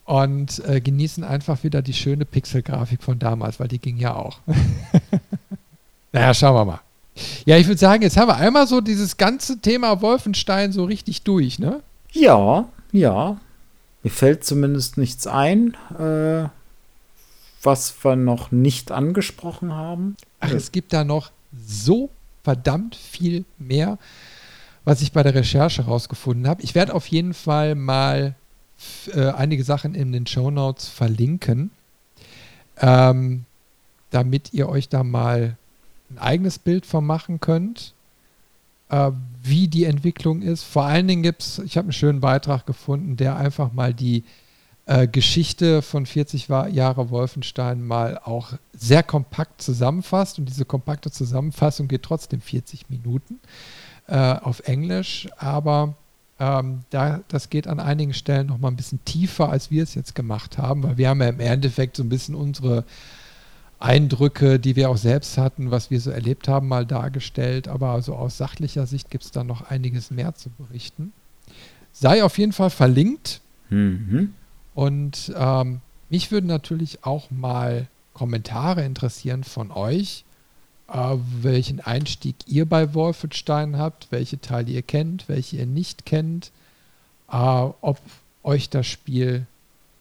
Und äh, genießen einfach wieder die schöne Pixel-Grafik von damals, weil die ging ja auch. Naja, schauen wir mal. Ja, ich würde sagen, jetzt haben wir einmal so dieses ganze Thema Wolfenstein so richtig durch, ne? Ja, ja. Mir fällt zumindest nichts ein, äh, was wir noch nicht angesprochen haben. Ach, es gibt da noch so verdammt viel mehr, was ich bei der Recherche rausgefunden habe. Ich werde auf jeden Fall mal äh, einige Sachen in den Show Notes verlinken, ähm, damit ihr euch da mal ein eigenes Bild von machen könnt, äh, wie die Entwicklung ist. Vor allen Dingen gibt es, ich habe einen schönen Beitrag gefunden, der einfach mal die äh, Geschichte von 40 Jahre Wolfenstein mal auch sehr kompakt zusammenfasst. Und diese kompakte Zusammenfassung geht trotzdem 40 Minuten äh, auf Englisch, aber ähm, da, das geht an einigen Stellen noch mal ein bisschen tiefer, als wir es jetzt gemacht haben, weil wir haben ja im Endeffekt so ein bisschen unsere Eindrücke, die wir auch selbst hatten, was wir so erlebt haben, mal dargestellt. Aber so aus sachlicher Sicht gibt es da noch einiges mehr zu berichten. Sei auf jeden Fall verlinkt. Mhm. Und ähm, mich würden natürlich auch mal Kommentare interessieren von euch, äh, welchen Einstieg ihr bei Wolfenstein habt, welche Teile ihr kennt, welche ihr nicht kennt, äh, ob euch das Spiel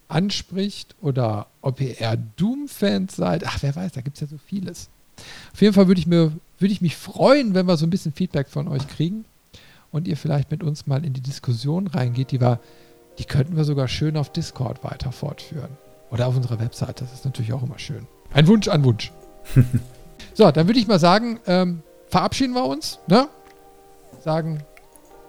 anspricht oder ob ihr eher Doom-Fans seid. Ach, wer weiß, da gibt es ja so vieles. Auf jeden Fall würde ich, mir, würde ich mich freuen, wenn wir so ein bisschen Feedback von euch kriegen und ihr vielleicht mit uns mal in die Diskussion reingeht, die wir, die könnten wir sogar schön auf Discord weiter fortführen. Oder auf unserer Website, das ist natürlich auch immer schön. Ein Wunsch an Wunsch. so, dann würde ich mal sagen, ähm, verabschieden wir uns, ne? Sagen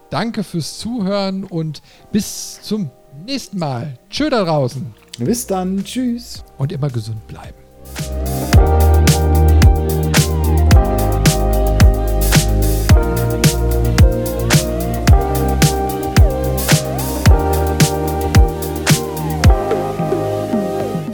danke fürs Zuhören und bis zum nächsten Mal. Tschö da draußen. Bis dann. Tschüss. Und immer gesund bleiben.